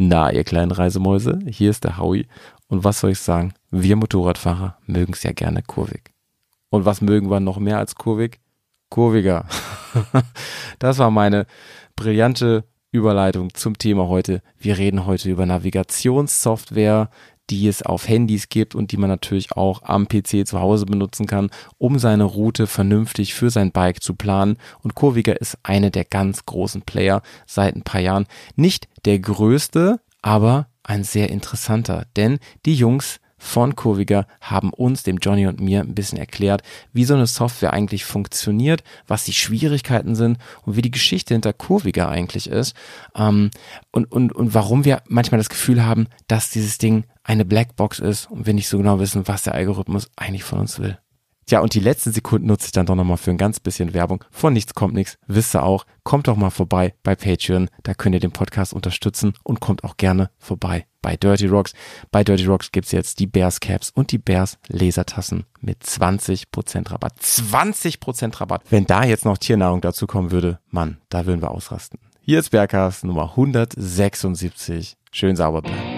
Na, ihr kleinen Reisemäuse, hier ist der Howie. Und was soll ich sagen? Wir Motorradfahrer mögen es ja gerne kurvig. Und was mögen wir noch mehr als kurvig? Kurviger. das war meine brillante Überleitung zum Thema heute. Wir reden heute über Navigationssoftware, die es auf Handys gibt und die man natürlich auch am PC zu Hause benutzen kann, um seine Route vernünftig für sein Bike zu planen. Und Kurviger ist eine der ganz großen Player seit ein paar Jahren. Nicht der größte, aber ein sehr interessanter, denn die Jungs von Kurviger haben uns, dem Johnny und mir, ein bisschen erklärt, wie so eine Software eigentlich funktioniert, was die Schwierigkeiten sind und wie die Geschichte hinter Kurviger eigentlich ist ähm, und, und, und warum wir manchmal das Gefühl haben, dass dieses Ding eine Blackbox ist und wir nicht so genau wissen, was der Algorithmus eigentlich von uns will. Tja, und die letzten Sekunden nutze ich dann doch nochmal für ein ganz bisschen Werbung. Von nichts kommt nichts. Wisst ihr auch, kommt doch mal vorbei bei Patreon. Da könnt ihr den Podcast unterstützen und kommt auch gerne vorbei bei Dirty Rocks. Bei Dirty Rocks gibt's jetzt die Bears Caps und die Bears Lasertassen mit 20% Rabatt. 20% Rabatt. Wenn da jetzt noch Tiernahrung dazu kommen würde, Mann, da würden wir ausrasten. Hier ist Bergcast Nummer 176. Schön sauber bleiben.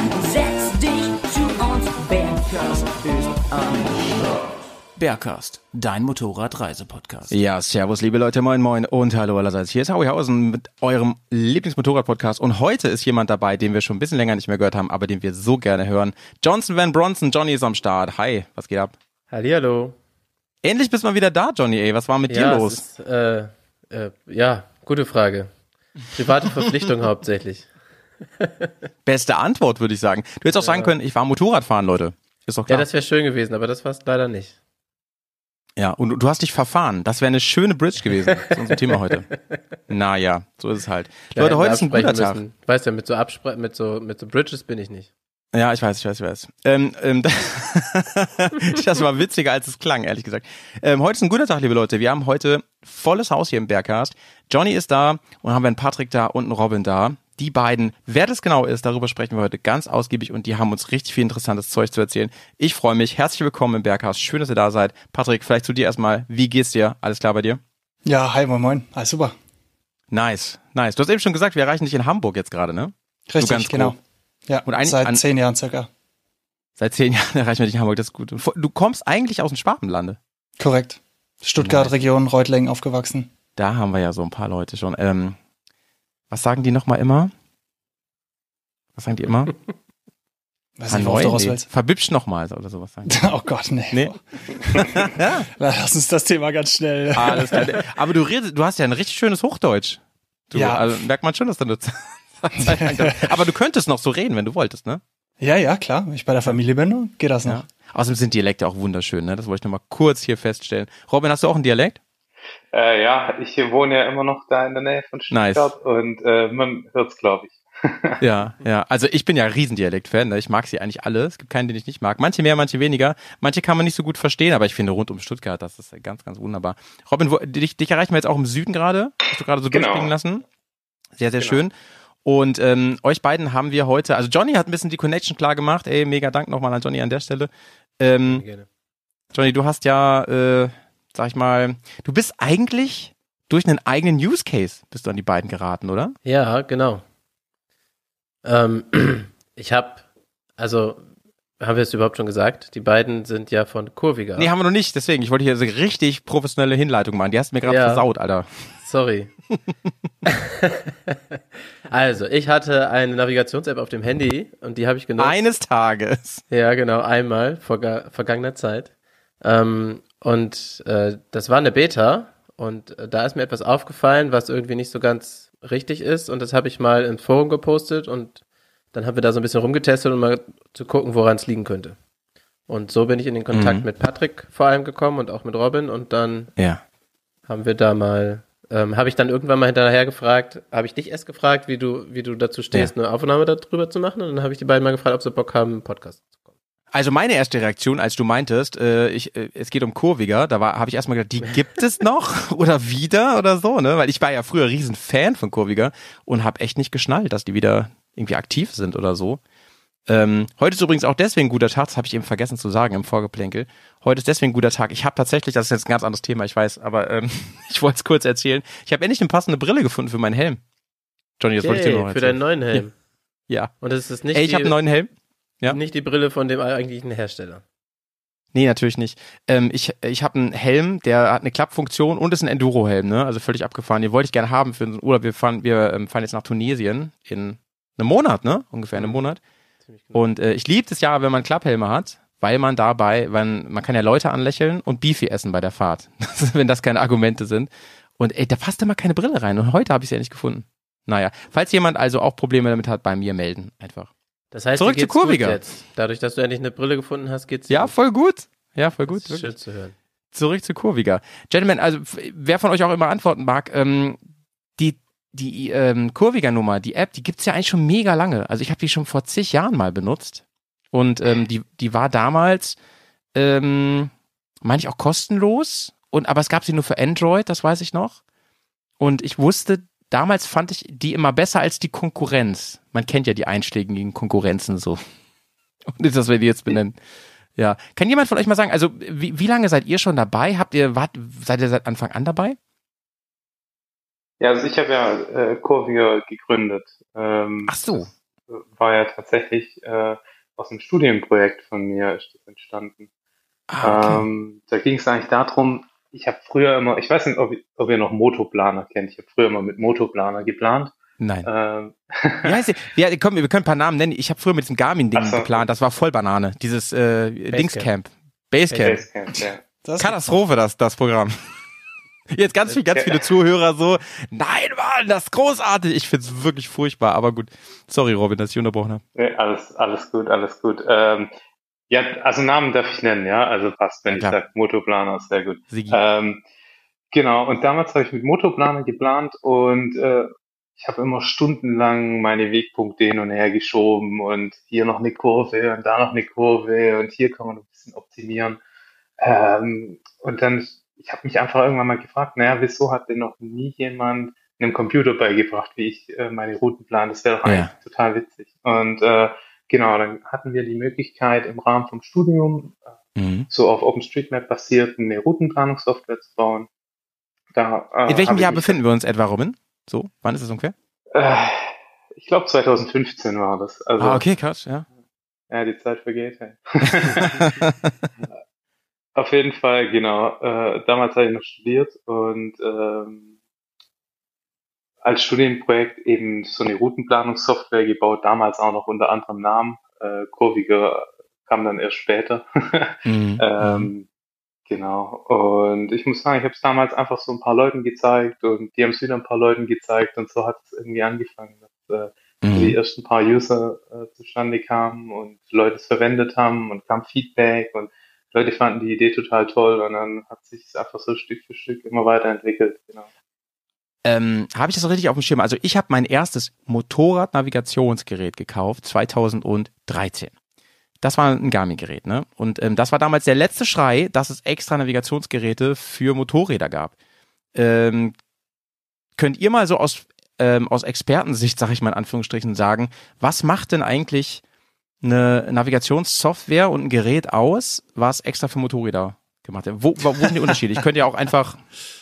Bergcast, dein Motorradreisepodcast. Ja, servus, liebe Leute, moin moin und hallo allerseits. Hier ist Howie Hausen mit eurem Lieblingsmotorrad-Podcast und heute ist jemand dabei, den wir schon ein bisschen länger nicht mehr gehört haben, aber den wir so gerne hören. Johnson Van Bronson, Johnny ist am Start. Hi, was geht ab? Hallihallo. Endlich bist du mal wieder da, Johnny, ey. Was war mit ja, dir los? Es ist, äh, äh, ja, gute Frage. Private Verpflichtung hauptsächlich. Beste Antwort, würde ich sagen. Du hättest auch sagen können, ich war Motorradfahren, Leute. Ist doch Ja, klar. das wäre schön gewesen, aber das war es leider nicht. Ja, und du hast dich verfahren. Das wäre eine schöne Bridge gewesen. Das ist unser Thema heute. Naja, so ist es halt. Ja, Leute, heute ist ein guter Tag. müssen. Weißt ja, mit so Abspre mit so mit so Bridges bin ich nicht. Ja, ich weiß, ich weiß, ich weiß. Ähm, ähm, das war witziger, als es klang, ehrlich gesagt. Ähm, heute ist ein guter Tag, liebe Leute. Wir haben heute volles Haus hier im Bergcast. Johnny ist da und haben wir einen Patrick da und einen Robin da. Die beiden, wer das genau ist, darüber sprechen wir heute ganz ausgiebig und die haben uns richtig viel interessantes Zeug zu erzählen. Ich freue mich. Herzlich willkommen im Bergcast. Schön, dass ihr da seid. Patrick, vielleicht zu dir erstmal. Wie geht's dir? Alles klar bei dir? Ja, hi, moin, moin. Alles super. Nice, nice. Du hast eben schon gesagt, wir erreichen dich in Hamburg jetzt gerade, ne? Richtig, ganz grob. genau. Ja, seit an- zehn Jahren circa. Seit zehn Jahren erreichen wir dich in Hamburg, das ist gut. Du kommst eigentlich aus dem Schwabenlande. Korrekt. Stuttgart, Nice. Region, Reutlingen aufgewachsen. Da haben wir ja so ein paar Leute schon. Ähm, was sagen die nochmal immer? Was sagen die immer? Weiß nicht, worauf du raus willst. Verbübsch nochmal oder sowas sagen die. Oh Gott, nee. Nee. Lass uns das Thema ganz schnell. Alles klar. Aber du redest, du hast ja ein richtig schönes Hochdeutsch. Du, Ja. Also merkt man schon, dass du Aber du könntest noch so reden, wenn du wolltest, ne? Ja, ja, klar. Wenn ich bei der Familie bin, geht das noch. Ja. Außerdem sind Dialekte auch wunderschön, ne? Das wollte ich nochmal kurz hier feststellen. Robin, hast du auch einen Dialekt? Äh, ja, ich wohne ja immer noch da in der Nähe von Nice. Stuttgart und äh, man hört's, glaube ich. Ja, ja. Also ich bin ja Riesendialekt-Fan, ne? Ich mag sie eigentlich alle. Es gibt keinen, den ich nicht mag. Manche mehr, manche weniger. Manche kann man nicht so gut verstehen, aber ich finde rund um Stuttgart, das ist ganz, ganz wunderbar. Robin, wo, dich, dich erreichen wir jetzt auch im Süden gerade. Hast du gerade so Genau. durchklingen lassen. Sehr, sehr Genau. schön. Und ähm, euch beiden haben wir heute, also Johnny hat ein bisschen die Connection klar gemacht. Ey, mega Dank nochmal an Johnny an der Stelle. Ähm, Gerne. Johnny, du hast ja, äh, sag ich mal, du bist eigentlich durch einen eigenen Use Case bist du an die beiden geraten, oder? Ja, genau. Ähm, ich habe, also haben wir es überhaupt schon gesagt? Die beiden sind ja von Kurviga. Nee, haben wir noch nicht. Deswegen, ich wollte hier so richtig professionelle Hinleitung machen. Die hast du mir gerade Ja. versaut, Alter. Sorry. also, ich hatte eine Navigations-App auf dem Handy und die habe ich genutzt. Eines Tages. Ja, genau, einmal vor ga- vergangener Zeit. Ähm, und äh, das war eine Beta und äh, da ist mir etwas aufgefallen, was irgendwie nicht so ganz richtig ist und das habe ich mal im Forum gepostet und dann haben wir da so ein bisschen rumgetestet, um mal zu gucken, woran es liegen könnte. Und so bin ich in den Kontakt Mhm. mit Patrick vor allem gekommen und auch mit Robin und dann Ja. haben wir da mal ähm, habe ich dann irgendwann mal hinterher gefragt, habe ich dich erst gefragt, wie du, wie du dazu stehst, eine Aufnahme darüber zu machen. Und dann habe ich die beiden mal gefragt, ob sie Bock haben, einen Podcast zu kommen. Also meine erste Reaktion, als du meintest, äh, ich, äh, es geht um Kurviger, da war, habe ich erstmal gedacht, die gibt es noch oder wieder oder so, ne? Weil ich war ja früher riesen Fan von Kurviger und habe echt nicht geschnallt, dass die wieder irgendwie aktiv sind oder so. Ähm, heute ist übrigens auch deswegen ein guter Tag, das habe ich eben vergessen zu sagen im Vorgeplänkel. Heute ist deswegen ein guter Tag. Ich habe tatsächlich, das ist jetzt ein ganz anderes Thema, ich weiß, aber ähm, ich wollte es kurz erzählen. Ich habe endlich eine passende Brille gefunden für meinen Helm. Johnny, das wollte ich dir noch erzählen. für deinen neuen Helm. Ja. Und es ist nicht, Ey, ich habe einen neuen Helm. ja. nicht die Brille von dem eigentlichen Hersteller. Nee, natürlich nicht. Ähm, ich ich habe einen Helm, der hat eine Klappfunktion und ist ein Enduro-Helm, ne? Also völlig abgefahren. Den wollte ich gerne haben für unseren Urlaub. Wir fahren, wir ähm, fahren jetzt nach Tunesien in einem Monat, ne? Ungefähr in einem Monat. Genau. Und äh, ich liebe es ja, wenn man Klapphelme hat, weil man dabei, wenn, man kann ja Leute anlächeln und Beefy essen bei der Fahrt, wenn das keine Argumente sind. Und ey, da passt immer keine Brille rein. Und heute habe ich sie ja nicht gefunden. Naja, falls jemand also auch Probleme damit hat, bei mir melden einfach. Das heißt, Zurück zu Kurviger. jetzt. Dadurch, dass du endlich eine Brille gefunden hast, geht's Ja, gut. voll gut. Ja, voll gut. Das ist schön zu hören. zurück zu Kurviger. Gentlemen, also wer von euch auch immer antworten mag, ähm, die ähm, Kurviger Nummer, die App, die gibt's ja eigentlich schon mega lange. Also ich habe die schon vor zig Jahren mal benutzt und ähm, die die war damals, ähm, meine ich auch kostenlos und aber es gab sie nur für Android, das weiß ich noch. Und ich wusste, damals fand ich die immer besser als die Konkurrenz. Man kennt ja die einschlägigen Konkurrenzen so. Und das, wenn die jetzt benennen. Ja. Kann jemand von euch mal sagen, also wie, wie lange seid ihr schon dabei? Habt ihr, wart, seid ihr seit Anfang an dabei? Ja, also ich habe ja äh, Kurvier gegründet. Ähm, Ach so. das war ja tatsächlich äh, aus einem Studienprojekt von mir entstanden. Ah, okay. Ähm, da ging es eigentlich darum, ich habe früher immer, ich weiß nicht, ob, ob ihr noch Motoplaner kennt, ich habe früher immer mit Motoplaner geplant. Nein. Ähm, Wie heißt die? Ja, komm, wir können ein paar Namen nennen. Ich habe früher mit diesem Garmin-Ding so. geplant. Das war voll Banane. Dieses äh, Dingscamp. Basecamp. Basecamp, ja. Das Katastrophe, das, das Programm. Jetzt ganz viel, ganz viele Zuhörer so, nein, Mann, das ist großartig. Ich find's wirklich furchtbar, aber gut. Sorry, Robin, dass ich unterbrochen habe. Nee, alles, alles gut, alles gut. Ähm, ja, also Namen darf ich nennen, ja. Also passt, wenn Ja, ich sage Motoplaner, sehr gut. Ähm, genau, und damals habe ich mit Motoplaner geplant und äh, ich habe immer stundenlang meine Wegpunkte hin und her geschoben und hier noch eine Kurve und da noch eine Kurve und hier kann man ein bisschen optimieren. Ähm, und dann, ich habe mich einfach irgendwann mal gefragt, naja, wieso hat denn noch nie jemand einem Computer beigebracht, wie ich äh, meine Routen plane? Das wäre doch Ja. eigentlich total witzig. Und äh, genau, dann hatten wir die Möglichkeit im Rahmen vom Studium Mhm. so auf OpenStreetMap basierten eine Routenplanungssoftware zu bauen. Da, äh, In welchem Jahr befinden wir uns etwa, Robin? So, wann ist das ungefähr? Äh, ich glaube 2015 war das. Also ah, okay, krass, ja. ja, die Zeit vergeht. Hey. Auf jeden Fall, genau. Äh, damals habe ich noch studiert und ähm, als Studienprojekt eben so eine Routenplanungssoftware gebaut, damals auch noch unter anderem Namen. Äh, Kurviger kam dann erst später. Mhm. Ähm, genau. Und ich muss sagen, ich habe es damals einfach so ein paar Leuten gezeigt und die haben es wieder ein paar Leuten gezeigt und so hat es irgendwie angefangen, dass äh, Mhm. die ersten paar User äh, zustande kamen und Leute es verwendet haben und kam Feedback und Leute fanden die Idee total toll und dann hat sich es einfach so Stück für Stück immer weiterentwickelt. Genau. Ähm, habe ich das richtig auf dem Schirm? Also ich habe mein erstes Motorrad-Navigationsgerät gekauft, 2013. Das war ein Garmin-Gerät, ne? Und ähm, das war damals der letzte Schrei, dass es extra Navigationsgeräte für Motorräder gab. Ähm, könnt ihr mal so aus, ähm, aus Expertensicht, sag ich mal in Anführungsstrichen, sagen, was macht denn eigentlich eine Navigationssoftware und ein Gerät aus, was extra für Motorräder gemacht wird? Wo, wo sind die Unterschiede? Ich könnte ja auch einfach,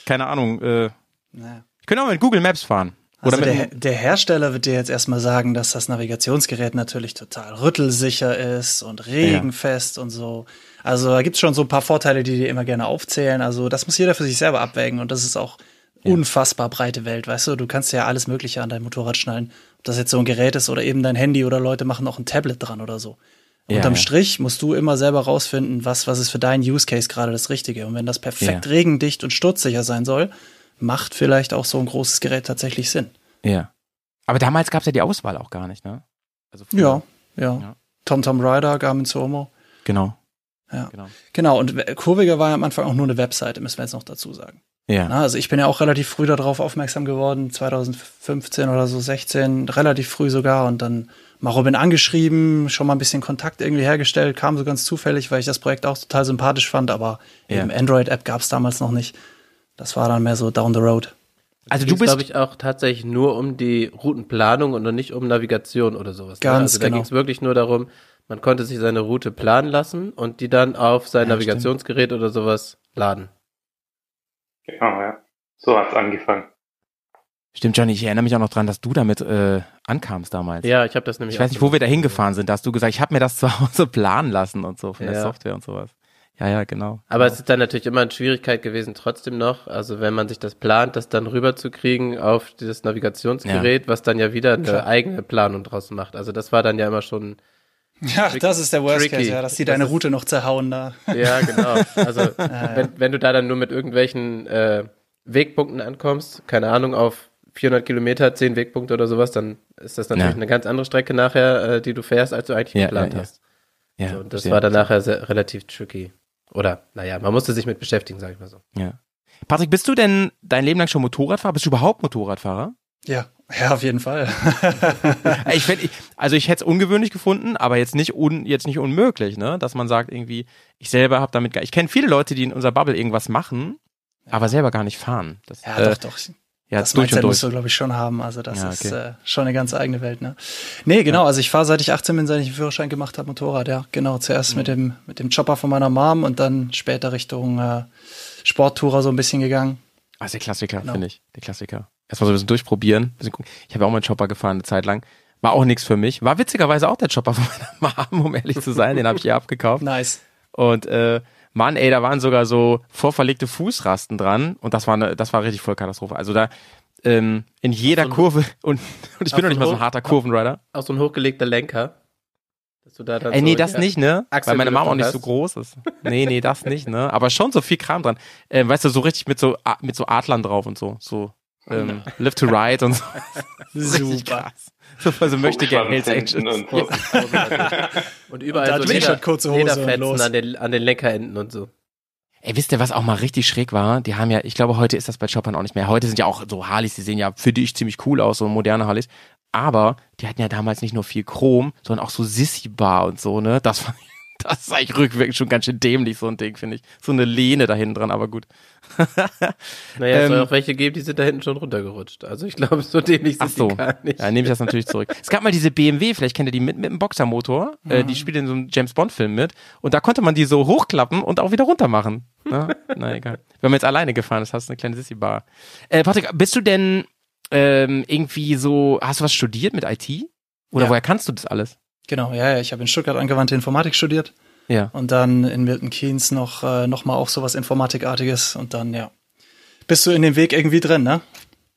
keine Ahnung, äh, Naja. ich könnte auch mit Google Maps fahren. Oder Also der, der Hersteller wird dir jetzt erstmal sagen, dass das Navigationsgerät natürlich total rüttelsicher ist und regenfest und so. Also da gibt's schon so ein paar Vorteile, die dir immer gerne aufzählen. Also das muss jeder für sich selber abwägen und das ist auch unfassbar breite Welt, weißt du? Du kannst ja alles Mögliche an dein Motorrad schnallen. Ob das jetzt so ein Gerät ist oder eben dein Handy oder Leute machen auch ein Tablet dran oder so. Ja, Unterm ja. Strich musst du immer selber rausfinden, was, was ist für deinen Use Case gerade das Richtige. Und wenn das perfekt Ja. regendicht und sturzsicher sein soll, macht vielleicht auch so ein großes Gerät tatsächlich Sinn. ja. Aber damals gab es ja die Auswahl auch gar nicht, ne? Also. Ja, ja. Ja. TomTom Rider, Garmin Somo. Genau. Ja. Genau. Genau, und Kurviger war ja am Anfang auch nur eine Webseite, müssen wir jetzt noch dazu sagen. Ja. Na, also ich bin ja auch relativ früh darauf aufmerksam geworden, 2015 oder so, 16, relativ früh sogar. Und dann mal Robin angeschrieben, schon mal ein bisschen Kontakt irgendwie hergestellt, kam so ganz zufällig, weil ich das Projekt auch total sympathisch fand, aber Ja. eben Android-App gab es damals noch nicht. Das war dann mehr so down the road. Also Ging's, du bist, glaube ich, auch tatsächlich nur um die Routenplanung und noch nicht um Navigation oder sowas. ne? Ganz also da genau. ging es wirklich nur darum, man konnte sich seine Route planen lassen und die dann auf sein Ja, Navigationsgerät oder sowas laden. Genau, ja. So hat's angefangen. stimmt Johnny, ich erinnere mich auch noch dran, dass du damit äh, ankamst damals. Ja, ich habe das nämlich. Ich weiß nicht, wo wir da hingefahren sind. Da hast du gesagt, ich habe mir das zu Hause planen lassen und so von der Ja. Software und sowas. Ja, ja, genau. Aber es ist dann natürlich immer eine Schwierigkeit gewesen, trotzdem noch, also wenn man sich das plant, das dann rüberzukriegen auf dieses Navigationsgerät, was dann ja wieder eine Klar. eigene Planung draus macht. Also das war dann ja immer schon, Ja, das ist der Worst tricky. Case, ja, dass die Das deine ist- Route noch zerhauen da. ja genau. Also wenn, wenn du da dann nur mit irgendwelchen äh, Wegpunkten ankommst, keine Ahnung, auf 400 Kilometer, 10 Wegpunkte oder sowas, dann ist das natürlich Ja. eine ganz andere Strecke nachher, äh, die du fährst, als du eigentlich Ja, geplant ja, ja. hast. Ja, So, und das verstehe. war dann nachher sehr, relativ tricky. Oder, naja, man musste sich mit beschäftigen, sag ich mal so. Ja. Patrick, bist du denn dein Leben lang schon Motorradfahrer? Bist du überhaupt Motorradfahrer? Ja, ja, auf jeden Fall. Ich ich, also ich hätte es ungewöhnlich gefunden, aber jetzt nicht un, jetzt nicht unmöglich, ne? Dass man sagt irgendwie, ich selber habe damit, gar- ich kenne viele Leute, die in unserer Bubble irgendwas machen, aber selber gar nicht fahren. Das, Ja, äh, doch, doch. Ja, das durch Mindset und musst durch. du, glaube ich, schon haben. Also das Ja, ist okay. äh, schon eine ganz eigene Welt, ne? Nee, genau. Also ich fahre seit ich 18 bin, seit ich einen Führerschein gemacht habe, Motorrad, ja. Genau. Mhm. Zuerst mit dem mit dem Chopper von meiner Mom und dann später Richtung äh, Sporttourer so ein bisschen gegangen. Ist der Klassiker, Genau. finde ich. Der Klassiker. Erstmal so ein bisschen durchprobieren. Bisschen gucken. Ich habe auch mal einen Chopper gefahren eine Zeit lang. War auch nichts für mich. War witzigerweise auch der Chopper von meiner Mom, um ehrlich zu sein. Den habe ich ihr abgekauft. Nice. Und äh, Mann, ey, da waren sogar so vorverlegte Fußrasten dran und das war eine, das war richtig voll Katastrophe. Also da ähm, in jeder so Kurve und, und ich bin noch nicht mal so so ein harter Kurvenrider. Auch so ein hochgelegter Lenker. Dass du da dann Ey, nee, so, das ja, nicht, ne? Weil meine Mama auch nicht so hast. groß ist. Nee, nee, das nicht, ne? Aber schon so viel Kram dran. Ähm, weißt du, so richtig mit so mit so Adlern drauf und so, so ähm, Live to Ride und so. Super. krass. So, also möchte gerne Hells Angels. und so. Und überall Und da so Leder, kurze Hose und Lederfetzen an den, an den Lenkerenden und so. Ey, wisst ihr, was auch mal richtig schräg war? Die haben ja, ich glaube, heute ist das bei Choppern auch nicht mehr. Heute sind ja auch so Harleys, die sehen ja für dich ziemlich cool aus, so moderne Harleys. Aber die hatten ja damals nicht nur viel Chrom, sondern auch so Sissy-Bar und so, ne? Das war, das ist eigentlich rückwirkend schon ganz schön dämlich, so ein Ding, finde ich. So eine Lehne da hinten dran, aber gut. Naja, es soll Ähm, auch welche geben, die sind da hinten schon runtergerutscht. Also ich glaube, so dämlich sind Ach so. die gar nicht. Ja, nehme ich das natürlich zurück. Es gab mal diese BMW, vielleicht kennt ihr die mit, mit dem Boxermotor. Äh, die spielt in so einem James Bond-Film mit. Und da konnte man die so hochklappen und auch wieder runter machen. Na, na egal. Wenn man jetzt alleine gefahren ist, hast du eine kleine Sissy-Bar. Äh, Patrick, bist du denn ähm, irgendwie so, hast du was studiert mit IT? Oder Ja. woher kannst du das alles? Genau, ja, ja. Ich habe in Stuttgart angewandte Informatik studiert Ja. und dann in Milton Keynes noch, äh, noch mal auch sowas Informatikartiges und dann, ja. Bist du in dem Weg irgendwie drin, ne?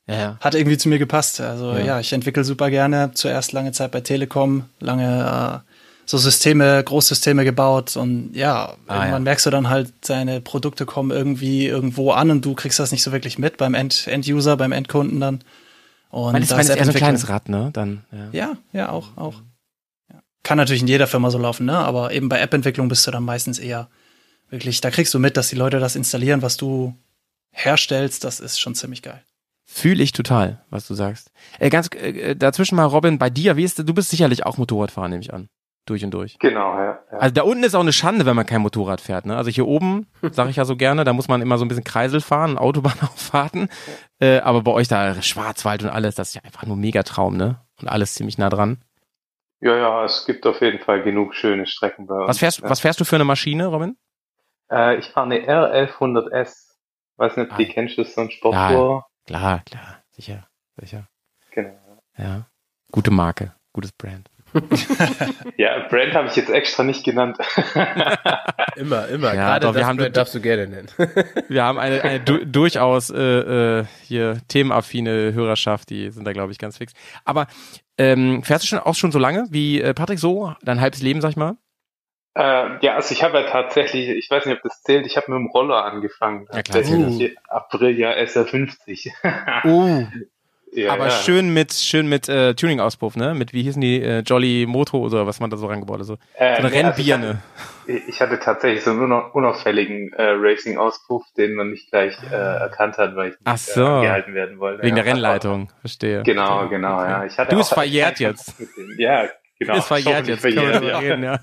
Ja, ja. Hat irgendwie zu mir gepasst. Also Ja. ja, ich entwickle super gerne. Zuerst lange Zeit bei Telekom, lange äh, so Systeme, Großsysteme gebaut und ja, Ah, irgendwann ja. merkst du dann halt, deine Produkte kommen irgendwie irgendwo an und du kriegst das nicht so wirklich mit beim End End-User, beim Endkunden dann. Und Man ist, da man ist eher so ein kleines Rad, ne? Dann, ja. Ja, ja, auch, auch. Kann natürlich in jeder Firma so laufen, ne? Aber eben bei App-Entwicklung bist du dann meistens eher wirklich, da kriegst du mit, dass die Leute das installieren, was du herstellst, das ist schon ziemlich geil. Fühle ich total, was du sagst. Äh, ganz äh, dazwischen mal, Robin, bei dir, wie ist du bist sicherlich auch Motorradfahrer, nehme ich an. Durch und durch. Genau, ja. ja. Also da unten ist auch eine Schande, wenn man kein Motorrad fährt. Ne? Also hier oben, sage ich ja so gerne, da muss man immer so ein bisschen Kreisel fahren, Autobahnauffahrten. Äh, aber bei euch da Schwarzwald und alles, das ist ja einfach nur mega Traum, ne? Und alles ziemlich nah dran. Ja, ja, es gibt auf jeden Fall genug schöne Strecken bei uns. Was fährst, ja. was fährst du für eine Maschine, Robin? Äh, ich fahre eine R1100S. Weiß nicht, ob du die Ah. kennst, das ist so ein Sporttour. Klar, klar, sicher, sicher. Genau. Ja. Gute Marke, gutes Brand. Ja, Brand habe ich jetzt extra nicht genannt. Immer, immer. Ja, Gerade doch, wir haben- Brand darfst du gerne nennen. Wir haben eine, eine du durchaus äh, äh, hier themenaffine Hörerschaft, die sind da, glaube ich, ganz fix. Aber ähm, fährst du schon auch schon so lange wie äh, Patrick so? Dein halbes Leben, sag ich mal? äh, ja, also ich habe ja tatsächlich, ich weiß nicht, ob das zählt, ich habe mit dem Roller angefangen. Ja, klar, Tatsächlich zählt April ja SR50. Oh. Ja, Aber ja. schön mit, schön mit äh, Tuning-Auspuff, ne? Mit, wie hießen die, äh, Jolly Moto oder was man da so reingebaut hat. So, Äh, so eine nee, also Rennbirne. Ich hatte, ich hatte tatsächlich so einen unau- unauffälligen äh, Racing-Auspuff, den man nicht gleich äh, erkannt hat, weil ich nicht Ach so. äh, angehalten werden wollte. Wegen ja. der Rennleitung, verstehe. Genau, genau, Okay. ja. Ich hatte Du bist verjährt jetzt. Ja, genau. Ist verjährt jetzt, verjährt, drüber reden, ja.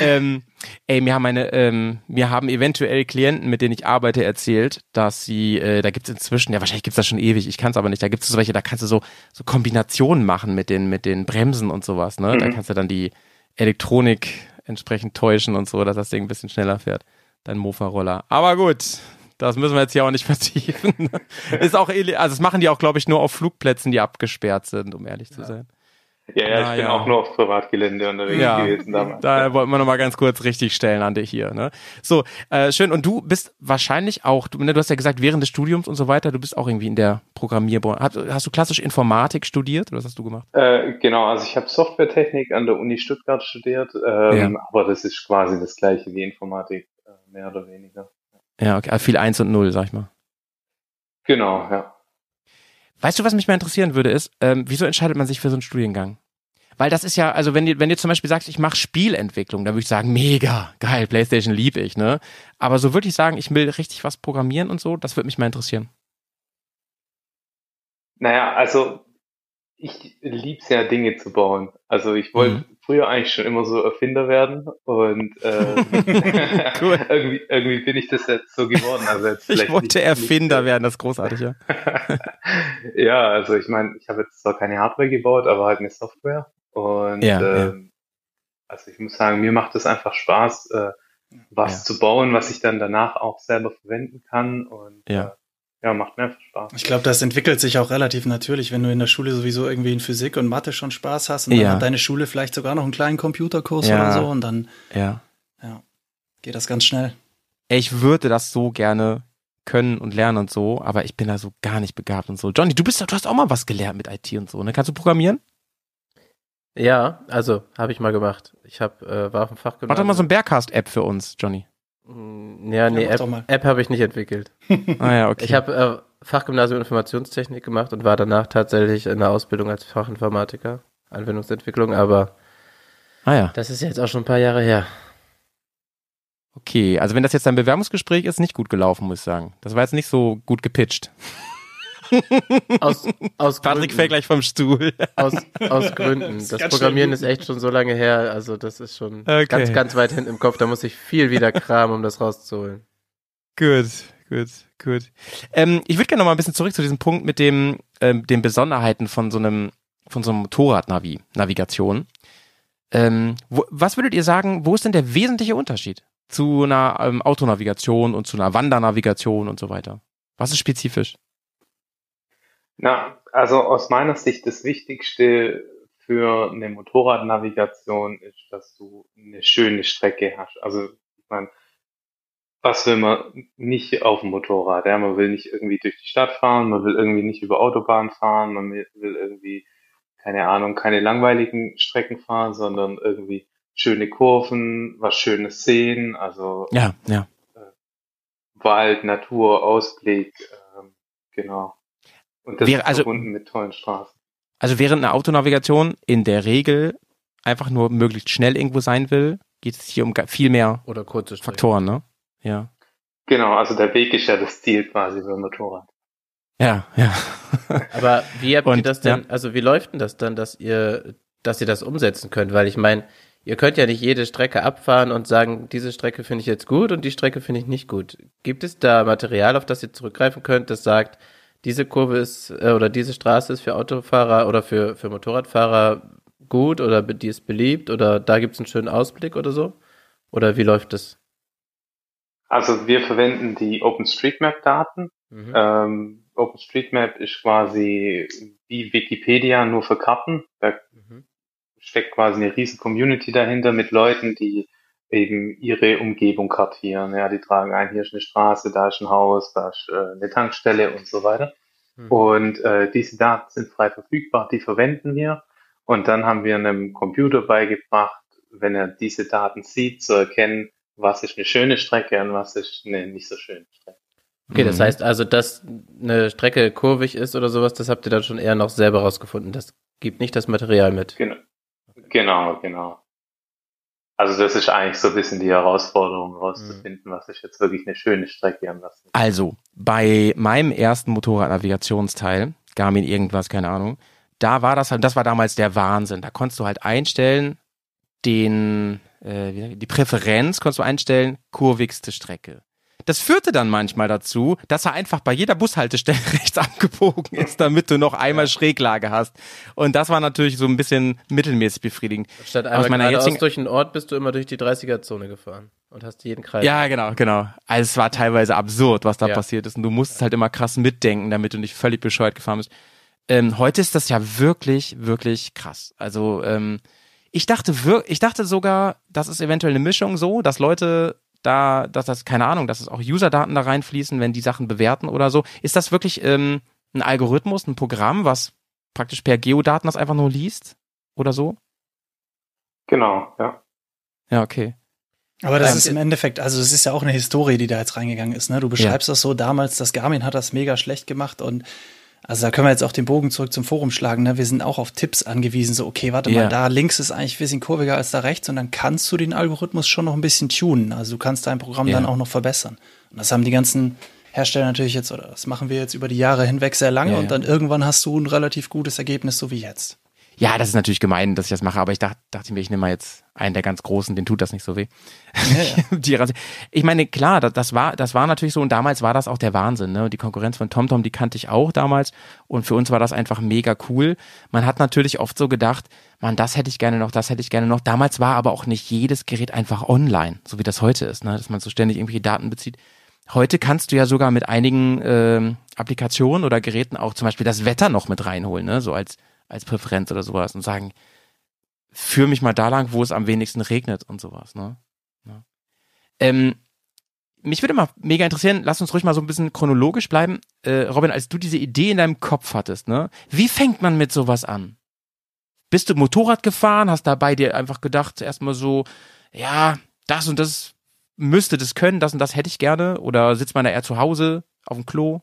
ähm, ey, mir haben meine, ähm, mir haben eventuell Klienten, mit denen ich arbeite, erzählt, dass sie, äh, da gibt's inzwischen, ja wahrscheinlich gibt's das schon ewig, ich kann's aber nicht, da gibt's so welche, da kannst du so, so Kombinationen machen mit den, mit den Bremsen und sowas, ne? Da Mhm. kannst du dann die Elektronik entsprechend täuschen und so, dass das Ding ein bisschen schneller fährt. Dein Mofa-Roller. Aber gut. Das müssen wir jetzt hier auch nicht vertiefen. Ist auch, also das machen die auch, glaube ich, nur auf Flugplätzen, die abgesperrt sind, um ehrlich zu sein. Ja, ja, ich Na bin ja. auch nur auf Privatgelände unterwegs Ja, gewesen damals. da wollten wir nochmal ganz kurz richtig stellen an dich hier. Ne? So, äh, schön. Und du bist wahrscheinlich auch, du, ne, du hast ja gesagt, während des Studiums und so weiter, du bist auch irgendwie in der Programmierbranche. Hast, hast du klassisch Informatik studiert oder was hast du gemacht? Äh, genau, also ich habe Softwaretechnik an der Uni Stuttgart studiert, ähm, aber das ist quasi das gleiche wie Informatik, äh, mehr oder weniger. Ja, okay, also viel Eins und Null, sag ich mal. Genau, ja. Weißt du, was mich mal interessieren würde, ist, ähm, wieso entscheidet man sich für so einen Studiengang? Weil das ist ja, also wenn ihr, wenn ihr zum Beispiel sagst, ich mache Spielentwicklung, dann würde ich sagen, mega, geil, Playstation lieb ich, ne? Aber so würde ich sagen, ich will richtig was programmieren und so, das würde mich mal interessieren. Naja, also ich lieb's ja, Dinge zu bauen. Also ich wollte Mhm. früher eigentlich schon immer so Erfinder werden und Cool. irgendwie, irgendwie bin ich das jetzt so geworden. Also jetzt Ich wollte nicht- Erfinder nicht, werden, das ist großartig, ja. ja, also ich meine, ich habe jetzt zwar keine Hardware gebaut, aber halt eine Software. Und Ja, ja. ähm, also ich muss sagen, mir macht es einfach Spaß, äh, was Ja. zu bauen, was ich dann danach auch selber verwenden kann. Und Ja. äh, ja, macht einfach Spaß. Ich glaube, das entwickelt sich auch relativ natürlich, wenn du in der Schule sowieso irgendwie in Physik und Mathe schon Spaß hast und dann Ja. hat deine Schule vielleicht sogar noch einen kleinen Computerkurs Ja. oder so und dann Ja. geht das ganz schnell. Ich würde das so gerne können und lernen und so, aber ich bin da so gar nicht begabt und so. Johnny, du bist du hast auch mal was gelernt mit IT und so, ne? Kannst du programmieren? Ja, also habe ich mal gemacht. Ich habe äh, war auf dem Fachgymnasium. Mach doch mal so ein Bearcast-App für uns, Johnny. Ja, nee, Ja, App. App habe ich nicht entwickelt. Ah ja, okay. Ich habe äh, Fachgymnasium Informationstechnik gemacht und war danach tatsächlich in der Ausbildung als Fachinformatiker, Anwendungsentwicklung, aber ah ja, das ist jetzt auch schon ein paar Jahre her. okay. Also wenn das jetzt ein Bewerbungsgespräch ist, nicht gut gelaufen, muss ich sagen. Das war jetzt nicht so gut gepitcht. Aus, aus Patrick Gründen. fällt gleich vom Stuhl. Aus, aus Gründen. Das Das Programmieren ist echt schon so lange her, also das ist schon Okay. ganz, ganz weit hinten im Kopf. Da muss ich viel wieder kramen, um das rauszuholen. Gut, gut, gut. Ähm, ich würde gerne noch mal ein bisschen zurück zu diesem Punkt mit dem, ähm, den Besonderheiten von so einem, von so einem Motorradnavi, Navigation. Ähm, wo, was würdet ihr sagen, wo ist denn der wesentliche Unterschied zu einer ähm, Autonavigation und zu einer Wandernavigation und so weiter? Was ist spezifisch? Na, also aus meiner Sicht das Wichtigste für eine Motorradnavigation ist, dass du eine schöne Strecke hast. Also ich meine, was will man nicht auf dem Motorrad? Ja, man will nicht irgendwie durch die Stadt fahren, man will irgendwie nicht über Autobahn fahren, man will irgendwie, keine Ahnung, keine langweiligen Strecken fahren, sondern irgendwie schöne Kurven, was Schönes sehen, also Ja, ja. Wald, Natur, Ausblick, ähm, genau. Und das Wäre ist also- verbunden mit tollen Straßen. Also während eine Autonavigation in der Regel einfach nur möglichst schnell irgendwo sein will, geht es hier um viel mehr Oder kurze Strecke. Faktoren, ne? Ja. Genau, also der Weg ist ja das Ziel quasi beim Motorrad. Ja, ja. Aber wie habt ihr Und, das denn, also wie läuft denn das dann, dass ihr, dass ihr das umsetzen könnt? Weil ich meine, ihr könnt ja nicht jede Strecke abfahren und sagen, diese Strecke finde ich jetzt gut und die Strecke finde ich nicht gut. Gibt es da Material, auf das ihr zurückgreifen könnt, das sagt, diese Kurve ist äh, oder diese Straße ist für Autofahrer oder für, für Motorradfahrer gut oder die ist beliebt oder da gibt es einen schönen Ausblick oder so? Oder wie läuft das? Also wir verwenden die OpenStreetMap-Daten. Mhm. Ähm, OpenStreetMap ist quasi wie Wikipedia nur für Karten. Da Mhm. steckt quasi eine riesen Community dahinter mit Leuten, die eben ihre Umgebung kartieren. Ja, die tragen ein, hier ist eine Straße, da ist ein Haus, da ist äh, eine Tankstelle und so weiter. Mhm. Und äh, diese Daten sind frei verfügbar, die verwenden wir. Und dann haben wir einem Computer beigebracht, wenn er diese Daten sieht, zu erkennen, was ist eine schöne Strecke und was ist eine nicht so schöne Strecke. Okay, das Mhm. heißt also, dass eine Strecke kurvig ist oder sowas, das habt ihr dann schon eher noch selber rausgefunden. Das gibt nicht das Material mit. Genau, genau. genau. Also das ist eigentlich so ein bisschen die Herausforderung, rauszufinden, was ist jetzt wirklich eine schöne Strecke am lassen. Also, bei meinem ersten Motorradnavigationsteil, Garmin irgendwas, keine Ahnung, da war das halt, das war damals der Wahnsinn. Da konntest du halt einstellen, den, äh, die Präferenz konntest du einstellen, kurvigste Strecke. Das führte dann manchmal dazu, dass er einfach bei jeder Bushaltestelle rechts abgebogen ist, damit du noch einmal Schräglage hast. Und das war natürlich so ein bisschen mittelmäßig befriedigend. Statt Aus einmal meiner jetzigen- durch den Ort bist du immer durch die 30er-Zone gefahren und hast jeden Kreis. Ja, genau, genau. Also es war teilweise absurd, was da Ja. passiert ist. Und du musstest halt immer krass mitdenken, damit du nicht völlig bescheuert gefahren bist. Ähm, heute ist das ja wirklich, wirklich krass. Also ähm, ich dachte wir ich dachte sogar, das ist eventuell eine Mischung so, dass Leute da, dass das, keine Ahnung, dass es auch User-Daten da reinfließen, wenn die Sachen bewerten oder so. Ist das wirklich ähm, ein Algorithmus, ein Programm, was praktisch per Geodaten das einfach nur liest? Oder so? Genau, ja. Ja, okay. Aber das Ähm, ist im Endeffekt, also es ist ja auch eine Historie, die da jetzt reingegangen ist. Ne? Du beschreibst das so damals, das Garmin hat das mega schlecht gemacht und also da können wir jetzt auch den Bogen zurück zum Forum schlagen. Ne? Wir sind auch auf Tipps angewiesen. So, okay, warte Ja. mal, da links ist eigentlich ein bisschen kurviger als da rechts und dann kannst du den Algorithmus schon noch ein bisschen tunen. Also du kannst dein Programm Ja. dann auch noch verbessern. Und das haben die ganzen Hersteller natürlich jetzt, oder das machen wir jetzt über die Jahre hinweg sehr lange Ja, und dann irgendwann hast du ein relativ gutes Ergebnis, so wie jetzt. Ja, das ist natürlich gemein, dass ich das mache, aber ich dachte, dachte mir, ich nehme mal jetzt einen der ganz Großen, den tut das nicht so weh. die Rasse- ich meine, klar, das, das war, das war natürlich so und damals war das auch der Wahnsinn, ne? Die Konkurrenz von TomTom, die kannte ich auch damals und für uns war das einfach mega cool. Man hat natürlich oft so gedacht, man, das hätte ich gerne noch, das hätte ich gerne noch. Damals war aber auch nicht jedes Gerät einfach online, so wie das heute ist, ne? Dass man so ständig irgendwelche Daten bezieht. Heute kannst du ja sogar mit einigen ähm, Applikationen oder Geräten auch zum Beispiel das Wetter noch mit reinholen, ne? So als, als Präferenz oder sowas und sagen, führ mich mal da lang, wo es am wenigsten regnet und sowas, ne? Ja. Ähm, mich würde mal mega interessieren, lass uns ruhig mal so ein bisschen chronologisch bleiben. Äh, Robin, als du diese Idee in deinem Kopf hattest, ne? Wie fängt man mit sowas an? Bist du Motorrad gefahren, hast dabei dir einfach gedacht, erstmal so, ja, das und das müsste das können, das und das hätte ich gerne? Oder sitzt man da eher zu Hause auf dem Klo?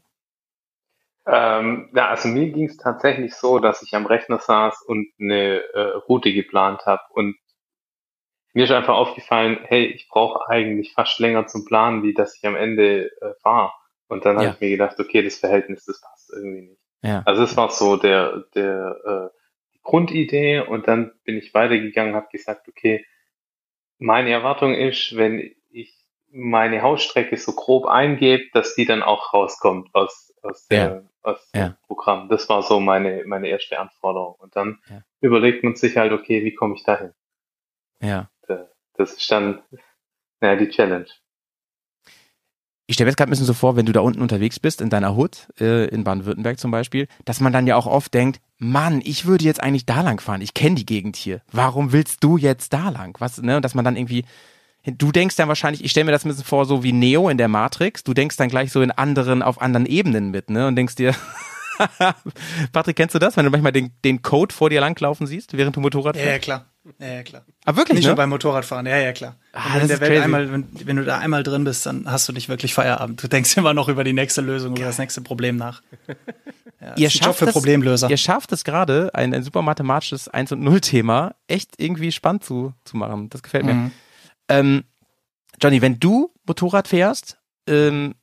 Ähm, ja, also mir ging es tatsächlich so, dass ich am Rechner saß und eine äh, Route geplant habe und mir ist einfach aufgefallen, hey, ich brauche eigentlich fast länger zum Planen, wie dass ich am Ende äh, fahre. Und dann Ja. habe ich mir gedacht, okay, das Verhältnis, das passt irgendwie nicht. Ja. Also es war so der, der äh, Grundidee und dann bin ich weitergegangen, habe gesagt, okay, meine Erwartung ist, wenn ich meine Hausstrecke so grob eingebe, dass die dann auch rauskommt aus, aus, der, aus Ja. dem Programm. Das war so meine, meine erste Anforderung. Und dann Ja. überlegt man sich halt, okay, wie komme ich dahin? Ja. Das ist dann naja, die Challenge. ich stelle mir jetzt gerade ein bisschen so vor, wenn du da unten unterwegs bist, in deiner Hut, äh, in Baden-Württemberg zum Beispiel, dass man dann ja auch oft denkt, Mann, ich würde jetzt eigentlich da lang fahren. Ich kenne die Gegend hier. Warum willst du jetzt da lang? Was, ne? Und dass man dann irgendwie, du denkst dann wahrscheinlich, ich stelle mir das ein bisschen vor, so wie Neo in der Matrix. Du denkst dann gleich so in anderen, auf anderen Ebenen mit, ne? Und denkst dir, Patrick, kennst du das, wenn du manchmal den, den Code vor dir langlaufen siehst, während du Motorrad Ja, fährst? ja, klar. Ja, ja, klar. Aber wirklich, Nicht ne? nur beim Motorradfahren, ja, ja, klar. Ah, wenn, der Welt crazy. einmal, wenn, wenn du da einmal drin bist, dann hast du nicht wirklich Feierabend. Du denkst immer noch über die nächste Lösung, über das nächste Problem nach. Ja, ihr schafft für es- Problemlöser. Ihr schafft es gerade, ein, ein super mathematisches 1 und 0 Thema echt irgendwie spannend zu, zu machen. Das gefällt mir. Mhm. Ähm, Johnny, wenn du Motorrad fährst, ähm,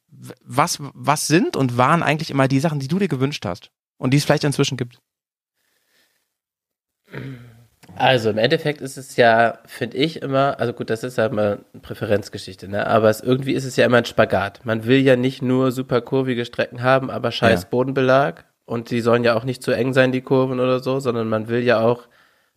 was, was sind und waren eigentlich immer die Sachen, die du dir gewünscht hast? Und die es vielleicht inzwischen gibt? Also im Endeffekt ist es ja, finde ich immer, also gut, das ist ja immer eine Präferenzgeschichte, ne? Aber es, irgendwie ist es ja immer ein Spagat. Man will ja nicht nur super kurvige Strecken haben, aber scheiß Ja. Bodenbelag. Und die sollen ja auch nicht zu eng sein, die Kurven oder so, sondern man will ja auch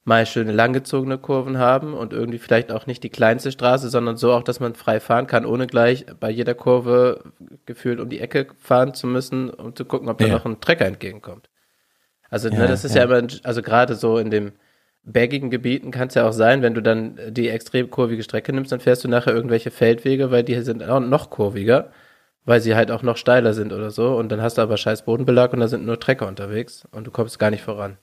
mal schöne langgezogene Kurven haben und irgendwie vielleicht auch nicht die kleinste Straße, sondern so auch, dass man frei fahren kann, ohne gleich bei jeder Kurve gefühlt um die Ecke fahren zu müssen, um zu gucken, ob da Ja. noch ein Trecker entgegenkommt. Also, Ja, ne, das ist ja. ja, immer, also gerade so in dem bergigen Gebieten kann es ja auch sein, wenn du dann die extrem kurvige Strecke nimmst, dann fährst du nachher irgendwelche Feldwege, weil die sind auch noch kurviger, weil sie halt auch noch steiler sind oder so. Und dann hast du aber scheiß Bodenbelag und da sind nur Trecker unterwegs und du kommst gar nicht voran.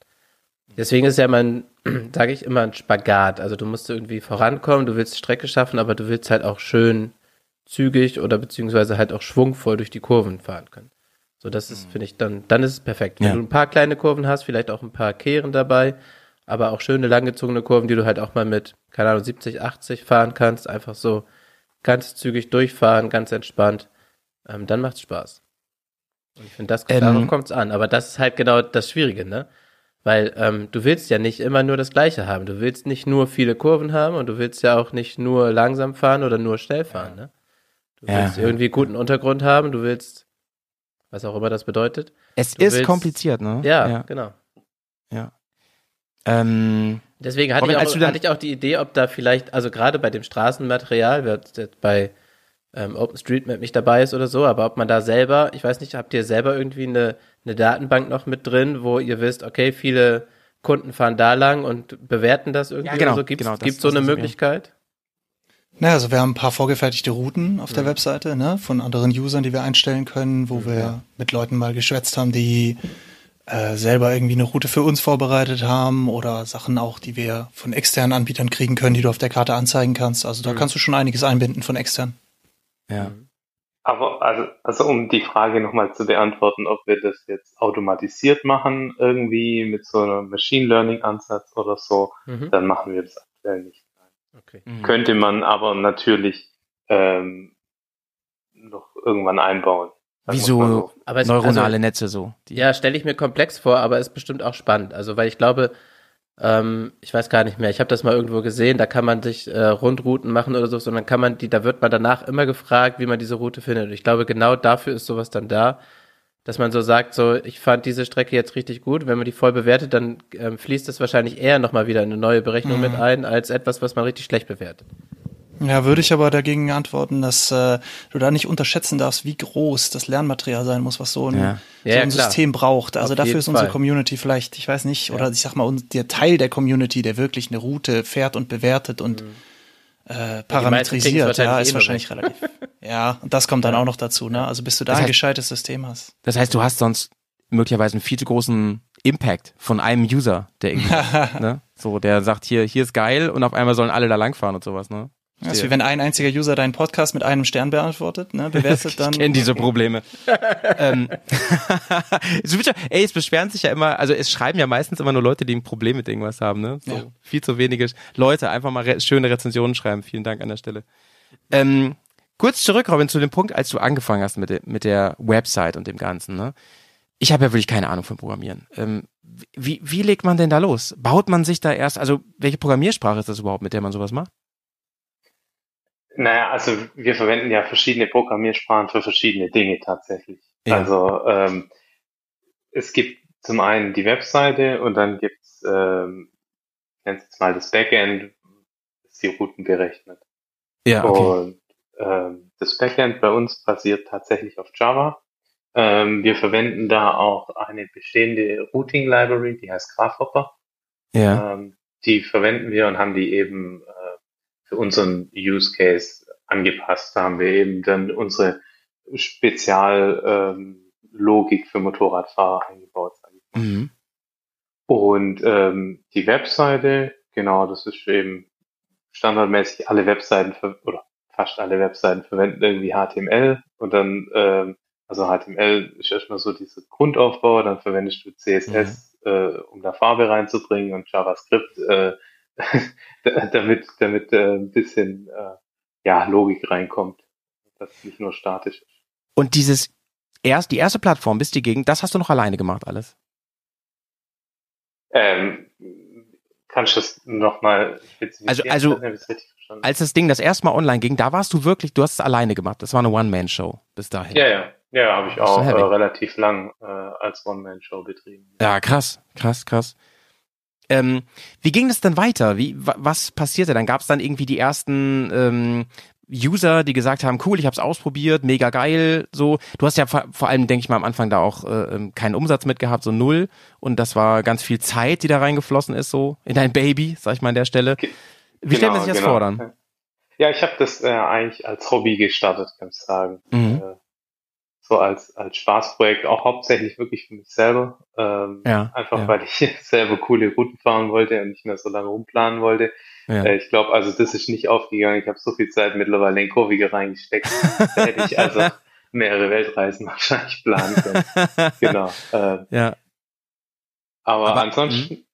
Deswegen ist ja mein, sage ich immer, ein Spagat. Also du musst irgendwie vorankommen, du willst Strecke schaffen, aber du willst halt auch schön zügig oder beziehungsweise halt auch schwungvoll durch die Kurven fahren können. So, das ist, finde ich, dann, dann ist es perfekt. Wenn Ja. du ein paar kleine Kurven hast, vielleicht auch ein paar Kehren dabei, aber auch schöne langgezogene Kurven, die du halt auch mal mit, keine Ahnung, 70, 80 fahren kannst, einfach so ganz zügig durchfahren, ganz entspannt, ähm, dann macht's Spaß. Und ich finde, das, Ähm, darauf kommt's an. Aber das ist halt genau das Schwierige, ne? Weil ähm, du willst ja nicht immer nur das Gleiche haben. Du willst nicht nur viele Kurven haben und du willst ja auch nicht nur langsam fahren oder nur schnell fahren, ne? Du Ja, willst ja. irgendwie guten Untergrund haben, du willst, was auch immer das bedeutet. Es ist willst- kompliziert, ne? Ja, ja. genau. ja. Ähm, Deswegen hatte, Robin, ich auch, hatte ich auch die Idee, ob da vielleicht, also gerade bei dem Straßenmaterial, wer jetzt bei ähm, OpenStreetMap nicht dabei ist oder so, aber ob man da selber, ich weiß nicht, habt ihr selber irgendwie eine, eine Datenbank noch mit drin, wo ihr wisst, okay, viele Kunden fahren da lang und bewerten das irgendwie Ja, genau, oder so? Gibt es genau, so eine ja. Möglichkeit? Na, also wir haben ein paar vorgefertigte Routen auf der Webseite, ne, von anderen Usern, die wir einstellen können, wo wir mit Leuten mal geschwätzt haben, die äh, selber irgendwie eine Route für uns vorbereitet haben oder Sachen auch, die wir von externen Anbietern kriegen können, die du auf der Karte anzeigen kannst. Also da kannst du schon einiges einbinden von extern. ja. Aber also, also um die Frage nochmal zu beantworten, ob wir das jetzt automatisiert machen, irgendwie mit so einem Machine Learning Ansatz oder so, Mhm. dann machen wir das aktuell nicht. Okay. Mhm. Könnte man aber natürlich ähm, noch irgendwann einbauen. Sagen Wie wir's mal so Aber es, neuronale also, Netze so. Die, Ja, stelle ich mir komplex vor, aber ist bestimmt auch spannend. Also, weil ich glaube, ähm, ich weiß gar nicht mehr, ich habe das mal irgendwo gesehen, da kann man sich äh, Rundrouten machen oder so, sondern kann man die, da wird man danach immer gefragt, wie man diese Route findet. Und ich glaube, genau dafür ist sowas dann da, dass man so sagt, so, ich fand diese Strecke jetzt richtig gut. Wenn man die voll bewertet, dann ähm, fließt das wahrscheinlich eher nochmal wieder in eine neue Berechnung mit ein, als etwas, was man richtig schlecht bewertet. Ja, würde ich aber dagegen antworten, dass äh, du da nicht unterschätzen darfst, wie groß das Lernmaterial sein muss, was so ein, Ja. so Ja, ein. System braucht. Also Auf dafür ist unsere Fall. Community vielleicht, ich weiß nicht, oder ich sag mal, der Teil der Community, der wirklich eine Route fährt und bewertet und äh, kriegen's parametrisiert, ja, eh ist nur wahrscheinlich relativ. Ja, und das kommt dann auch noch dazu, ne? Also bis du da Das ein heißt- gescheites System hast. Das heißt, du hast sonst möglicherweise einen viel zu großen Impact von einem User, der irgendwie, ne? So, der sagt, hier, hier ist geil und auf einmal sollen alle da langfahren und sowas, ne? Das ist wie wenn ein einziger User deinen Podcast mit einem Stern beantwortet, ne? Bewertet dann. Ich kenne diese Probleme. ähm, ey, es beschweren sich ja immer, also es schreiben ja meistens immer nur Leute, die ein Problem mit irgendwas haben, ne? So Ja. viel zu wenige Leute einfach mal re schöne Rezensionen schreiben. Vielen Dank an der Stelle. Ähm, kurz zurück, Robin, zu dem Punkt, als du angefangen hast mit, der- mit der Website und dem Ganzen, ne? Ich habe ja wirklich keine Ahnung von Programmieren. Ähm, wie, wie legt man denn da los? Baut man sich da erst, also welche Programmiersprache ist das überhaupt, mit der man sowas macht? Naja, also wir verwenden ja verschiedene Programmiersprachen für verschiedene Dinge tatsächlich. Ja. Also ähm, es gibt zum einen die Webseite und dann gibt's, ähm, ich nenne es jetzt mal das Backend, das die Routen berechnet. Ja, Und ähm, das Backend bei uns basiert tatsächlich auf Java. Ähm, wir verwenden da auch eine bestehende Routing Library, die heißt Grafhopper. Ja. Ähm, die verwenden wir und haben die eben für unseren Use Case angepasst. Da haben wir eben dann unsere Speziallogik ähm, für Motorradfahrer eingebaut. Mhm. Und ähm, die Webseite, genau, das ist eben standardmäßig alle Webseiten ver oder fast alle Webseiten verwenden irgendwie HTML und dann, ähm, also HTML ist erstmal so dieser Grundaufbau, dann verwendest du CSS, äh, um da Farbe reinzubringen und JavaScript, äh, damit, damit äh, ein bisschen äh, ja, Logik reinkommt, dass es nicht nur statisch ist. Und dieses erst, die erste Plattform, bist die gegen, das hast du noch alleine gemacht alles. Ähm, kannst du das nochmal? Also- also-. Als das Ding das erste Mal online ging, da warst du wirklich, du hast es alleine gemacht. Das war eine One-Man-Show bis dahin. Ja, ja. Ja, habe ich auch äh, relativ lang äh, als One-Man-Show betrieben. Ja, krass, krass, krass. Ähm, wie ging es dann weiter? Wie, wa, was passierte dann? Gab es dann irgendwie die ersten ähm, User, die gesagt haben, cool, ich habe es ausprobiert, mega geil, so. Du hast ja vor, vor allem, denke ich mal, am Anfang da auch äh, ähm, keinen Umsatz mit gehabt, so null. Und das war ganz viel Zeit, die da reingeflossen ist, so in dein Baby, sag ich mal an der Stelle. Wie stellt man sich das vor dann? Genau, Ja, ich habe das äh, eigentlich als Hobby gestartet, kann ich sagen. Mhm. Äh, so als, als Spaßprojekt, auch hauptsächlich wirklich für mich selber. Ähm, Ja, einfach ja. weil ich selber coole Routen fahren wollte und nicht mehr so lange rumplanen wollte. Ja. Äh, ich glaube, also das ist nicht aufgegangen. Ich habe so viel Zeit mittlerweile in Kurvige reingesteckt. Da hätte ich also mehrere Weltreisen wahrscheinlich planen können. Genau. Äh, ja. aber, Aber- ansonsten,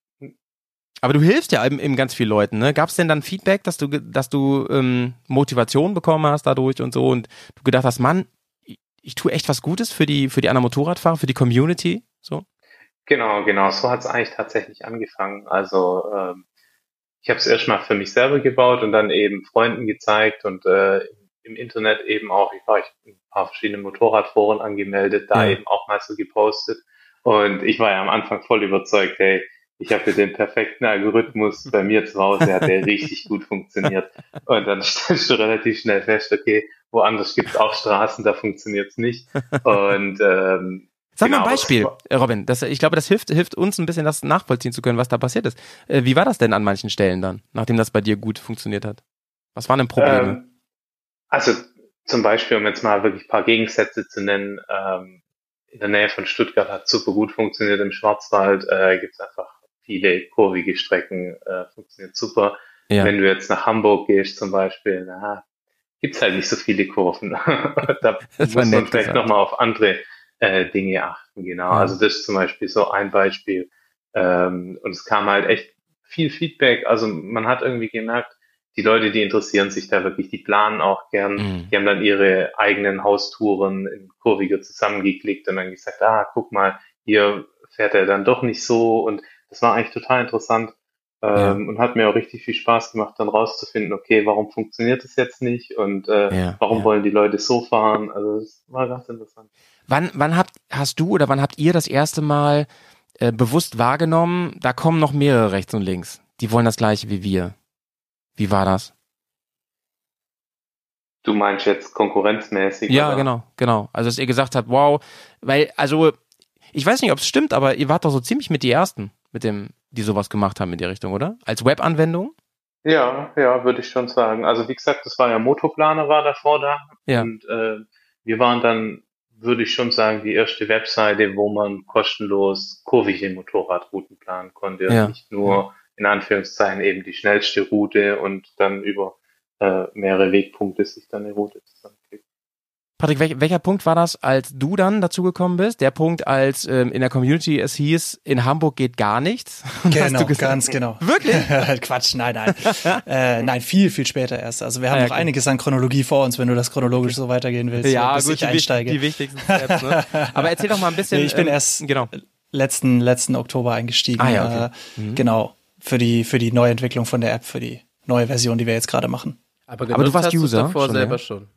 Aber du hilfst ja eben, eben ganz vielen Leuten, ne? Gab es denn dann Feedback, dass du, dass du ähm, Motivation bekommen hast dadurch und so und du gedacht hast, Mann, ich, tue echt was Gutes für die, für die anderen Motorradfahrer, für die Community, so? Genau, genau. So hat es eigentlich tatsächlich angefangen. Also ähm, ich habe es erstmal für mich selber gebaut und dann eben Freunden gezeigt und äh, im Internet eben auch, ich war ich in ein paar verschiedene Motorradforen angemeldet, da Ja. eben auch mal so gepostet. Und ich war ja am Anfang voll überzeugt, hey, ich habe hier den perfekten Algorithmus bei mir zu Hause, hat der richtig gut funktioniert. Und dann stellst du relativ schnell fest, okay, woanders gibt es auch Straßen, da funktioniert's nicht. Und ähm, Sag mal Genau, ein Beispiel, das äh, Robin. Das, ich glaube, das hilft, hilft uns ein bisschen, das nachvollziehen zu können, was da passiert ist. Äh, wie war das denn an manchen Stellen dann, nachdem das bei dir gut funktioniert hat? Was waren denn Probleme? Ähm, also zum Beispiel, um jetzt mal wirklich ein paar Gegensätze zu nennen, ähm, in der Nähe von Stuttgart hat super gut funktioniert, im Schwarzwald äh, gibt es einfach viele kurvige Strecken, äh, funktioniert super. ja. Wenn du jetzt nach Hamburg gehst zum Beispiel, na, gibt's halt nicht so viele Kurven. da muss man vielleicht gesagt. nochmal auf andere äh, Dinge achten, genau. Ja. Also das ist zum Beispiel so ein Beispiel. Ähm, und es kam halt echt viel Feedback. Also man hat irgendwie gemerkt, die Leute, die interessieren sich da wirklich, die planen auch gern. Mhm. Die haben dann ihre eigenen Haustouren in Kurviger zusammengeklickt und dann gesagt, ah, guck mal, hier fährt er dann doch nicht so. Und das war eigentlich total interessant. Ähm, Und hat mir auch richtig viel Spaß gemacht, dann rauszufinden, okay, warum funktioniert das jetzt nicht und äh, Ja, warum ja. wollen die Leute so fahren? Also das war ganz interessant. Wann, wann habt, hast du oder wann habt ihr das erste Mal äh, bewusst wahrgenommen, da kommen noch mehrere rechts und links. Die wollen das gleiche wie wir. Wie war das? Du meinst jetzt konkurrenzmäßig? Ja, oder? genau, genau. Also dass ihr gesagt habt, wow, weil, also, ich weiß nicht, ob es stimmt, aber ihr wart doch so ziemlich mit die Ersten, mit dem, die sowas gemacht haben in die Richtung, oder? Als Webanwendung? Ja, ja, würde ich schon sagen. Also wie gesagt, das war ja Motoplaner war davor da Ja. und äh, wir waren dann, würde ich schon sagen, die erste Webseite, wo man kostenlos kurvige Motorradrouten planen konnte und Ja. nicht nur in Anführungszeichen eben die schnellste Route und dann über äh, mehrere Wegpunkte sich dann eine Route zusammenklickt. Patrick, welch, welcher Punkt war das, als du dann dazugekommen bist? Der Punkt, als ähm, in der Community es hieß, in Hamburg geht gar nichts? Genau, du gesagt- ganz genau. Wirklich? Quatsch, nein, nein. äh, nein, viel, viel später erst. Also wir haben Ah, ja, noch okay. einiges an Chronologie vor uns, wenn du das chronologisch so weitergehen willst, Ja, bis gut, ich die, einsteige. die wichtigsten Steps, ne? Aber erzähl doch mal ein bisschen. Nee, ich bin ähm, erst- Genau. letzten, letzten Oktober eingestiegen. Ah, ja, okay. äh, Genau, für die, für die Neuentwicklung von der App, für die neue Version, die wir jetzt gerade machen. Aber, du genutzt warst User davor schon, selber ja? schon.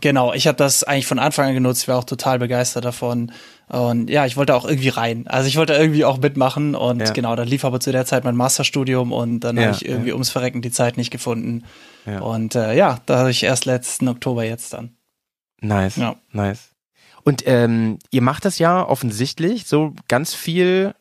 Genau, ich habe das eigentlich von Anfang an genutzt, war auch total begeistert davon. Und ja, ich wollte auch irgendwie rein. Also ich wollte irgendwie auch mitmachen und Ja. genau, dann lief aber zu der Zeit mein Masterstudium und dann Ja, habe ich irgendwie ums Verrecken die Zeit nicht gefunden. Ja. Und äh, ja, da habe ich erst letzten Oktober jetzt dann. Nice. Ja. Nice. Und ähm, ihr macht das ja offensichtlich so ganz viel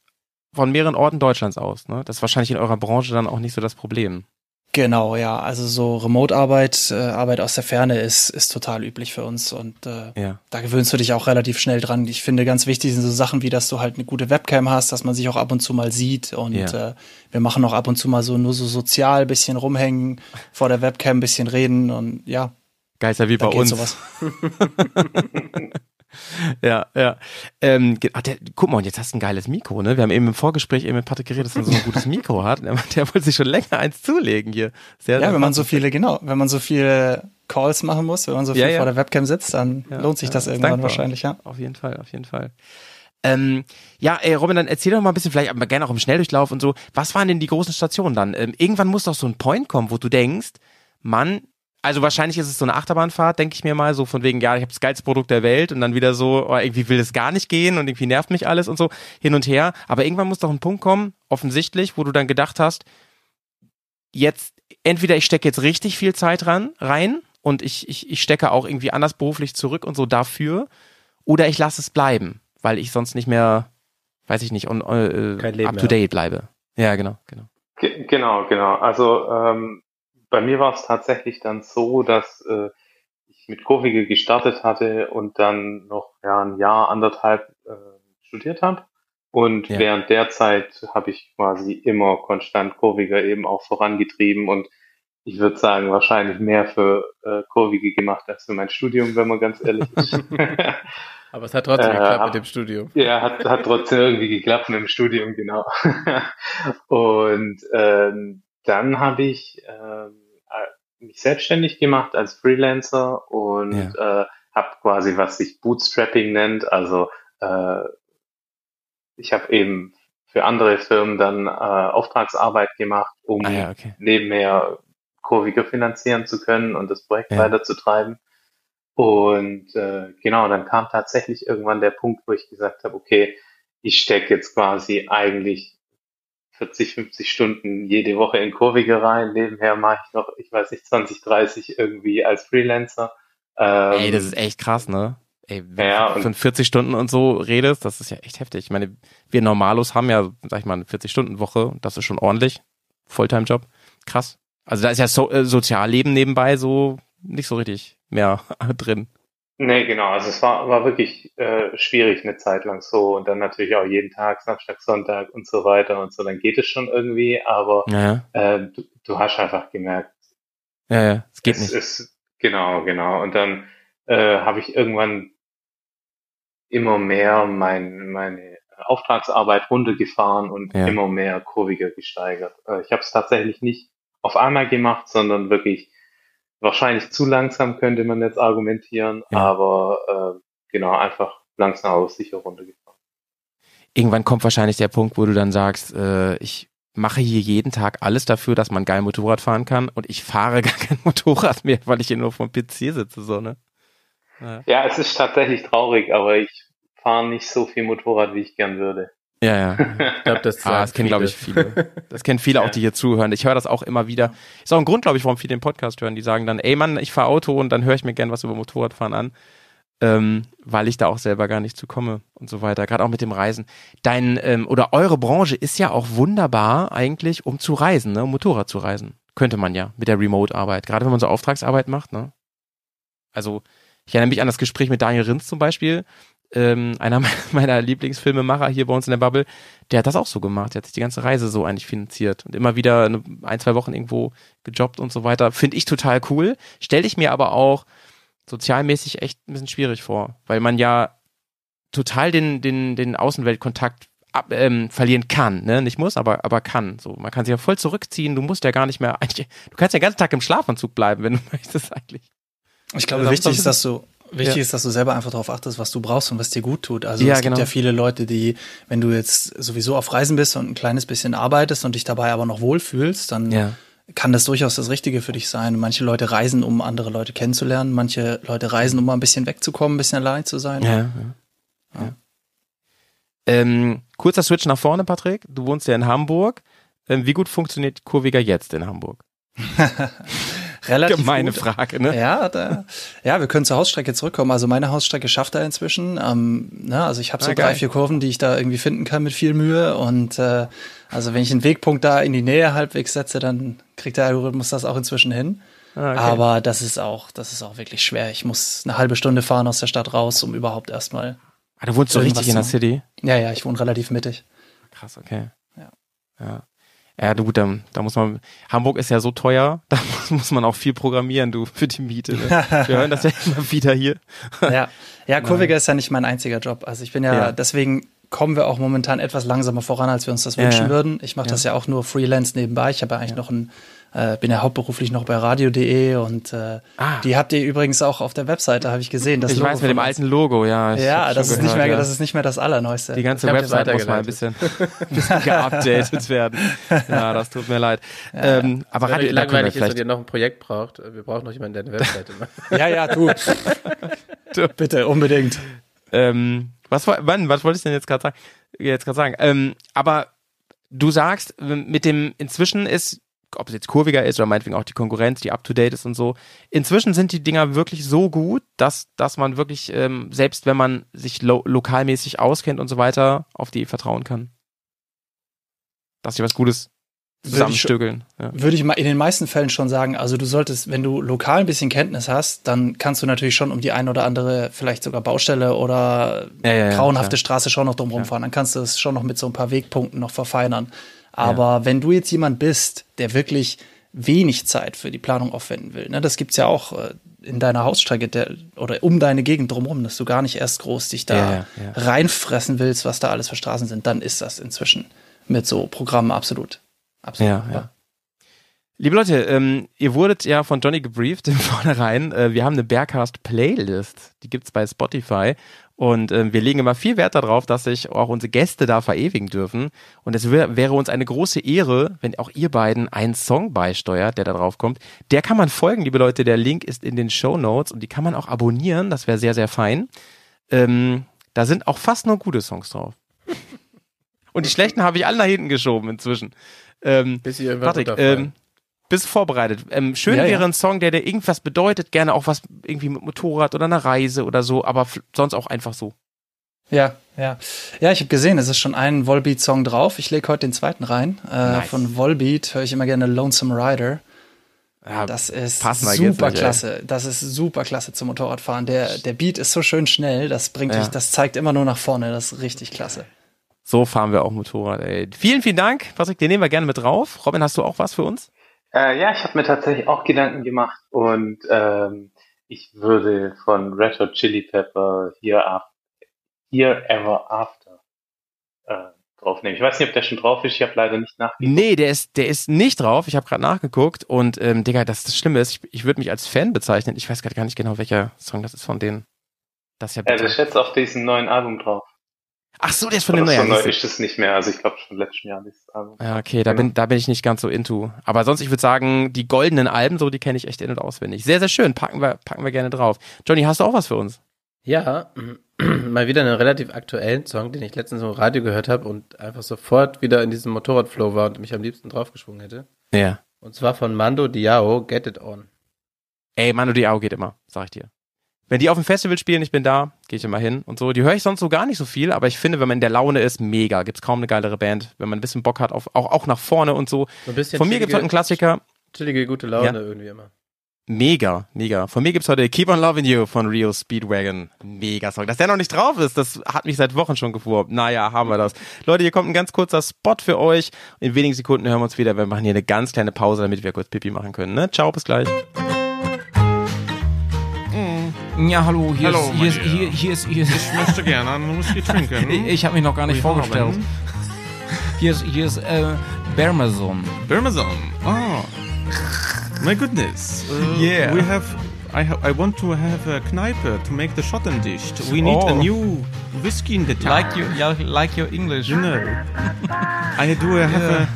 von mehreren Orten Deutschlands aus. Ne? Das ist wahrscheinlich in eurer Branche dann auch nicht so das Problem. Genau, ja. Also so Remote-Arbeit, äh, Arbeit aus der Ferne ist, ist total üblich für uns und äh, Ja. da gewöhnst du dich auch relativ schnell dran. Ich finde, ganz wichtig sind so Sachen wie, dass du halt eine gute Webcam hast, dass man sich auch ab und zu mal sieht und Ja. äh, wir machen auch ab und zu mal so nur so sozial bisschen rumhängen, vor der Webcam bisschen reden und ja, Geister wie bei uns. sowas. Ja, ja. Ähm, ach, der, guck mal, und jetzt hast du ein geiles Mikro, ne? Wir haben eben im Vorgespräch eben mit Patrick geredet, dass er so ein gutes Mikro hat. Der, der wollte sich schon länger eins zulegen hier. Sehr, Ja, sehr wenn man so viele, genau, wenn man so viele Calls machen muss, wenn man so viel Ja, ja. vor der Webcam sitzt, dann Ja, lohnt sich das irgendwann dankbar. wahrscheinlich, ja. Auf jeden Fall, auf jeden Fall. Ähm, ja, ey, Robin, dann erzähl doch mal ein bisschen, vielleicht aber gerne auch im Schnelldurchlauf und so. Was waren denn die großen Stationen dann? Ähm, irgendwann muss doch so ein Point kommen, wo du denkst, Mann, also wahrscheinlich ist es so eine Achterbahnfahrt, denke ich mir mal, so von wegen, ja, ich habe das geilste Produkt der Welt und dann wieder so, oh, irgendwie will es gar nicht gehen und irgendwie nervt mich alles und so hin und her. Aber irgendwann muss doch ein Punkt kommen, offensichtlich, wo du dann gedacht hast, jetzt entweder ich stecke jetzt richtig viel Zeit ran rein und ich, ich, ich stecke auch irgendwie anders beruflich zurück und so dafür oder ich lasse es bleiben, weil ich sonst nicht mehr, weiß ich nicht, on, äh, Kein Leben up to date bleibe. Ja, genau, genau. Ge- Genau, genau. Also ähm, bei mir war es tatsächlich dann so, dass äh, ich mit Kurvige gestartet hatte und dann noch ja, ein Jahr, anderthalb äh, studiert habe. Und Ja. während der Zeit habe ich quasi immer konstant Kurviger eben auch vorangetrieben und ich würde sagen, wahrscheinlich mehr für äh, Kurvige gemacht als für mein Studium, wenn man ganz ehrlich ist. Aber es hat trotzdem Äh, geklappt mit dem Studium. Ja, hat, hat trotzdem irgendwie geklappt mit dem Studium, genau. Und ähm, dann habe ich ähm, äh, mich selbstständig gemacht als Freelancer und äh, habe quasi, was sich Bootstrapping nennt, also äh, ich habe eben für andere Firmen dann äh, Auftragsarbeit gemacht, um Ah ja, okay. nebenher Kurviger finanzieren zu können und das Projekt Ja. weiterzutreiben. Und äh, genau, dann kam tatsächlich irgendwann der Punkt, wo ich gesagt habe, okay, ich stecke jetzt quasi eigentlich 40, 50 Stunden jede Woche in Kurviger rein. Nebenher mache ich noch, ich weiß nicht, 20, 30 irgendwie als Freelancer. Ähm, Ey, das ist echt krass, ne? Ey, wenn Ja, du von 40 Stunden und so redest, das ist ja echt heftig. Ich meine, wir Normalos haben ja, sag ich mal, eine 40-Stunden-Woche und das ist schon ordentlich. Fulltime-Job. Krass. Also da ist ja so, äh, Sozialleben nebenbei so nicht so richtig mehr drin. Nee, genau. Also es war, war wirklich äh, schwierig eine Zeit lang so und dann natürlich auch jeden Tag, Samstag, Sonntag und so weiter und so. Dann geht es schon irgendwie, aber Ja, äh, du, du hast einfach gemerkt, Ja, ja. Es geht es nicht. ist genau, genau. Und dann äh, habe ich irgendwann immer mehr mein, meine Auftragsarbeit runtergefahren und Ja. immer mehr kurviger gesteigert. Äh, ich habe es tatsächlich nicht auf einmal gemacht, sondern wirklich wahrscheinlich zu langsam könnte man jetzt argumentieren, Ja. aber äh, genau einfach langsam aber sicher runtergefahren. Irgendwann kommt wahrscheinlich der Punkt, wo du dann sagst, äh, ich mache hier jeden Tag alles dafür, dass man geil Motorrad fahren kann und ich fahre gar kein Motorrad mehr, weil ich hier nur vom PC sitze, so, ne? Ja, Ja, es ist tatsächlich traurig, aber ich fahre nicht so viel Motorrad, wie ich gern würde. Ja. ja. Ich glaube, das, Ah, das kennen, glaube ich, viele. Das kennen viele auch, die hier zuhören. Ich höre das auch immer wieder. Ist auch ein Grund, glaube ich, warum viele den Podcast hören. Die sagen dann, ey Mann, ich fahre Auto und dann höre ich mir gern was über Motorradfahren an. Ähm, weil ich da auch selber gar nicht zu komme und so weiter. Gerade auch mit dem Reisen. Dein, ähm, oder eure Branche ist ja auch wunderbar eigentlich, um zu reisen, ne? Um Motorrad zu reisen. Könnte man ja mit der Remote-Arbeit. Gerade wenn man so Auftragsarbeit macht, ne? Also, ich erinnere mich an das Gespräch mit Daniel Rinz zum Beispiel, ähm, einer meiner Lieblingsfilmemacher hier bei uns in der Bubble, der hat das auch so gemacht. Der hat sich die ganze Reise so eigentlich finanziert und immer wieder eine, ein, zwei Wochen irgendwo gejobbt und so weiter. Finde ich total cool. Stelle ich mir aber auch sozialmäßig echt ein bisschen schwierig vor, weil man ja total den, den, den Außenweltkontakt ab, ähm, verlieren kann, ne? Nicht muss, aber, aber kann. So, man kann sich ja voll zurückziehen, du musst ja gar nicht mehr, eigentlich, du kannst ja den ganzen Tag im Schlafanzug bleiben, wenn du möchtest eigentlich. Ich glaube, Ja, wichtig das- ist, dass du wichtig Ja. ist, dass du selber einfach darauf achtest, was du brauchst und was dir gut tut. Also Ja, es gibt genau. ja viele Leute, die, wenn du jetzt sowieso auf Reisen bist und ein kleines bisschen arbeitest und dich dabei aber noch wohlfühlst, dann Ja. kann das durchaus das Richtige für dich sein. Manche Leute reisen, um andere Leute kennenzulernen. Manche Leute reisen, um mal ein bisschen wegzukommen, ein bisschen allein zu sein. Ja, ja. Ähm, kurzer Switch nach vorne, Patrick. Du wohnst ja in Hamburg. Ähm, wie gut funktioniert Kurviger jetzt in Hamburg? Relativ Gemeine gut. Frage, ne? Ja, da, ja, wir können zur Hausstrecke zurückkommen. Also meine Hausstrecke schafft er inzwischen. Ähm, ne, also ich habe so Ah, geil. drei, vier Kurven, die ich da irgendwie finden kann mit viel Mühe. Und äh, also wenn ich einen Wegpunkt da in die Nähe halbwegs setze, dann kriegt der Algorithmus das auch inzwischen hin. Ah, okay. Aber das ist auch, das ist auch wirklich schwer. Ich muss eine halbe Stunde fahren aus der Stadt raus, um überhaupt erstmal. Ah, du wohnst so richtig in der City? Ja, ja, ich wohne relativ mittig. Krass, okay. Ja. Ja. Ja, du, da, da muss man, Hamburg ist ja so teuer, da muss, muss man auch viel programmieren, du, für die Miete. Ne? Wir hören das ja immer wieder hier. ja, ja, Kurviger ist ja nicht mein einziger Job. Also ich bin ja, Ja. deswegen kommen wir auch momentan etwas langsamer voran, als wir uns das Ja, wünschen ja. würden. Ich mache das ja auch nur Freelance nebenbei. Ich habe ja eigentlich noch ein, äh, bin ja hauptberuflich noch bei radio.de und äh, Ah. die habt ihr übrigens auch auf der Webseite, habe ich gesehen. Das ich Logo weiß, mit dem alten Logo, ja. Ja, das ist, nicht gehört, mehr, ja. das ist nicht mehr das Allerneueste. Die ganze Website muss mal ein bisschen, bisschen geupdatet werden. Ja, das tut mir leid. ähm, aber Wenn Radio, wir langweilig ist vielleicht ihr noch ein Projekt braucht, wir brauchen noch jemanden, der eine Webseite macht. ja, ja, du. Bitte, unbedingt. Ähm, was, wann, was wollte ich denn jetzt gerade sagen? Jetzt gerade sagen. Ähm, aber du sagst, mit dem inzwischen ist, ob es jetzt kurviger ist oder meinetwegen auch die Konkurrenz, die up to date ist und so. Inzwischen sind die Dinger wirklich so gut, dass dass man wirklich ähm, selbst wenn man sich lo lokalmäßig auskennt und so weiter, auf die vertrauen kann. Dass sie was Gutes zusammenstückeln. Ja. Würde ich mal in den meisten Fällen schon sagen, also du solltest, wenn du lokal ein bisschen Kenntnis hast, dann kannst du natürlich schon um die ein oder andere, vielleicht sogar Baustelle oder Ja, ja, grauenhafte. Straße schon noch drumherum fahren. Dann kannst du es schon noch mit so ein paar Wegpunkten noch verfeinern. Aber wenn du jetzt jemand bist, der wirklich wenig Zeit für die Planung aufwenden will, ne, das gibt's ja auch äh, in deiner Hausstrecke der, oder um deine Gegend drumherum, dass du gar nicht erst groß dich da Ja, ja, ja. reinfressen willst, was da alles für Straßen sind, dann ist das inzwischen mit so Programmen absolut. absolut Ja, ja. Liebe Leute, ähm, ihr wurdet ja von Johnny gebrieft im Vornherein. Äh, wir haben eine Bearcast-Playlist, die gibt's bei Spotify. Und ähm, wir legen immer viel Wert darauf, dass sich auch unsere Gäste da verewigen dürfen. Und es wär, wäre uns eine große Ehre, wenn auch ihr beiden einen Song beisteuert, der da drauf kommt. Der kann man folgen, liebe Leute. Der Link ist in den Show Notes und die kann man auch abonnieren. Das wäre sehr, sehr fein. Ähm, da sind auch fast nur gute Songs drauf. Und die schlechten habe ich alle nach hinten geschoben inzwischen. Ähm, Bis sie irgendwann Patrick, ähm, bist du vorbereitet? Ähm, schön Ja, ja. wäre ein Song, der dir irgendwas bedeutet, gerne auch was irgendwie mit Motorrad oder einer Reise oder so, aber sonst auch einfach so. Ja, ja. Ja, ich habe gesehen, es ist schon ein Volbeat-Song drauf. Ich lege heute den zweiten rein. Äh, Nice. Von Volbeat höre ich immer gerne Lonesome Rider. Ja, Das ist super nicht, klasse. Das ist super klasse zum Motorradfahren. Der, der Beat ist so schön schnell, das bringt Ja. dich, das zeigt immer nur nach vorne. Das ist richtig klasse. So fahren wir auch Motorrad, ey. Vielen, vielen Dank, Patrick, den nehmen wir gerne mit drauf. Robin, hast du auch was für uns? Äh, ja, ich habe mir tatsächlich auch Gedanken gemacht und ähm, ich würde von Red Hot Chili Pepper Here, After, Here Ever After äh, draufnehmen. Ich weiß nicht, ob der schon drauf ist. Ich habe leider nicht nachgeguckt. Nee, der ist, der ist nicht drauf. Ich habe gerade nachgeguckt und ähm, Digga, das, das Schlimme ist, ich, ich würde mich als Fan bezeichnen. Ich weiß gerade gar nicht genau, welcher Song das ist von denen. Das ist ja Ja, bitter. das ist jetzt auf diesem neuen Album drauf. Ach so, der ist von dem Oder so neu ist es nicht mehr. Also ich glaube schon letzten Jahr dieses Album. Ja, okay, da Genau. bin, da bin ich nicht ganz so into. Aber sonst, ich würde sagen, die goldenen Alben, so, die kenne ich echt in- und auswendig. Sehr, sehr schön. Packen wir, packen wir gerne drauf. Johnny, hast du auch was für uns? Ja, mal wieder einen relativ aktuellen Song, den ich letztens im Radio gehört habe und einfach sofort wieder in diesem Motorradflow war und mich am liebsten draufgeschwungen hätte. Ja. Und zwar von Mando Diao, Get It On. Ey, Manu Diao geht immer, sag ich dir. Wenn die auf dem Festival spielen, ich bin da, gehe ich immer hin und so. Die höre ich sonst so gar nicht so viel, aber ich finde, wenn man in der Laune ist, mega. Gibt's kaum eine geilere Band, wenn man ein bisschen Bock hat auf, auch, auch nach vorne und so. So Von mir gibt's heute einen Klassiker. Chillige, gute Laune Ja. irgendwie immer. Mega, mega. Von mir gibt's heute Keep on Loving You von Rio Speedwagon. Mega Song. Dass der noch nicht drauf ist, das hat mich seit Wochen schon gewurmt. Naja, haben wir das. Leute, hier kommt ein ganz kurzer Spot für euch. In wenigen Sekunden hören wir uns wieder. Wir machen hier eine ganz kleine Pause, damit wir kurz Pipi machen können. Ne? Ciao, bis gleich. Ja, hallo, hier Hallo, ist, hier ist, hier, hier ist, hier ist, Ich möchte gerne einen Whisky trinken. ich, ich habe mich noch gar nicht Wir vorgestellt. Hier ist, hier ist, äh, Bermason. Birmazon. Oh. My goodness. Uh, Yeah. We have. I, ha I want to have a Kneipe to make the Schotten dicht. We need a Oh. new whiskey in the town. Like you, like your English. You know. I do have Yeah. a.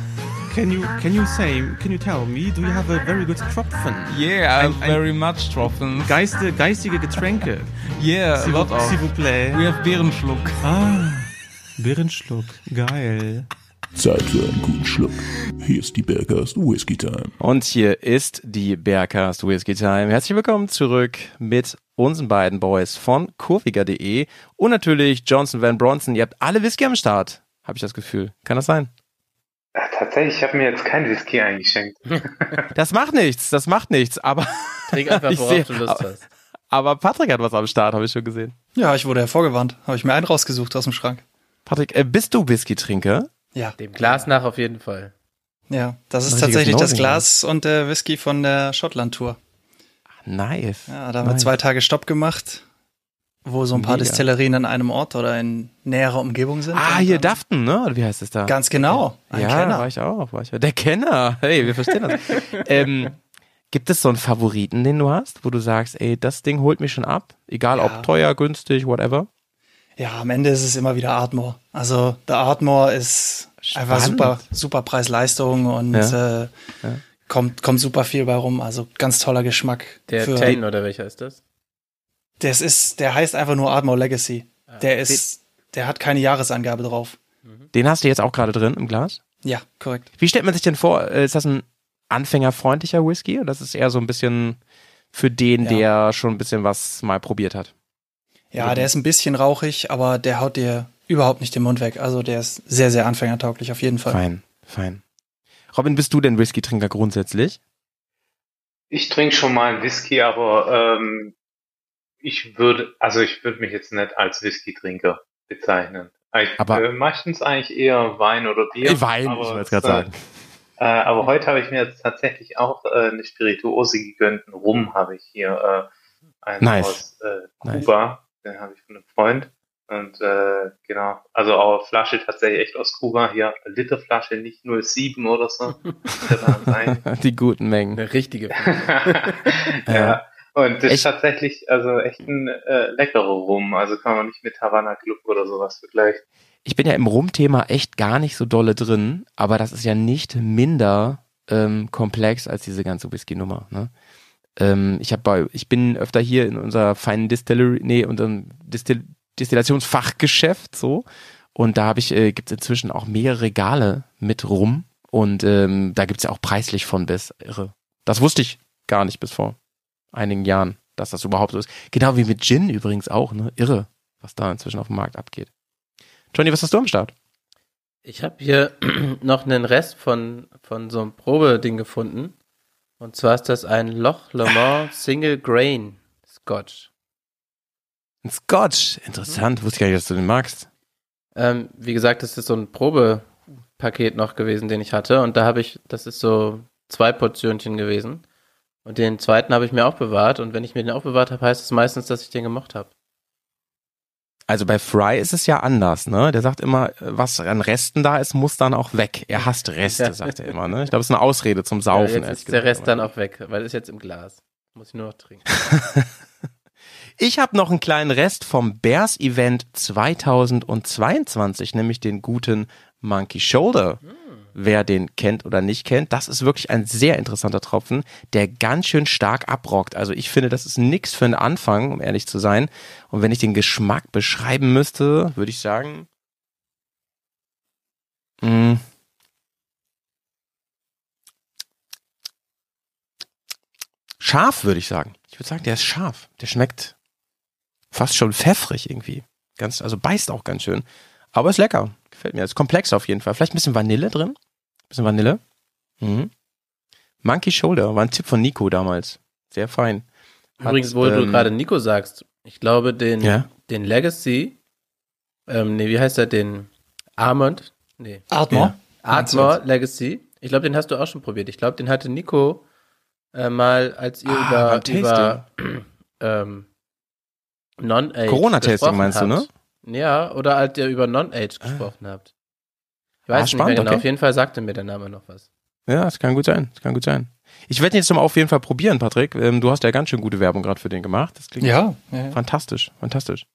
Can you can you say can you tell me do you have a very good Tropfen? Yeah, Ein- ein- very much Tropfen. Geiste, geistige Getränke. Yeah, S'il lot vous- of. S'il vous plaît. We have Bärenschluck. Ah, Birrenschluck. Geil. Zeit für einen guten Schluck. Hier ist die Bergast Whisky Time. Und hier ist die Bergcast Whisky Time. Herzlich willkommen zurück mit unseren beiden Boys von kurviger.de und natürlich Johnson Van Bronson. Ihr habt alle Whisky am Start, habe ich das Gefühl. Kann das sein? Äh, tatsächlich, ich habe mir jetzt kein Whisky eingeschenkt. Das macht nichts, das macht nichts. Aber, Trink einfach, Ich worauf seh- du Lust aber- hast. aber Patrick hat was am Start, habe ich schon gesehen. Ja, ich wurde hervorgewarnt. Habe ich mir einen rausgesucht aus dem Schrank. Patrick, äh, bist du Whisky-Trinker? Ja, Dem Glas nach auf jeden Fall. ja. Das ist tatsächlich das. Glas und der Whisky von der Schottland-Tour. Nice. Ja, da haben wir nice. zwei Tage Stopp gemacht, wo so ein paar Mega. Destillerien an einem Ort oder in näherer Umgebung sind. Ah, hier Daften, ne? Oder wie heißt es da? Ganz genau. Ein ja, Kenner. war ich auch. War ich auch. Der Kenner. Hey, wir verstehen das. ähm, gibt es so einen Favoriten, den du hast, wo du sagst, ey, das Ding holt mich schon ab? Egal Ja. ob teuer, günstig, whatever. Ja, am Ende ist es immer wieder Ardmore. Also der Ardmore ist einfach Spannend. super, super Preis-Leistung und Ja. Äh, kommt, kommt super viel bei rum. Also ganz toller Geschmack. Der Tane oder welcher ist das? Das ist, der heißt einfach nur Ardmore Legacy. Der ist, der hat keine Jahresangabe drauf. Den hast du jetzt auch gerade drin im Glas. Ja, korrekt. Wie stellt man sich denn vor? äh, Ist das ein anfängerfreundlicher Whisky? Oder das ist eher so ein bisschen für den, Ja. der schon ein bisschen was mal probiert hat? Ja, der ist ein bisschen rauchig, aber der haut dir überhaupt nicht den Mund weg. Also der ist sehr, sehr anfängertauglich auf jeden Fall. Fein, fein. Robin, bist du denn Whisky-Trinker grundsätzlich? Ich trinke schon mal einen Whisky, aber ähm, ich würde, also ich würde mich jetzt nicht als Whisky-Trinker bezeichnen. Ich, Aber- äh, meistens eigentlich eher Wein oder Bier. Äh, Wein, aber ich wollte es, gerade äh, sagen. Äh, aber heute habe ich mir jetzt tatsächlich auch äh, eine Spirituose gegönnt. Einen Rum habe ich hier. Äh, einen Nice. aus äh, Nice. Kuba. Den habe ich von einem Freund. Und äh, genau, also auch Flasche tatsächlich echt aus Kuba. Hier Literflasche, nicht 07 oder so. Die guten Mengen. Eine richtige. ja. Und das Echt? ist tatsächlich also echt ein äh, leckerer Rum. Also kann man nicht mit Havana Club oder sowas vergleichen. Ich bin ja im Rum-Thema echt gar nicht so dolle drin, aber das ist ja nicht minder ähm, komplex als diese ganze Whisky-Nummer. Ne? Ähm, ich, hab bei, ich bin öfter hier in unserer feinen Distillery, nee, unserem Distill Destillationsfachgeschäft so. Und da habe ich, äh, gibt es inzwischen auch mehrere Regale mit Rum. Und ähm, da gibt's ja auch preislich von bis irre. Das wusste ich gar nicht bis vor einigen Jahren, dass das überhaupt so ist. Genau wie mit Gin übrigens auch, ne? Irre, was da inzwischen auf dem Markt abgeht. Johnny, was hast du am Start? Ich habe hier noch einen Rest von, von so einem Probeding gefunden. Und zwar ist das ein Loch Le Mans Single Grain Scotch. Ein Scotch. Interessant, wusste ich gar nicht, dass du den magst. Ähm, wie gesagt, das ist so ein Probepaket noch gewesen, den ich hatte. Und da habe ich, das ist so zwei Portionchen gewesen. Und den zweiten habe ich mir auch bewahrt. Und wenn ich mir den auch bewahrt habe, heißt es meistens, dass ich den gemocht habe. Also bei Fry ist es ja anders, ne? Der sagt immer, was an Resten da ist, muss dann auch weg. Er hasst Reste, Ja. sagt er immer, ne? Ich glaube, es ist eine Ausrede zum Saufen. Ja, jetzt ist der. Rest dann auch weg, weil es ist jetzt im Glas. Muss ich nur noch trinken. Ich habe noch einen kleinen Rest vom Bears Event 2022, nämlich den guten Monkey Shoulder. Wer den kennt oder nicht kennt, das ist wirklich ein sehr interessanter Tropfen, der ganz schön stark abrockt. Also ich finde, das ist nix für einen Anfang, um ehrlich zu sein. Und wenn ich den Geschmack beschreiben müsste, würde ich sagen, mh, scharf, würde ich sagen. Ich würde sagen, der ist scharf. Der schmeckt fast schon pfeffrig irgendwie. Ganz, also beißt auch ganz schön. Aber ist lecker. Gefällt mir. Ist komplex auf jeden Fall. Vielleicht ein bisschen Vanille drin. bisschen Vanille. Mhm. Monkey Shoulder war ein Tipp von Nico damals. Sehr fein. Hat, Übrigens, wo du ähm, gerade Nico sagst, ich glaube, den, Ja. den Legacy, ähm, nee, wie heißt er, den Armand? Nee. Ardmore? Du Ardmore Legacy. Ich glaube, den hast du auch schon probiert. Ich glaube, den hatte Nico äh, mal, als ihr Ah, über, über ähm, Non-Age Corona-Tasting gesprochen meinst du, habt. Ja, oder als ihr über Non-Age gesprochen habt. Ich weiß Ah, nicht spannend, mehr genau. okay. Auf jeden Fall sagte mir der Name noch was. Ja, das kann gut sein. Das kann gut sein. Ich werde ihn jetzt mal auf jeden Fall probieren, Patrick. Ähm, du hast ja ganz schön gute Werbung gerade für den gemacht. Das klingt Ja, ja, ja. fantastisch, fantastisch.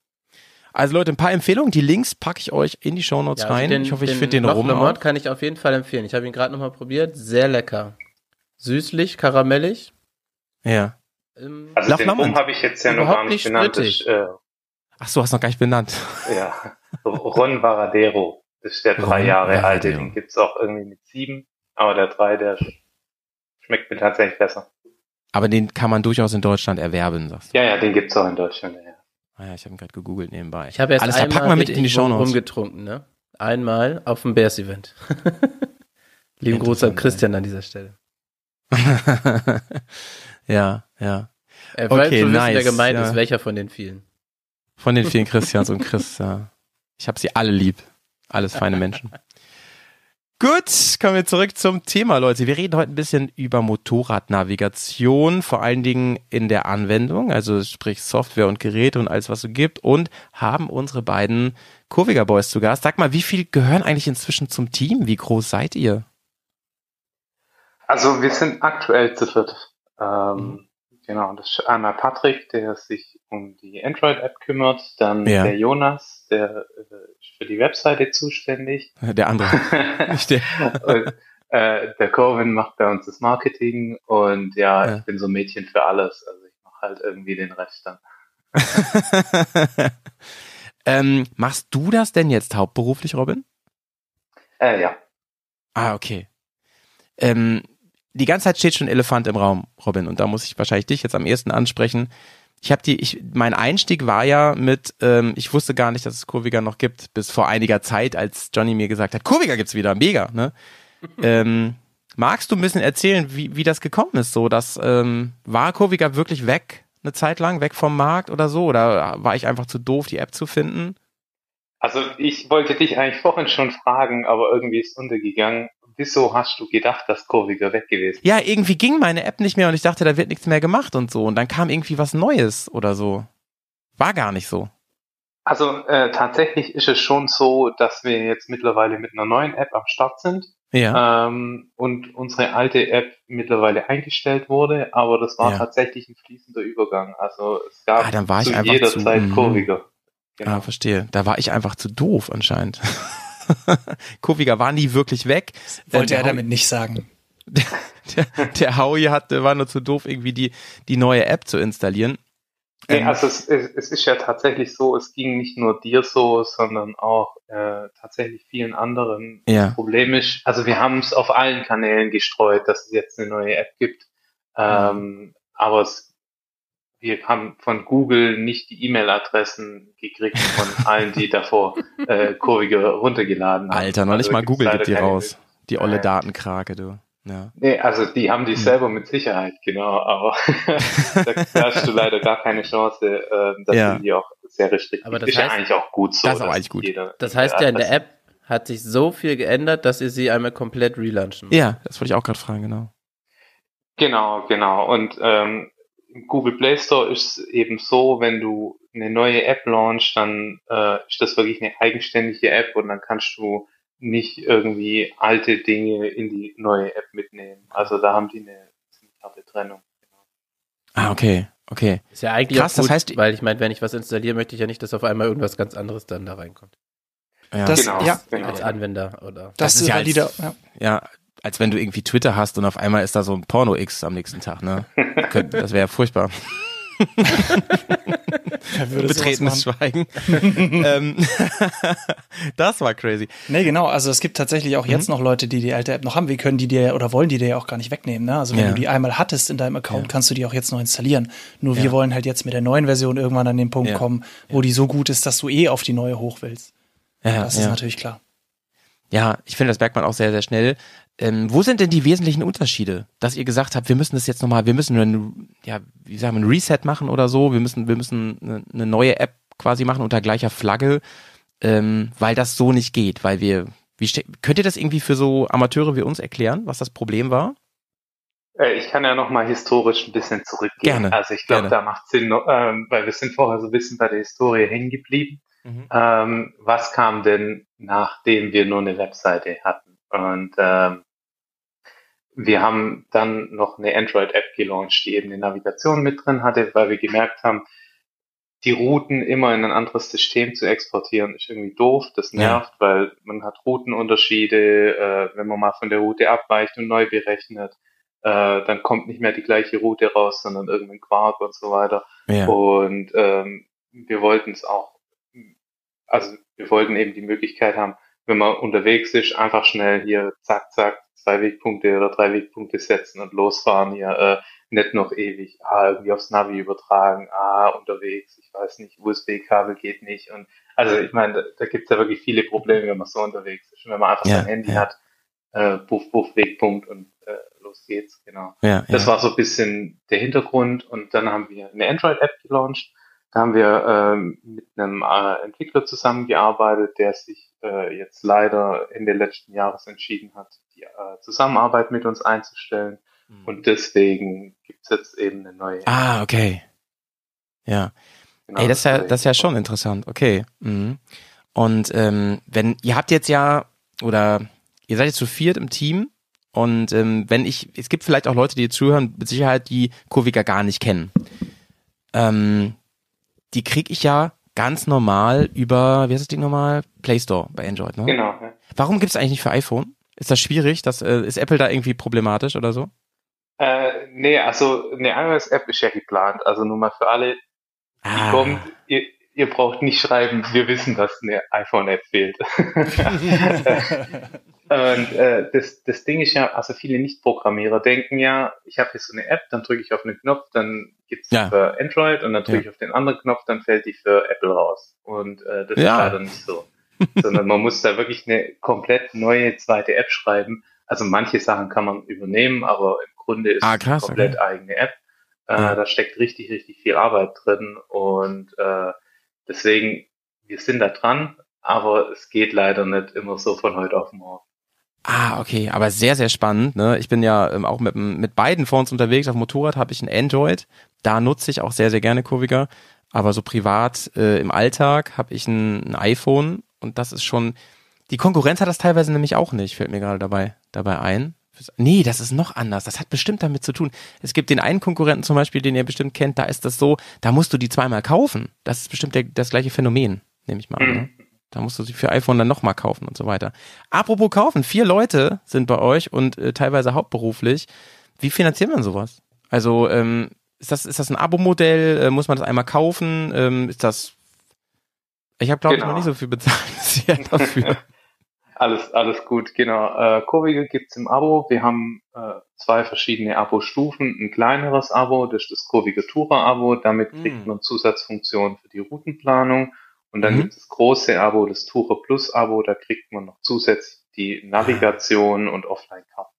Also Leute, ein paar Empfehlungen. Die Links packe ich euch in die Shownotes Ja, also rein. den- ich hoffe, ich den finde den Loch rum. Kann ich auf jeden Fall empfehlen. Ich habe ihn gerade nochmal probiert. Sehr lecker. Süßlich, karamellig. Ja. Ähm, Also Loch den habe ich jetzt ja noch gar nicht nicht benannt. Das, strittig. äh, Ach so, hast noch gar nicht benannt. ja, Ron Varadero. Das ist der drei Ron Jahre alte. Den gibt's auch irgendwie mit sieben. Aber der drei, der sch- schmeckt mir tatsächlich besser. Aber den kann man durchaus in Deutschland erwerben, sagst du. Ja, ja, den gibt's auch in Deutschland. Ja. Ah ja, ich habe ihn gerade gegoogelt nebenbei. ich habe erst Alles, einmal wir mit in die Shownotes. rumgetrunken, ne? Einmal auf dem Bears-Event. Lieben Gruß an Christian an dieser Stelle. ja, ja. Er wollte Okay, so wissen, nice, wer gemeint ja. ist, welcher von den vielen. Von den vielen Christians und Chris, ja. Ich habe sie alle lieb. Alles feine Menschen. Gut, kommen wir zurück zum Thema, Leute. Wir reden heute ein bisschen über Motorradnavigation, vor allen Dingen in der Anwendung, also sprich Software und Geräte und alles, was es so gibt und haben unsere beiden Kurviger Boys zu Gast. Sag mal, wie viel gehören eigentlich inzwischen zum Team? Wie groß seid ihr? Also wir sind aktuell zu viert. Mhm. Genau, das ist einmal Patrick, der sich um die Android-App kümmert, dann Ja. der Jonas, der äh, ist für die Webseite zuständig. Der andere. Nicht der. und, äh, der Corvin macht bei uns das Marketing und ja, Ja. ich bin so ein Mädchen für alles. Also ich mache halt irgendwie den Rest dann. ähm, machst du das denn jetzt hauptberuflich, Robin? Äh, ja. Ah, okay. Ähm, die ganze Zeit steht schon Elefant im Raum, Robin, und da muss ich wahrscheinlich dich jetzt am ehesten ansprechen. Ich habe die, ich, mein Einstieg war ja mit, ähm, ich wusste gar nicht, dass es Kurviga noch gibt, bis vor einiger Zeit, als Johnny mir gesagt hat, Kurviga gibt's wieder, mega, ne? ähm, magst du ein bisschen erzählen, wie, wie das gekommen ist? So, dass ähm, war Kurviga wirklich weg eine Zeit lang, weg vom Markt oder so? Oder war ich einfach zu doof, die App zu finden? Also ich wollte dich eigentlich vorhin schon fragen, aber irgendwie ist untergegangen. Wieso hast du gedacht, dass Kurviga weg gewesen ist? Ja, irgendwie ging meine App nicht mehr und ich dachte, da wird nichts mehr gemacht und so. Und dann kam irgendwie was Neues oder so. War gar nicht so. Also äh, tatsächlich ist es schon so, dass wir jetzt mittlerweile mit einer neuen App am Start sind. Ja. Ähm, und unsere alte App mittlerweile eingestellt wurde, aber das war Ja. tatsächlich ein fließender Übergang. Also es gab Ah, dann war zu jeder zu- Zeit mhm. Kurviger. Ah, verstehe. Da war ich einfach zu doof anscheinend. Kurviga war nie wirklich weg. Wollte Äh, er damit nicht sagen. der, der Howie hatte, war nur zu doof, irgendwie die, die neue App zu installieren. Nee, Ähm, also es, es, es ist ja tatsächlich so, es ging nicht nur dir so, sondern auch äh, tatsächlich vielen anderen. Ja. Das Problem ist, also wir haben es auf allen Kanälen gestreut, dass es jetzt eine neue App gibt. Ähm, aber es, wir haben von Google nicht die E-Mail-Adressen gekriegt von allen, die davor äh, Kurvige runtergeladen haben. Alter, noch nicht Also mal Google gibt die raus. Die olle Nein. Datenkrake, du. Ja. Nee, also die haben die Hm. selber mit Sicherheit, genau, aber da, hast du leider gar keine Chance, äh, das Ja. sind die auch sehr restriktiv. Aber das ist ja heißt- eigentlich auch gut so. Das ist auch dass eigentlich gut. Jeder, Das heißt ja, in der App hat sich so viel geändert, dass ihr sie einmal komplett relaunchen müsst. ja, das wollte ich auch gerade fragen, genau. Genau, genau. Und ähm, im Google Play Store ist es eben so, wenn du eine neue App launchst, dann äh, ist das wirklich eine eigenständige App und dann kannst du nicht irgendwie alte Dinge in die neue App mitnehmen. Also da haben die eine ziemlich harte Trennung. Ah, okay, okay. Ist ja eigentlich Krass, auch das gut, heißt- weil ich meine, wenn ich was installiere, möchte ich ja nicht, dass auf einmal irgendwas ganz anderes dann da reinkommt. Ja. Das, Genau, ja, genau. Als Anwender oder. das, Das ist ja ja als- valide. Ja. ja, als wenn du irgendwie Twitter hast und auf einmal ist da so ein Porno-X am nächsten Tag, ne? Das wäre ja furchtbar. Betretenes? Schweigen. ähm, das war crazy. Nee, genau. Also es gibt tatsächlich auch Mhm. jetzt noch Leute, die die alte App noch haben. Wir können die dir oder wollen die dir ja auch gar nicht wegnehmen. Ne? Also wenn Ja. du die einmal hattest in deinem Account, Ja. kannst du die auch jetzt noch installieren. Nur Ja. wir wollen halt jetzt mit der neuen Version irgendwann an den Punkt Ja. kommen, wo die so gut ist, dass du eh auf die neue hoch willst. Ja, Das ja. ist natürlich klar. Ja, ich finde, das merkt man auch sehr, sehr schnell. Ähm, wo sind denn die wesentlichen Unterschiede, dass ihr gesagt habt, wir müssen das jetzt nochmal, wir müssen ein, ja, wie sagen wir, ein Reset machen oder so, wir müssen, wir müssen eine, eine neue App quasi machen unter gleicher Flagge, ähm, weil das so nicht geht, weil wir, wie könnt ihr das irgendwie für so Amateure wie uns erklären, was das Problem war? Äh, Ich kann ja noch mal historisch ein bisschen zurückgehen. Gerne, Also ich glaube, da macht Sinn, ähm, weil wir sind vorher so ein bisschen bei der Historie hängen geblieben. Mhm. Ähm, was kam denn, nachdem wir nur eine Webseite hatten? Und ähm, wir haben dann noch eine Android-App gelauncht, die eben eine Navigation mit drin hatte, weil wir gemerkt haben, die Routen immer in ein anderes System zu exportieren, ist irgendwie doof, das Ja. nervt, weil man hat Routenunterschiede, äh, wenn man mal von der Route abweicht und neu berechnet, äh, dann kommt nicht mehr die gleiche Route raus, sondern irgendein Quark und so weiter. Ja. Und ähm, wir wollten es auch, also wir wollten eben die Möglichkeit haben, wenn man unterwegs ist, einfach schnell hier zack, zack, zwei Wegpunkte oder drei Wegpunkte setzen und losfahren hier, äh, nicht noch ewig, ah, irgendwie aufs Navi übertragen, ah, unterwegs, ich weiß nicht, USB-Kabel geht nicht und also ich meine, da, da gibt es ja wirklich viele Probleme, wenn man so unterwegs ist. Und wenn man einfach Ja, sein Handy ja. hat, äh, Puff, Puff, Wegpunkt und äh, los geht's, genau. Ja, Das war so ein bisschen der Hintergrund und dann haben wir eine Android-App gelauncht. Da haben wir ähm, mit einem äh, Entwickler zusammengearbeitet, der sich äh, jetzt leider Ende letzten Jahres entschieden hat, die äh, Zusammenarbeit mit uns einzustellen. Und deswegen gibt's jetzt eben eine neue. Mhm. Ah, okay. Ja. Genau, Ey, das ist ja, das ist ja schon interessant. Okay. Mhm. Und ähm, wenn ihr habt jetzt ja oder ihr seid jetzt zu viert im Team und ähm, wenn ich, es gibt vielleicht auch Leute, die zuhören, mit Sicherheit die Kurviga gar nicht kennen. Ähm, die krieg ich ja ganz normal über, wie heißt das Ding nochmal? Play Store bei Android, ne? Genau. Ja. Warum gibt's eigentlich nicht für iPhone? Ist das schwierig? Das, äh, ist Apple da irgendwie problematisch oder so? Äh, nee, also eine iOS-App ist ja geplant. Also nur mal für alle, die Ah. kommt, ihr, ihr braucht nicht schreiben, wir wissen, dass eine iPhone-App fehlt. Und äh, das, das Ding ist ja, also viele Nicht-Programmierer denken ja, ich habe jetzt so eine App, dann drücke ich auf einen Knopf, dann gibt's die Ja. für Android und dann drücke Ja. ich auf den anderen Knopf, dann fällt die für Apple raus. Und äh, das Ja. ist leider nicht so. Sondern man muss da wirklich eine komplett neue zweite App schreiben. Also manche Sachen kann man übernehmen, aber im Grunde ist Ah, es krass, eine komplett okay. eigene App. Äh, Ja. Da steckt richtig, richtig viel Arbeit drin und äh, deswegen, wir sind da dran, aber es geht leider nicht immer so von heute auf morgen. Ah, okay, aber sehr, sehr spannend. Ne? Ich bin ja ähm, auch mit, mit beiden Phones unterwegs. Auf Motorrad habe ich ein Android. Da nutze ich auch sehr, sehr gerne Kurviger. Aber so privat äh, im Alltag habe ich ein, ein iPhone und das ist schon. Die Konkurrenz hat das teilweise nämlich auch nicht, fällt mir gerade dabei, dabei ein. Nee, das ist noch anders. Das hat bestimmt damit zu tun. Es gibt den einen Konkurrenten zum Beispiel, den ihr bestimmt kennt, da ist das so, da musst du die zweimal kaufen. Das ist bestimmt der, das gleiche Phänomen, nehme ich mal an. Ne? Da musst du sie für iPhone dann nochmal kaufen und so weiter. Apropos kaufen, vier Leute sind bei euch und äh, teilweise hauptberuflich. Wie finanziert man sowas? Also ähm, ist das ist das ein Abo-Modell? Äh, muss man das einmal kaufen? Ähm, ist das? Ich habe glaube ich Genau. noch nicht so viel bezahlt dafür. Alles, alles gut, genau. Äh, Kurvige gibt's im Abo. Wir haben äh, zwei verschiedene Abo-Stufen. Ein kleineres Abo, das ist das Kurvige Tourer-Abo. Damit kriegt Mm. man Zusatzfunktionen für die Routenplanung. Und dann Mhm. gibt es das große Abo, das Tourer Plus-Abo. Da kriegt man noch zusätzlich die Navigation und Offline-Karten.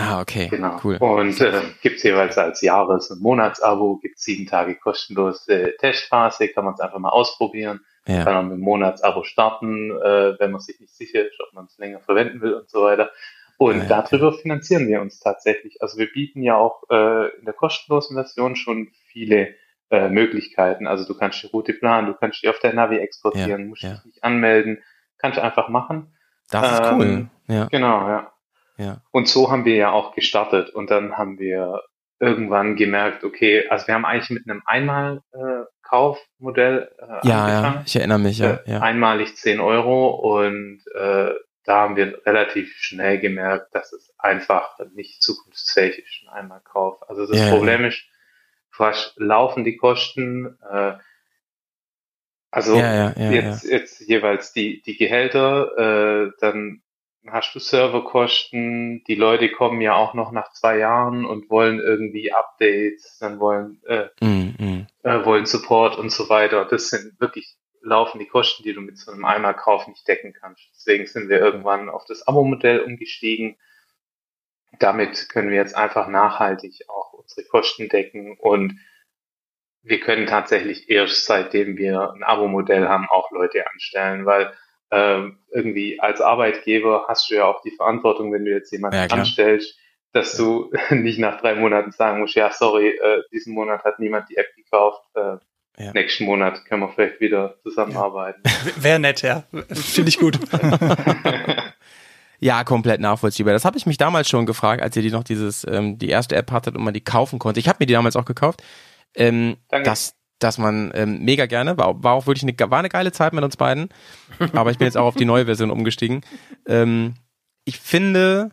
Ah, okay, Genau. cool. Und äh, gibt's jeweils als Jahres- und Monatsabo, gibt's sieben Tage kostenlose Testphase, kann man es einfach mal ausprobieren. Ja. Kann man mit dem Monatsabo starten, äh, wenn man sich nicht sicher ist, ob man es länger verwenden will und so weiter. Und Ja, ja. darüber finanzieren wir uns tatsächlich. Also wir bieten ja auch äh, in der kostenlosen Version schon viele äh, Möglichkeiten. Also du kannst die Route planen, du kannst die auf der Navi exportieren, Ja, musst ja. dich nicht anmelden, kannst einfach machen. Das ist cool. Ähm, Ja, Genau, ja. ja. Und so haben wir ja auch gestartet und dann haben wir irgendwann gemerkt, okay, also wir haben eigentlich mit einem Einmal-Kaufmodell äh, Ja, angefangen. ja, ich erinnere mich, ja, Äh, ja. Einmalig 10 Euro und äh, da haben wir relativ schnell gemerkt, dass es einfach nicht zukunftsfähig ist, ein Einmalkauf. Also das ja, Problem ist, hast laufen die Kosten, äh, also Ja, ja, ja, jetzt, jetzt jeweils die, die Gehälter, äh, dann hast du Serverkosten, die Leute kommen ja auch noch nach zwei Jahren und wollen irgendwie Updates, dann wollen, äh, Mm, mm. äh, wollen Support und so weiter. Das sind wirklich laufen die Kosten, die du mit so einem Einmalkauf nicht decken kannst. Deswegen sind wir irgendwann auf das Abo-Modell umgestiegen. Damit können wir jetzt einfach nachhaltig auch unsere Kosten decken und wir können tatsächlich erst seitdem wir ein Abo-Modell haben auch Leute anstellen, weil ähm, irgendwie als Arbeitgeber hast du ja auch die Verantwortung, wenn du jetzt jemanden Ja, anstellst, dass du nicht nach drei Monaten sagen musst, ja sorry, äh, diesen Monat hat niemand die App gekauft, äh, Ja. nächsten Monat können wir vielleicht wieder zusammenarbeiten. Wäre nett, ja. Finde ich gut. Ja, komplett nachvollziehbar. Das habe ich mich damals schon gefragt, als ihr die noch dieses, ähm, die erste App hattet und man die kaufen konnte. Ich habe mir die damals auch gekauft. Ähm, Danke. dass, dass man ähm, mega gerne, war, war auch wirklich eine, war eine geile Zeit mit uns beiden. Aber ich bin jetzt auch auf die neue Version umgestiegen. Ähm, ich finde,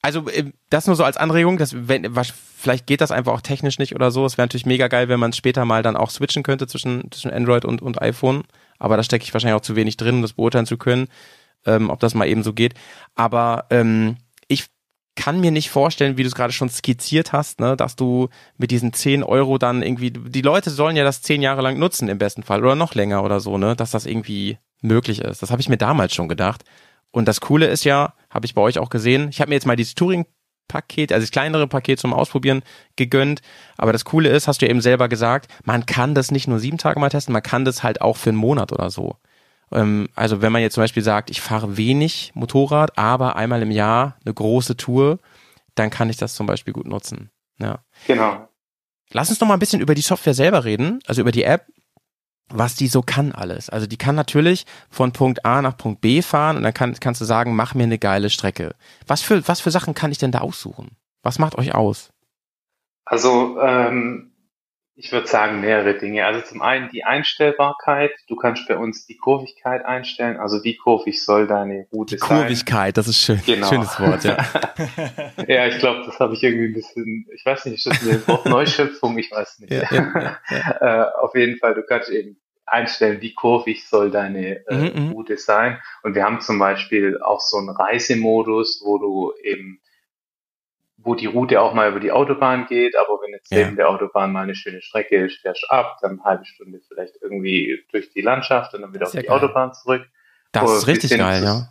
also äh, das nur so als Anregung, dass wenn, was, vielleicht geht das einfach auch technisch nicht oder so. Es wäre natürlich mega geil, wenn man später mal dann auch switchen könnte zwischen, zwischen Android und, und iPhone. Aber da stecke ich wahrscheinlich auch zu wenig drin, um das beurteilen zu können, ähm, ob das mal eben so geht. Aber ähm, ich kann mir nicht vorstellen, wie du es gerade schon skizziert hast, ne, dass du mit diesen 10 Euro dann irgendwie, die Leute sollen ja das 10 Jahre lang nutzen im besten Fall oder noch länger oder so, ne, dass das irgendwie möglich ist. Das habe ich mir damals schon gedacht. Und das Coole ist ja, habe ich bei euch auch gesehen, ich habe mir jetzt mal dieses Touring-Paket, also das kleinere Paket zum Ausprobieren gegönnt. Aber das Coole ist, hast du eben selber gesagt, man kann das nicht nur sieben Tage mal testen, man kann das halt auch für einen Monat oder so. Ähm, also wenn man jetzt zum Beispiel sagt, ich fahre wenig Motorrad, aber einmal im Jahr eine große Tour, dann kann ich das zum Beispiel gut nutzen. Ja. Genau. Lass uns noch mal ein bisschen über die Software selber reden, also über die App, was die so kann alles. Also die kann natürlich von Punkt A nach Punkt B fahren und dann kann, kannst du sagen, mach mir eine geile Strecke. Was für, was für Sachen kann ich denn da aussuchen? Was macht euch aus? Also ähm, ich würde sagen mehrere Dinge. Also zum einen die Einstellbarkeit. Du kannst bei uns die Kurvigkeit einstellen. Also wie kurvig soll deine Route sein? Kurvigkeit, das ist schön. Genau. Schönes Wort, ja. ja, ich glaube, das habe ich irgendwie ein bisschen, ich weiß nicht, ist das eine Wortneuschöpfung? Ich weiß nicht. Ja, ja, äh, auf jeden Fall, du kannst eben einstellen, wie kurvig soll deine äh, Mhm, mhm. Route sein. Und wir haben zum Beispiel auch so einen Reisemodus, wo du eben wo die Route auch mal über die Autobahn geht, aber wenn jetzt Ja. neben der Autobahn mal eine schöne Strecke ist, fährst du ab, dann eine halbe Stunde vielleicht irgendwie durch die Landschaft und dann wieder auf die geil. Autobahn zurück. Das Oder ist richtig geil, zu- ja.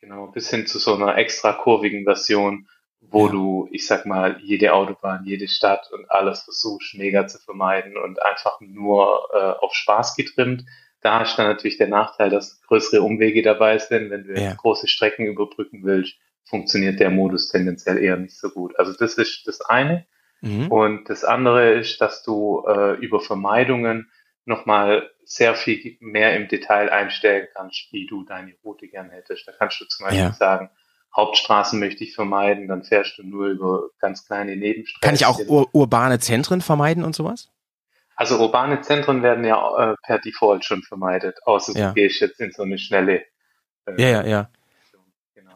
Genau, bis hin zu so einer extra kurvigen Version, wo du, ich sag mal, jede Autobahn, jede Stadt und alles versuchst mega zu vermeiden und einfach nur äh, auf Spaß getrimmt. Da ist dann natürlich der Nachteil, dass größere Umwege dabei sind. Wenn du Ja. große Strecken überbrücken willst, funktioniert der Modus tendenziell eher nicht so gut. Also das ist das eine. Mhm. Und das andere ist, dass du äh, über Vermeidungen nochmal sehr viel mehr im Detail einstellen kannst, wie du deine Route gern hättest. Da kannst du zum Beispiel Ja. sagen, Hauptstraßen möchte ich vermeiden, dann fährst du nur über ganz kleine Nebenstraßen. Kann ich auch ur urbane Zentren vermeiden und sowas? Also urbane Zentren werden ja äh, per Default schon vermeidet, außer Ja. du gehst jetzt in so eine schnelle. Äh, Ja, ja, ja.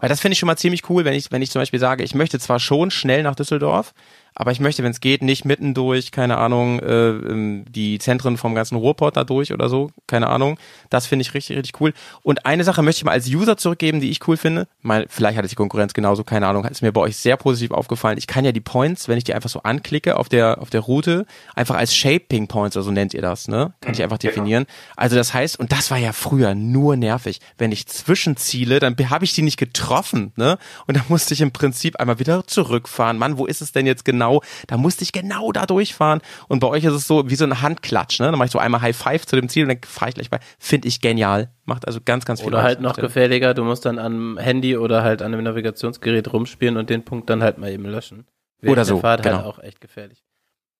Weil das finde ich schon mal ziemlich cool, wenn ich, wenn ich zum Beispiel sage, ich möchte zwar schon schnell nach Düsseldorf, aber ich möchte, wenn es geht, nicht mitten durch, keine Ahnung, äh, ähm, die Zentren vom ganzen Ruhrpott da durch oder so, keine Ahnung. Das finde ich richtig, richtig cool. Und eine Sache möchte ich mal als User zurückgeben, die ich cool finde. Mal, vielleicht hat es die Konkurrenz genauso, keine Ahnung, ist mir bei euch sehr positiv aufgefallen. Ich kann ja die Points, wenn ich die einfach so anklicke auf der, auf der Route, einfach als Shaping Points, oder so nennt ihr das, ne? Kann ich einfach Genau. definieren. Also das heißt, und das war ja früher nur nervig, wenn ich zwischenziele, dann habe ich die nicht getroffen, ne? Und dann musste ich im Prinzip einmal wieder zurückfahren. Mann, wo ist es denn jetzt genau? Da musste ich genau da durchfahren. Und bei euch ist es so wie so ein Handklatsch, ne? Dann mache ich so einmal High Five zu dem Ziel und dann fahre ich gleich bei. Finde ich genial. Macht also ganz, ganz viel Oder halt noch gefährlicher, du musst dann am Handy oder halt an einem Navigationsgerät rumspielen und den Punkt dann halt mal eben löschen. Während Oder der so, Fahrt genau. halt auch echt gefährlich.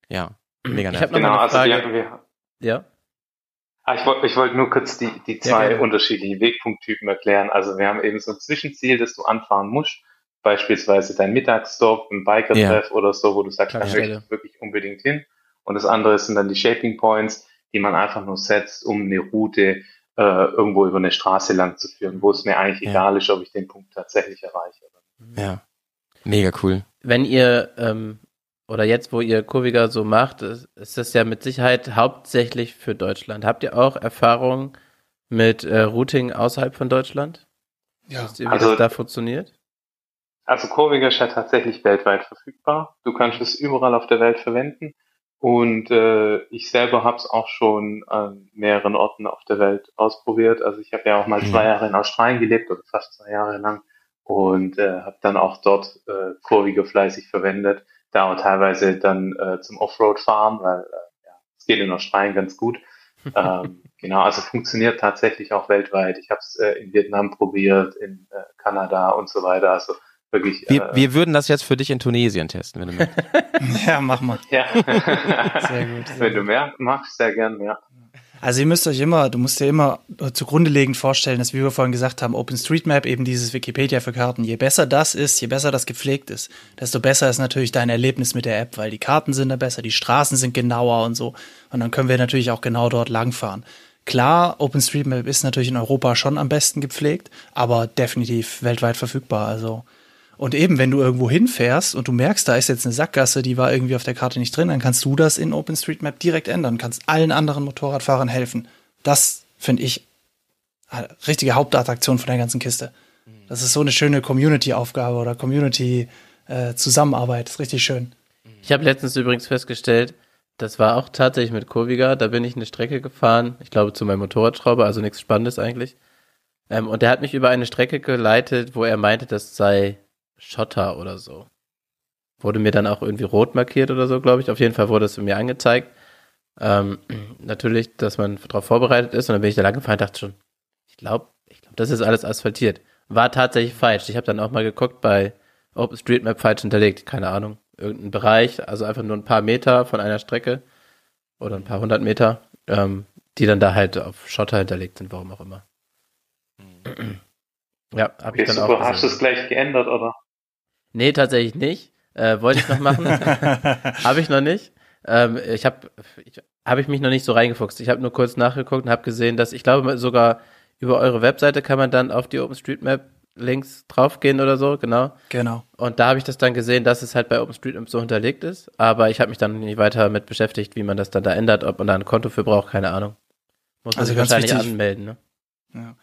Ja, mega Ich nervig. habe noch Genau, mal eine also Frage. wir, wir, ja? Ah, ich wollte ich wollte nur kurz die, die Ja, zwei gerne. unterschiedlichen Wegpunkttypen erklären. Also wir haben eben so ein Zwischenziel, das du anfahren musst. Beispielsweise dein Mittagsstop, ein Biker-Treff oder so, wo du sagst, da möchte ich wirklich unbedingt hin. Und das andere sind dann die Shaping Points, die man einfach nur setzt, um eine Route äh, irgendwo über eine Straße lang zu führen, wo es mir eigentlich Ja. egal ist, ob ich den Punkt tatsächlich erreiche. Ja. Mega cool. Wenn ihr, ähm, oder jetzt, wo ihr Kurviga so macht, ist, ist das ja mit Sicherheit hauptsächlich für Deutschland. Habt ihr auch Erfahrung mit äh, Routing außerhalb von Deutschland? Ja. Wisst ihr, wie Also- das da funktioniert? Also Kurviger ist ja tatsächlich weltweit verfügbar. Du kannst es überall auf der Welt verwenden. Und äh, ich selber habe es auch schon an mehreren Orten auf der Welt ausprobiert. Also ich habe ja auch mal Mhm. zwei Jahre in Australien gelebt oder fast zwei Jahre lang und äh, habe dann auch dort äh, Kurviger fleißig verwendet. Da auch teilweise dann äh, zum Offroad fahren, weil äh, ja, es geht in Australien ganz gut. ähm, genau, also funktioniert tatsächlich auch weltweit. Ich habe es äh, in Vietnam probiert, in äh, Kanada und so weiter. Also wirklich. Wir, äh, wir würden das jetzt für dich in Tunesien testen, wenn du möchtest. Ja, mach mal. ja. Sehr gut. Sehr Wenn du mehr magst, sehr gern, ja. Also ihr müsst euch immer, du musst dir immer zugrunde legend vorstellen, dass wie wir vorhin gesagt haben, OpenStreetMap eben dieses Wikipedia für Karten. Je besser das ist, je besser das gepflegt ist, desto besser ist natürlich dein Erlebnis mit der App, weil die Karten sind da besser, die Straßen sind genauer und so. Und dann können wir natürlich auch genau dort langfahren. Klar, OpenStreetMap ist natürlich in Europa schon am besten gepflegt, aber definitiv weltweit verfügbar. Also und eben, wenn du irgendwo hinfährst und du merkst, da ist jetzt eine Sackgasse, die war irgendwie auf der Karte nicht drin, dann kannst du das in OpenStreetMap direkt ändern, kannst allen anderen Motorradfahrern helfen. Das finde ich richtige Hauptattraktion von der ganzen Kiste. Das ist so eine schöne Community-Aufgabe oder Community-Zusammenarbeit. ist richtig schön. Ich habe letztens übrigens festgestellt, das war auch tatsächlich mit Kurviga, da bin ich eine Strecke gefahren, ich glaube zu meinem Motorradschrauber, also nichts Spannendes eigentlich. Ähm, und der hat mich über eine Strecke geleitet, wo er meinte, das sei Schotter oder so. Wurde mir dann auch irgendwie rot markiert oder so, glaube ich. Auf jeden Fall wurde es mir angezeigt. Ähm, natürlich, dass man darauf vorbereitet ist und dann bin ich da lang gefahren und dachte schon, ich glaube, ich glaube, das ist alles asphaltiert. War tatsächlich falsch. Ich habe dann auch mal geguckt bei OpenStreetMap falsch hinterlegt, keine Ahnung. Irgendein Bereich, also einfach nur ein paar Meter von einer Strecke oder ein paar hundert Meter, ähm, die dann da halt auf Schotter hinterlegt sind, warum auch immer. Ja, habe Okay, ich dann super. auch Hast du gesehen. es gleich geändert, oder? Nee, tatsächlich nicht. Äh, wollte ich noch machen. habe ich noch nicht. Ähm, ich habe ich, hab ich mich noch nicht so reingefuchst. Ich habe nur kurz nachgeguckt und habe gesehen, dass ich glaube sogar über eure Webseite kann man dann auf die OpenStreetMap Links draufgehen oder so, genau. Genau. Und da habe ich das dann gesehen, dass es halt bei OpenStreetMap so hinterlegt ist. Aber ich habe mich dann nicht weiter mit beschäftigt, wie man das dann da ändert, ob man da ein Konto für braucht, keine Ahnung. Muss man Also sich wahrscheinlich wichtig- anmelden, ne? Ja.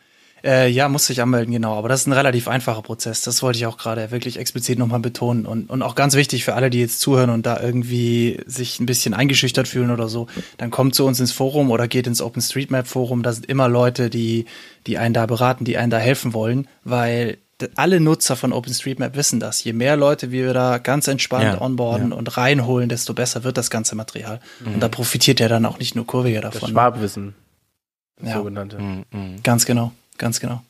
Äh, ja, muss sich anmelden, genau. Aber das ist ein relativ einfacher Prozess. Das wollte ich auch gerade wirklich explizit nochmal betonen. Und, und auch ganz wichtig für alle, die jetzt zuhören und da irgendwie sich ein bisschen eingeschüchtert fühlen oder so, dann kommt zu uns ins Forum oder geht ins OpenStreetMap-Forum. Da sind immer Leute, die, die einen da beraten, die einen da helfen wollen, weil alle Nutzer von OpenStreetMap wissen das. Je mehr Leute wir da ganz entspannt Ja, onboarden ja. und reinholen, desto besser wird das ganze Material. Mhm. Und da profitiert ja dann auch nicht nur Kurviger Das davon. Schwabwissen, das Ja. sogenannte. Mhm. Ganz genau, ganz genau.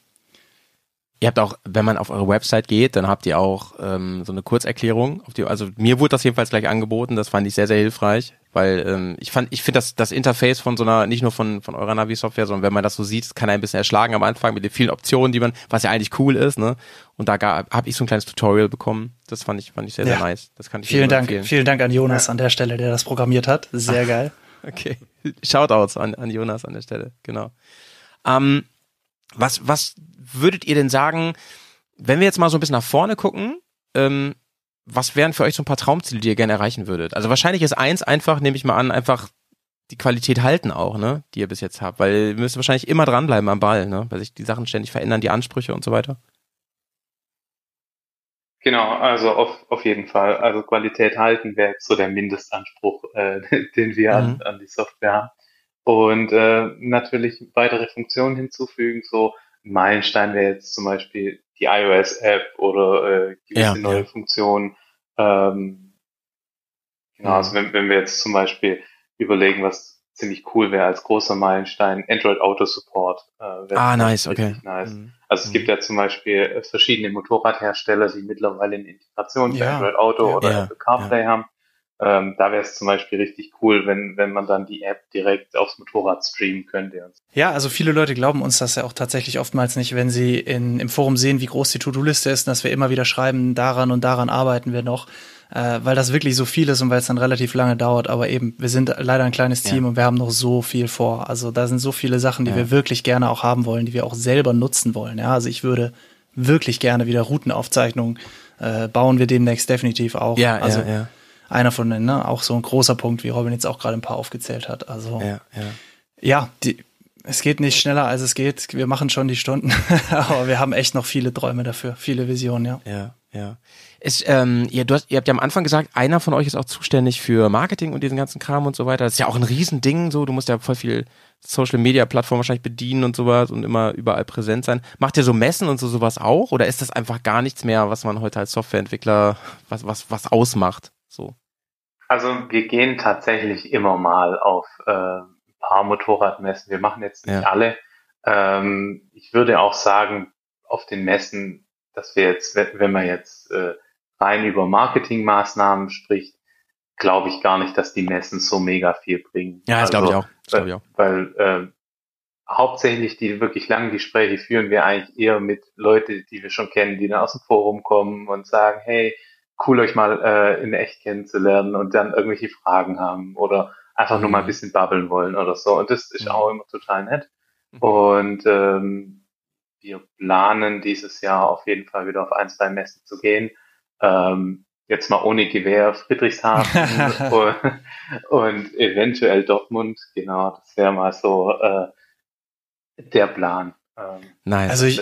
Ihr habt auch, wenn man auf eure Website geht, dann habt ihr auch ähm, so eine Kurzerklärung. Die, also mir wurde das jedenfalls gleich angeboten. Das fand ich sehr, sehr hilfreich, weil ähm, ich fand, ich finde das, das Interface von so einer, nicht nur von von eurer Navi-Software, sondern wenn man das so sieht, das kann ein bisschen erschlagen am Anfang mit den vielen Optionen, die man, was ja eigentlich cool ist, ne? Und da habe ich so ein kleines Tutorial bekommen. Das fand ich, fand ich sehr, sehr Ja. nice. Das kann ich Vielen Dank, empfehlen. vielen Dank an Jonas an der Stelle, der das programmiert hat. Sehr geil. Okay. Shoutouts an, an Jonas an der Stelle, genau. Ähm, was, was würdet ihr denn sagen, wenn wir jetzt mal so ein bisschen nach vorne gucken, ähm, was wären für euch so ein paar Traumziele, die ihr gerne erreichen würdet? Also wahrscheinlich ist eins einfach, nehme ich mal an, einfach die Qualität halten auch, ne, die ihr bis jetzt habt, weil ihr müsst wahrscheinlich immer dranbleiben am Ball, ne, weil sich die Sachen ständig verändern, die Ansprüche und so weiter. Genau, also auf, auf jeden Fall. Also Qualität halten wäre jetzt so der Mindestanspruch, äh, den wir an, Mhm. an die Software haben. Und äh, natürlich weitere Funktionen hinzufügen. So ein Meilenstein wäre jetzt zum Beispiel die iOS-App oder äh, gewisse Ja, neue ja. Funktionen. Ähm, genau, also wenn, wenn wir jetzt zum Beispiel überlegen, was ziemlich cool wäre als großer Meilenstein, Android Auto Support. Äh, wäre Ah, nice, okay. Nice. Mhm. Also es Mhm. gibt ja zum Beispiel äh, verschiedene Motorradhersteller, die mittlerweile eine Integration für Ja. Android Auto oder. Apple CarPlay haben. Ähm, da wäre es zum Beispiel richtig cool, wenn, wenn man dann die App direkt aufs Motorrad streamen könnte. Und. Ja, also viele Leute glauben uns das ja auch tatsächlich oftmals nicht, wenn sie in, im Forum sehen, wie groß die To-Do-Liste ist, dass wir immer wieder schreiben, daran und daran arbeiten wir noch, äh, weil das wirklich so viel ist und weil es dann relativ lange dauert. Aber eben, wir sind leider ein kleines Ja. Team und wir haben noch so viel vor. Also da sind so viele Sachen, die Ja. wir wirklich gerne auch haben wollen, die wir auch selber nutzen wollen. Ja, also ich würde wirklich gerne wieder Routenaufzeichnungen äh, bauen wir demnächst definitiv auch. Ja, also ja, ja, einer von den, ne, auch so ein großer Punkt, wie Robin jetzt auch gerade ein paar aufgezählt hat. Also ja, ja. ja, die, es geht nicht schneller, als es geht. Wir machen schon die Stunden, aber wir haben echt noch viele Träume dafür, viele Visionen, ja. Ja, ja. Ist, ähm, ihr, du hast, ihr habt ja am Anfang gesagt, einer von euch ist auch zuständig für Marketing und diesen ganzen Kram und so weiter. Das ist ja auch ein Riesending, so. Du musst ja voll viel Social Media Plattformen wahrscheinlich bedienen und sowas und immer überall präsent sein. Macht ihr so Messen und so sowas auch? Oder ist das einfach gar nichts mehr, was man heute als Softwareentwickler, was, was, was ausmacht? So. Also wir gehen tatsächlich immer mal auf äh, ein paar Motorradmessen. Wir machen jetzt nicht Ja. alle. Ähm, ich würde auch sagen, auf den Messen, dass wir jetzt, wenn man jetzt äh, rein über Marketingmaßnahmen spricht, glaube ich gar nicht, dass die Messen so mega viel bringen. Ja, das glaube ich Also, auch. Das glaube ich auch. Weil äh, hauptsächlich die wirklich langen Gespräche führen wir eigentlich eher mit Leuten, die wir schon kennen, die dann aus dem Forum kommen und sagen, hey, cool euch mal äh, in echt kennenzulernen und dann irgendwelche Fragen haben oder einfach nur mal ein Mhm. bisschen babbeln wollen oder so. Und das ist Mhm. auch immer total nett. Mhm. Und ähm, wir planen dieses Jahr auf jeden Fall wieder auf ein, zwei Messen zu gehen. Ähm, jetzt mal ohne Gewehr Friedrichshafen und, und eventuell Dortmund. Genau, das wäre mal so äh, der Plan. Ähm, Nice. Also ich.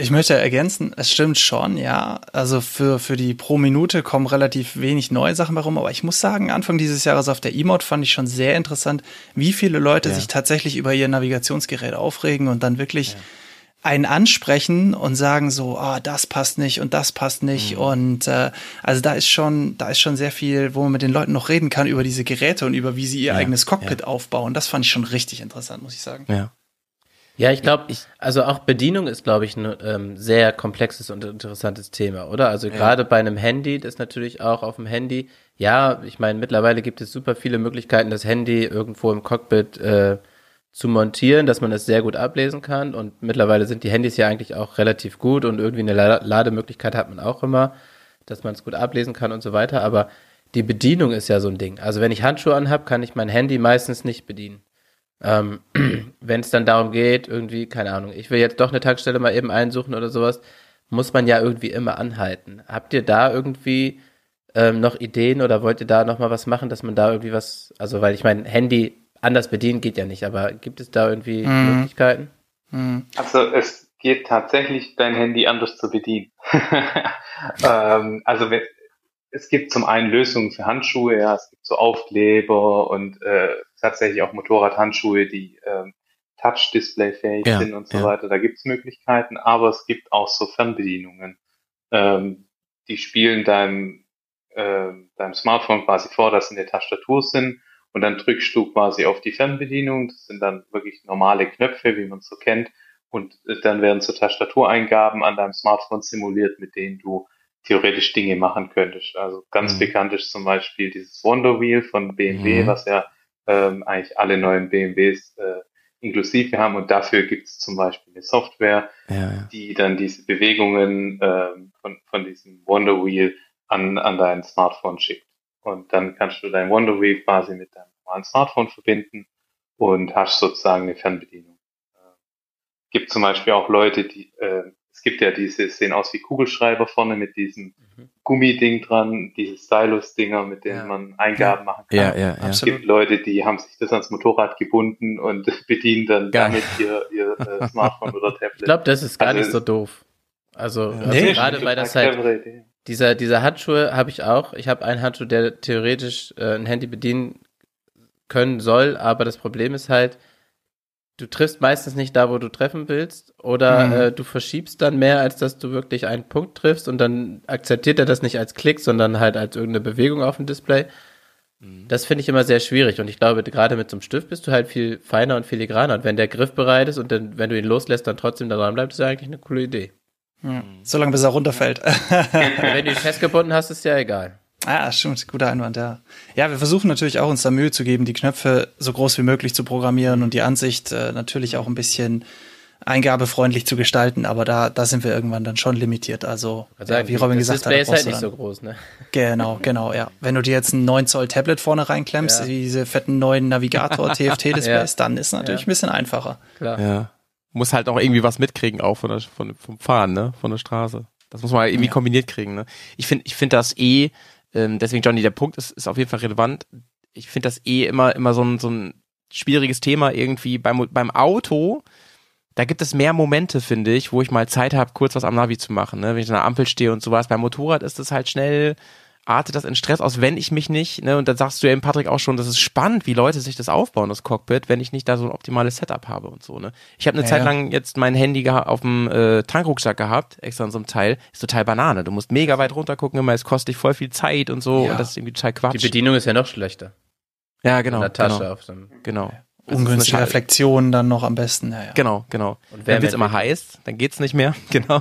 Ich möchte ergänzen, es stimmt schon, ja. Also für, für die pro Minute kommen relativ wenig neue Sachen herum, aber ich muss sagen, Anfang dieses Jahres auf der E-Mod fand ich schon sehr interessant, wie viele Leute Ja. sich tatsächlich über ihr Navigationsgerät aufregen und dann wirklich einen ansprechen und sagen so, ah, das passt nicht und das passt nicht Mhm. und äh, also da ist schon, da ist schon sehr viel, wo man mit den Leuten noch reden kann über diese Geräte und über wie sie ihr Ja, eigenes Cockpit aufbauen. Das fand ich schon richtig interessant, muss ich sagen. ja. Ja, ich glaube, Ich- also auch Bedienung ist, glaube ich, ein ähm, sehr komplexes und interessantes Thema, oder? Also gerade bei einem Handy, das natürlich auch auf dem Handy, ja, ich meine, mittlerweile gibt es super viele Möglichkeiten, das Handy irgendwo im Cockpit äh, zu montieren, dass man es sehr gut ablesen kann. Und mittlerweile sind die Handys ja eigentlich auch relativ gut und irgendwie eine La- Lademöglichkeit hat man auch immer, dass man es gut ablesen kann und so weiter. Aber die Bedienung ist ja so ein Ding. Also wenn ich Handschuhe anhab, kann ich mein Handy meistens nicht bedienen. Ähm, wenn es dann darum geht, irgendwie, keine Ahnung, ich will jetzt doch eine Tankstelle mal eben einsuchen oder sowas, muss man ja irgendwie immer anhalten. Habt ihr da irgendwie ähm, noch Ideen oder wollt ihr da noch mal was machen, dass man da irgendwie was, also weil ich mein Handy anders bedienen geht ja nicht, aber gibt es da irgendwie Mhm. Möglichkeiten? Hm. Also es geht tatsächlich, dein Handy anders zu bedienen. ähm, also wenn, es gibt zum einen Lösungen für Handschuhe, ja, es gibt so Aufkleber und äh, tatsächlich auch Motorradhandschuhe, die ähm, Touch-Display-fähig Ja, sind und so ja. weiter. Da gibt's Möglichkeiten, aber es gibt auch so Fernbedienungen. Ähm, die spielen deinem, ähm, deinem Smartphone quasi vor, dass sie eine Tastatur sind und dann drückst du quasi auf die Fernbedienung. Das sind dann wirklich normale Knöpfe, wie man es so kennt. Und äh, dann werden so Tastatureingaben an deinem Smartphone simuliert, mit denen du theoretisch Dinge machen könntest. Also ganz Mhm. bekannt ist zum Beispiel dieses Wonder Wheel von BMW, Mhm. was ja ähm, eigentlich alle neuen BMWs äh, inklusive haben. Und dafür gibt es zum Beispiel eine Software, Ja, ja. die dann diese Bewegungen ähm, von, von diesem Wonder Wheel an, an dein Smartphone schickt. Und dann kannst du dein Wonder Wheel quasi mit deinem normalen Smartphone verbinden und hast sozusagen eine Fernbedienung. Äh, gibt zum Beispiel auch Leute, die, äh, es gibt ja diese, sehen aus wie Kugelschreiber vorne mit diesem Gummiding dran, diese Stylus-Dinger, mit denen Ja. man Eingaben machen kann. Ja, ja, ja. Es gibt Leute, die haben sich das ans Motorrad gebunden und bedienen dann Geil. damit ihr, ihr äh, Smartphone oder Tablet. Ich glaube, das ist gar Also- nicht so doof. Also, also Nee. gerade weil das halt dieser dieser Handschuhe habe ich auch. Ich habe einen Handschuh, der theoretisch äh, ein Handy bedienen können soll, aber das Problem ist halt, du triffst meistens nicht da, wo du treffen willst, oder Mhm. äh, du verschiebst dann mehr, als dass du wirklich einen Punkt triffst und dann akzeptiert er das nicht als Klick, sondern halt als irgendeine Bewegung auf dem Display. Das finde ich immer sehr schwierig und ich glaube, gerade mit so einem Stift bist du halt viel feiner und filigraner und wenn der Griff bereit ist und dann, wenn du ihn loslässt, dann trotzdem da dran bleibt, ist ja eigentlich eine coole Idee. Ja. Solange bis er runterfällt. Wenn du ihn festgebunden hast, ist ja egal. Ah, stimmt, guter Einwand, ja. Ja, wir versuchen natürlich auch uns da Mühe zu geben, die Knöpfe so groß wie möglich zu programmieren und die Ansicht äh, natürlich auch ein bisschen eingabefreundlich zu gestalten, aber da, da sind wir irgendwann dann schon limitiert. Also, Also ja, wie Robin das gesagt hat, Display da ist halt nicht so groß, ne? Genau, genau, ja. Wenn du dir jetzt ein 9 Zoll Tablet vorne reinklemmst, Ja. wie diese fetten neuen Navigator TFT-Displays, Ja. dann ist es natürlich Ja. ein bisschen einfacher. Klar. Ja. Muss halt auch irgendwie was mitkriegen, auch von der, von, vom Fahren, ne? Von der Straße. Das muss man irgendwie Ja. kombiniert kriegen, ne? Ich finde, ich finde das eh, ähm, deswegen Johnny, der Punkt ist, ist auf jeden Fall relevant. Ich finde das eh immer, immer so ein, so ein schwieriges Thema irgendwie beim, beim Auto. Da gibt es mehr Momente, finde ich, wo ich mal Zeit habe, kurz was am Navi zu machen, ne? Wenn ich an der Ampel stehe und sowas. Beim Motorrad ist es halt schnell, artet das in Stress aus, wenn ich mich nicht, ne? Und dann sagst du ja eben, Patrick, auch schon, das ist spannend, wie Leute sich das aufbauen, das Cockpit, wenn ich nicht da so ein optimales Setup habe und so, ne? Ich habe eine Ja, Zeit lang jetzt mein Handy auf dem äh, Tankrucksack gehabt, extra in so einem Teil. Ist total Banane. Du musst mega weit runter gucken, immer, es kostet dich voll viel Zeit und so Ja. und das ist irgendwie total Die Quatsch. Bedienung ist ja noch schlechter. ja, genau. in der Tasche Genau. auf so einem. genau. Ist Ungünstige eine Schal- Reflexionen dann noch am besten. Ja, ja. Genau, genau. Und wird's mit- immer heiß, dann geht's nicht mehr. Genau.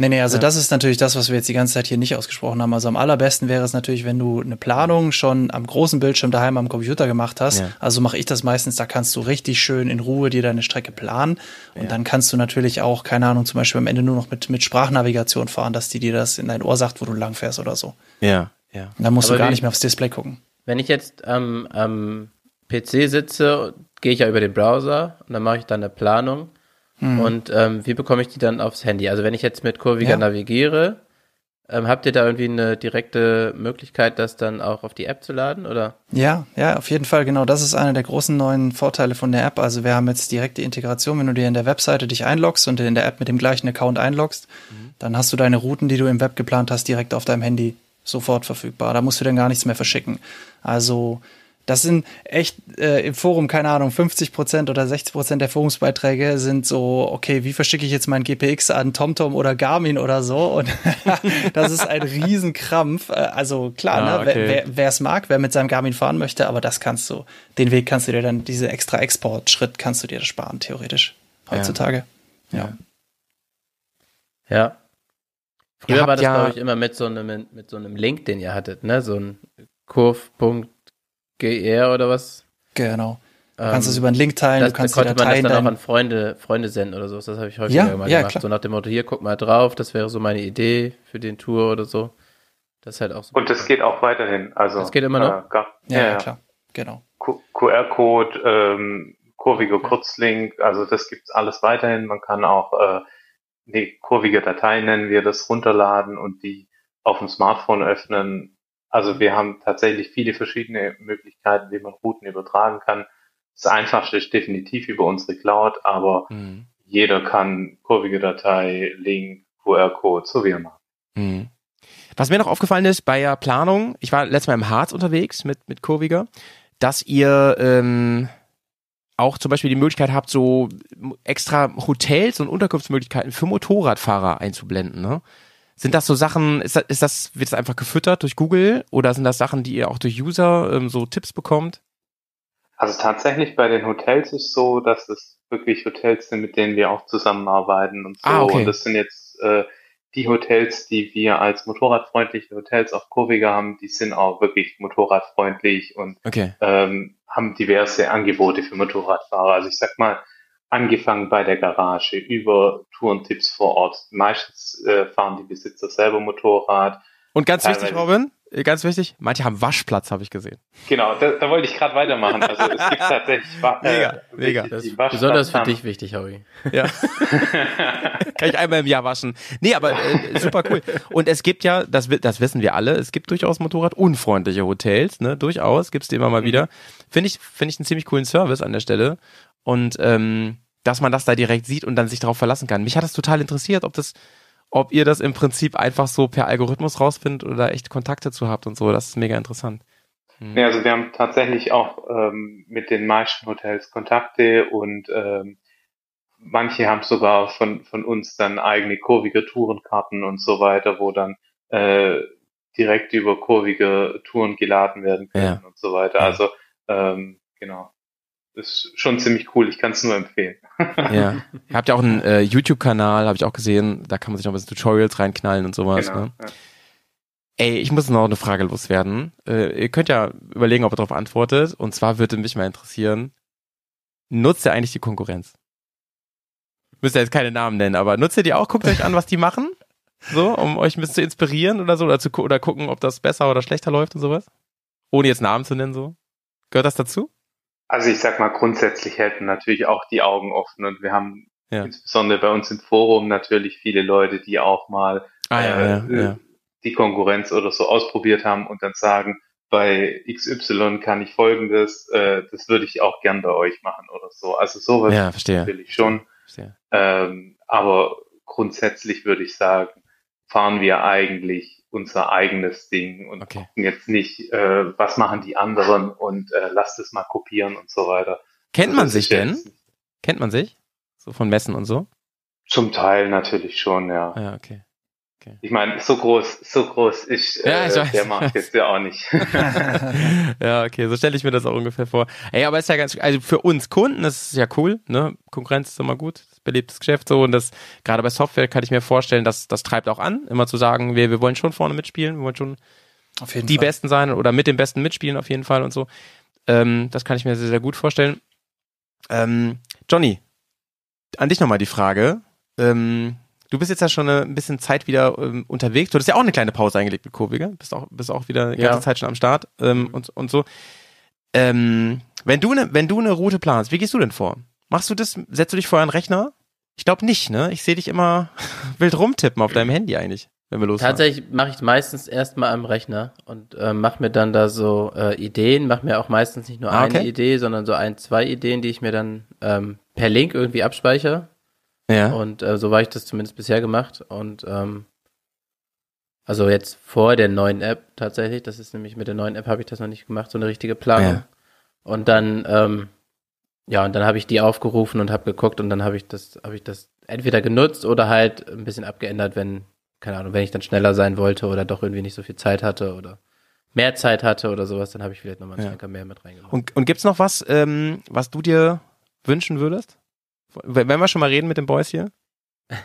Nee, nee, also das ist natürlich das, was wir jetzt die ganze Zeit hier nicht ausgesprochen haben. Also am allerbesten wäre es natürlich, wenn du eine Planung schon am großen Bildschirm daheim am Computer gemacht hast. Ja. Also mache ich das meistens, da kannst du richtig schön in Ruhe dir deine Strecke planen. Und dann kannst du natürlich auch, keine Ahnung, zum Beispiel am Ende nur noch mit, mit Sprachnavigation fahren, dass die dir das in dein Ohr sagt, wo du lang fährst oder so. Ja, ja. Und dann musst Aber du gar nicht mehr aufs Display gucken. Wenn ich jetzt am, am PC sitze, gehe ich ja über den Browser und dann mache ich dann eine Planung. Und ähm, wie bekomme ich die dann aufs Handy? Also wenn ich jetzt mit Kurviga Ja. navigiere, ähm, habt ihr da irgendwie eine direkte Möglichkeit, das dann auch auf die App zu laden? Oder? Ja, ja, auf jeden Fall, genau. Das ist einer der großen neuen Vorteile von der App. Also wir haben jetzt direkte Integration, wenn du dir in der Webseite dich einloggst und in der App mit dem gleichen Account einloggst, dann hast du deine Routen, die du im Web geplant hast, direkt auf deinem Handy sofort verfügbar. Da musst du dann gar nichts mehr verschicken. Also das sind echt äh, im Forum, keine Ahnung, 50 Prozent oder 60 Prozent der Forumsbeiträge sind so, okay, wie verschicke ich jetzt mein GPX an TomTom oder Garmin oder so? Und das ist ein Riesenkrampf. Äh, Also klar, Ja, ne, wer- okay. wer, es mag, wer mit seinem Garmin fahren möchte, aber das kannst du, den Weg kannst du dir dann, diese extra Exportschritt kannst du dir sparen, theoretisch, heutzutage. Ja. Ja. Früher Ihr habt war das, ja- glaube ich, immer mit so einem mit so einem Link, den ihr hattet, ne? So ein Kurv.gr oder was? Genau. Du Ähm, kannst es über einen Link teilen, das, du kannst da die konnte man Dateien das dann auch an Freunde, Freunde senden oder so. Das habe ich häufiger Ja, mal ja, gemacht. klar. So nach dem Motto, hier, guck mal drauf, das wäre so meine Idee für den Tour oder so. Das ist halt auch so. Und das geht auch weiterhin. Also, Das geht immer noch? Äh, ja, ja, ja, klar, genau. QR-Code, ähm, kurviger Kurzlink, also das gibt's alles weiterhin. Man kann auch äh, eine kurvige Datei nennen wir das runterladen und die auf dem Smartphone öffnen. Also wir haben tatsächlich viele verschiedene Möglichkeiten, wie man Routen übertragen kann. Das einfachste ist definitiv über unsere Cloud, aber Mhm. jeder kann kurvige Datei, Link, QR-Code, so wie er macht. Mhm. Was mir noch aufgefallen ist bei der Planung, ich war letztes Mal im Harz unterwegs mit, mit Kurviger, dass ihr ähm, auch zum Beispiel die Möglichkeit habt, so extra Hotels und Unterkunftsmöglichkeiten für Motorradfahrer einzublenden, ne? Sind das so Sachen, ist das, ist das, wird das einfach gefüttert durch Google oder sind das Sachen, die ihr auch durch User ähm, so Tipps bekommt? Also tatsächlich bei den Hotels ist so, dass es wirklich Hotels sind, mit denen wir auch zusammenarbeiten und so. Ah, okay. Und das sind jetzt äh, die Hotels, die wir als motorradfreundliche Hotels auf Kurviga haben, die sind auch wirklich motorradfreundlich und Okay. ähm, haben diverse Angebote für Motorradfahrer. Also ich sag mal, angefangen bei der Garage über Tourentipps vor Ort. Meistens äh, fahren die Besitzer selber Motorrad. Und ganz wichtig, Teilweise- Robin, äh, ganz wichtig, manche haben Waschplatz, habe ich gesehen. Genau, da, da wollte ich gerade weitermachen. Also es gibt tatsächlich Wa- Mega, äh, mega. Das die ist besonders für dich wichtig, Howie. Ja. Kann ich einmal im Jahr waschen. Nee, aber äh, super cool. Und es gibt ja, das, das wissen wir alle, es gibt durchaus motorradunfreundliche Hotels, ne? Durchaus, gibt's die immer mal wieder. Finde ich, finde ich einen ziemlich coolen Service an der Stelle. Und ähm, dass man das da direkt sieht und dann sich darauf verlassen kann. Mich hat das total interessiert, ob das, ob ihr das im Prinzip einfach so per Algorithmus rausfindet oder echt Kontakte zu habt und so. Das ist mega interessant. Ja, also wir haben tatsächlich auch ähm, mit den meisten Hotels Kontakte und ähm, manche haben sogar von, von uns dann eigene kurvige Tourenkarten und so weiter, wo dann äh, direkt über kurvige Touren geladen werden können Ja. und so weiter. Also ähm, genau. Ist schon ziemlich cool, ich kann es nur empfehlen. Ja. Ihr habt ja auch einen äh, YouTube-Kanal, habe ich auch gesehen. Da kann man sich noch ein bisschen Tutorials reinknallen und sowas. Genau. Ne? Ja. Ey, ich muss noch eine Frage loswerden. Äh, ihr könnt ja überlegen, ob ihr darauf antwortet. Und zwar würde mich mal interessieren, nutzt ihr eigentlich die Konkurrenz? Müsst ihr jetzt keine Namen nennen, aber nutzt ihr die auch? Guckt euch an, was die machen? So, um euch ein bisschen zu inspirieren oder so, oder zu oder gucken, ob das besser oder schlechter läuft und sowas? Ohne jetzt Namen zu nennen, so. Gehört das dazu? Also ich sag mal, grundsätzlich hält man natürlich auch die Augen offen und wir haben Ja. insbesondere bei uns im Forum natürlich viele Leute, die auch mal Ah, ja, äh, ja, ja. die Konkurrenz oder so ausprobiert haben und dann sagen, bei XY kann ich folgendes, äh, das würde ich auch gern bei euch machen oder so. Also sowas Ja, verstehe. natürlich schon. Verstehe. Ähm, aber grundsätzlich würde ich sagen, fahren wir eigentlich unser eigenes Ding und Okay. gucken jetzt nicht, äh, was machen die anderen und äh, lasst es mal kopieren und so weiter. Kennt Also man sich jetzt denn? Kennt man sich? So von Messen und so? Zum Teil natürlich schon, ja. Ah, ja, okay. Ich meine, so groß, so groß ist Ja, äh, der Markt jetzt ja auch nicht. ja, okay, so stelle ich mir das auch ungefähr vor. Ey, aber ist ja ganz, also für uns Kunden ist es ja cool, ne? Konkurrenz ist immer gut, das belebtes Geschäft so und das, gerade bei Software kann ich mir vorstellen, dass das treibt auch an, immer zu sagen, wir, wir wollen schon vorne mitspielen, wir wollen schon Auf jeden die Fall. Besten sein oder mit den Besten mitspielen auf jeden Fall und so. Ähm, das kann ich mir sehr, sehr gut vorstellen. Ähm, Johnny, an dich nochmal die Frage. Ähm, du bist jetzt ja schon eine, ein bisschen Zeit wieder ähm, unterwegs. Du hattest ja auch eine kleine Pause eingelegt mit Kurviger. Bist auch, bist auch wieder die Ja. ganze Zeit schon am Start ähm, und, und so. Ähm, wenn du eine, wenn du eine Route planst, wie gehst du denn vor? Machst du das, setzt du dich vor einen Rechner? Ich glaube nicht, ne? Ich sehe dich immer wild rumtippen auf deinem Handy eigentlich, wenn wir losfahren. Tatsächlich mache ich meistens erstmal am Rechner und äh, mache mir dann da so äh, Ideen, mache mir auch meistens nicht nur Ah, eine okay. Idee, sondern so ein, zwei Ideen, die ich mir dann ähm, per Link irgendwie abspeichere. Ja. Und äh, so war ich das zumindest bisher gemacht. Und ähm, also jetzt vor der neuen App tatsächlich, das ist nämlich mit der neuen App habe ich das noch nicht gemacht, so eine richtige Planung. Ja. Und dann, ähm, ja, und dann habe ich die aufgerufen und habe geguckt und dann habe ich das, habe ich das entweder genutzt oder halt ein bisschen abgeändert, wenn, keine Ahnung, wenn ich dann schneller sein wollte oder doch irgendwie nicht so viel Zeit hatte oder mehr Zeit hatte oder sowas, dann habe ich vielleicht nochmal einen Ja. Schlenker mehr mit reingemacht. Und, und gibt's noch was, ähm, was du dir wünschen würdest? Wenn wir schon mal reden mit den Boys hier.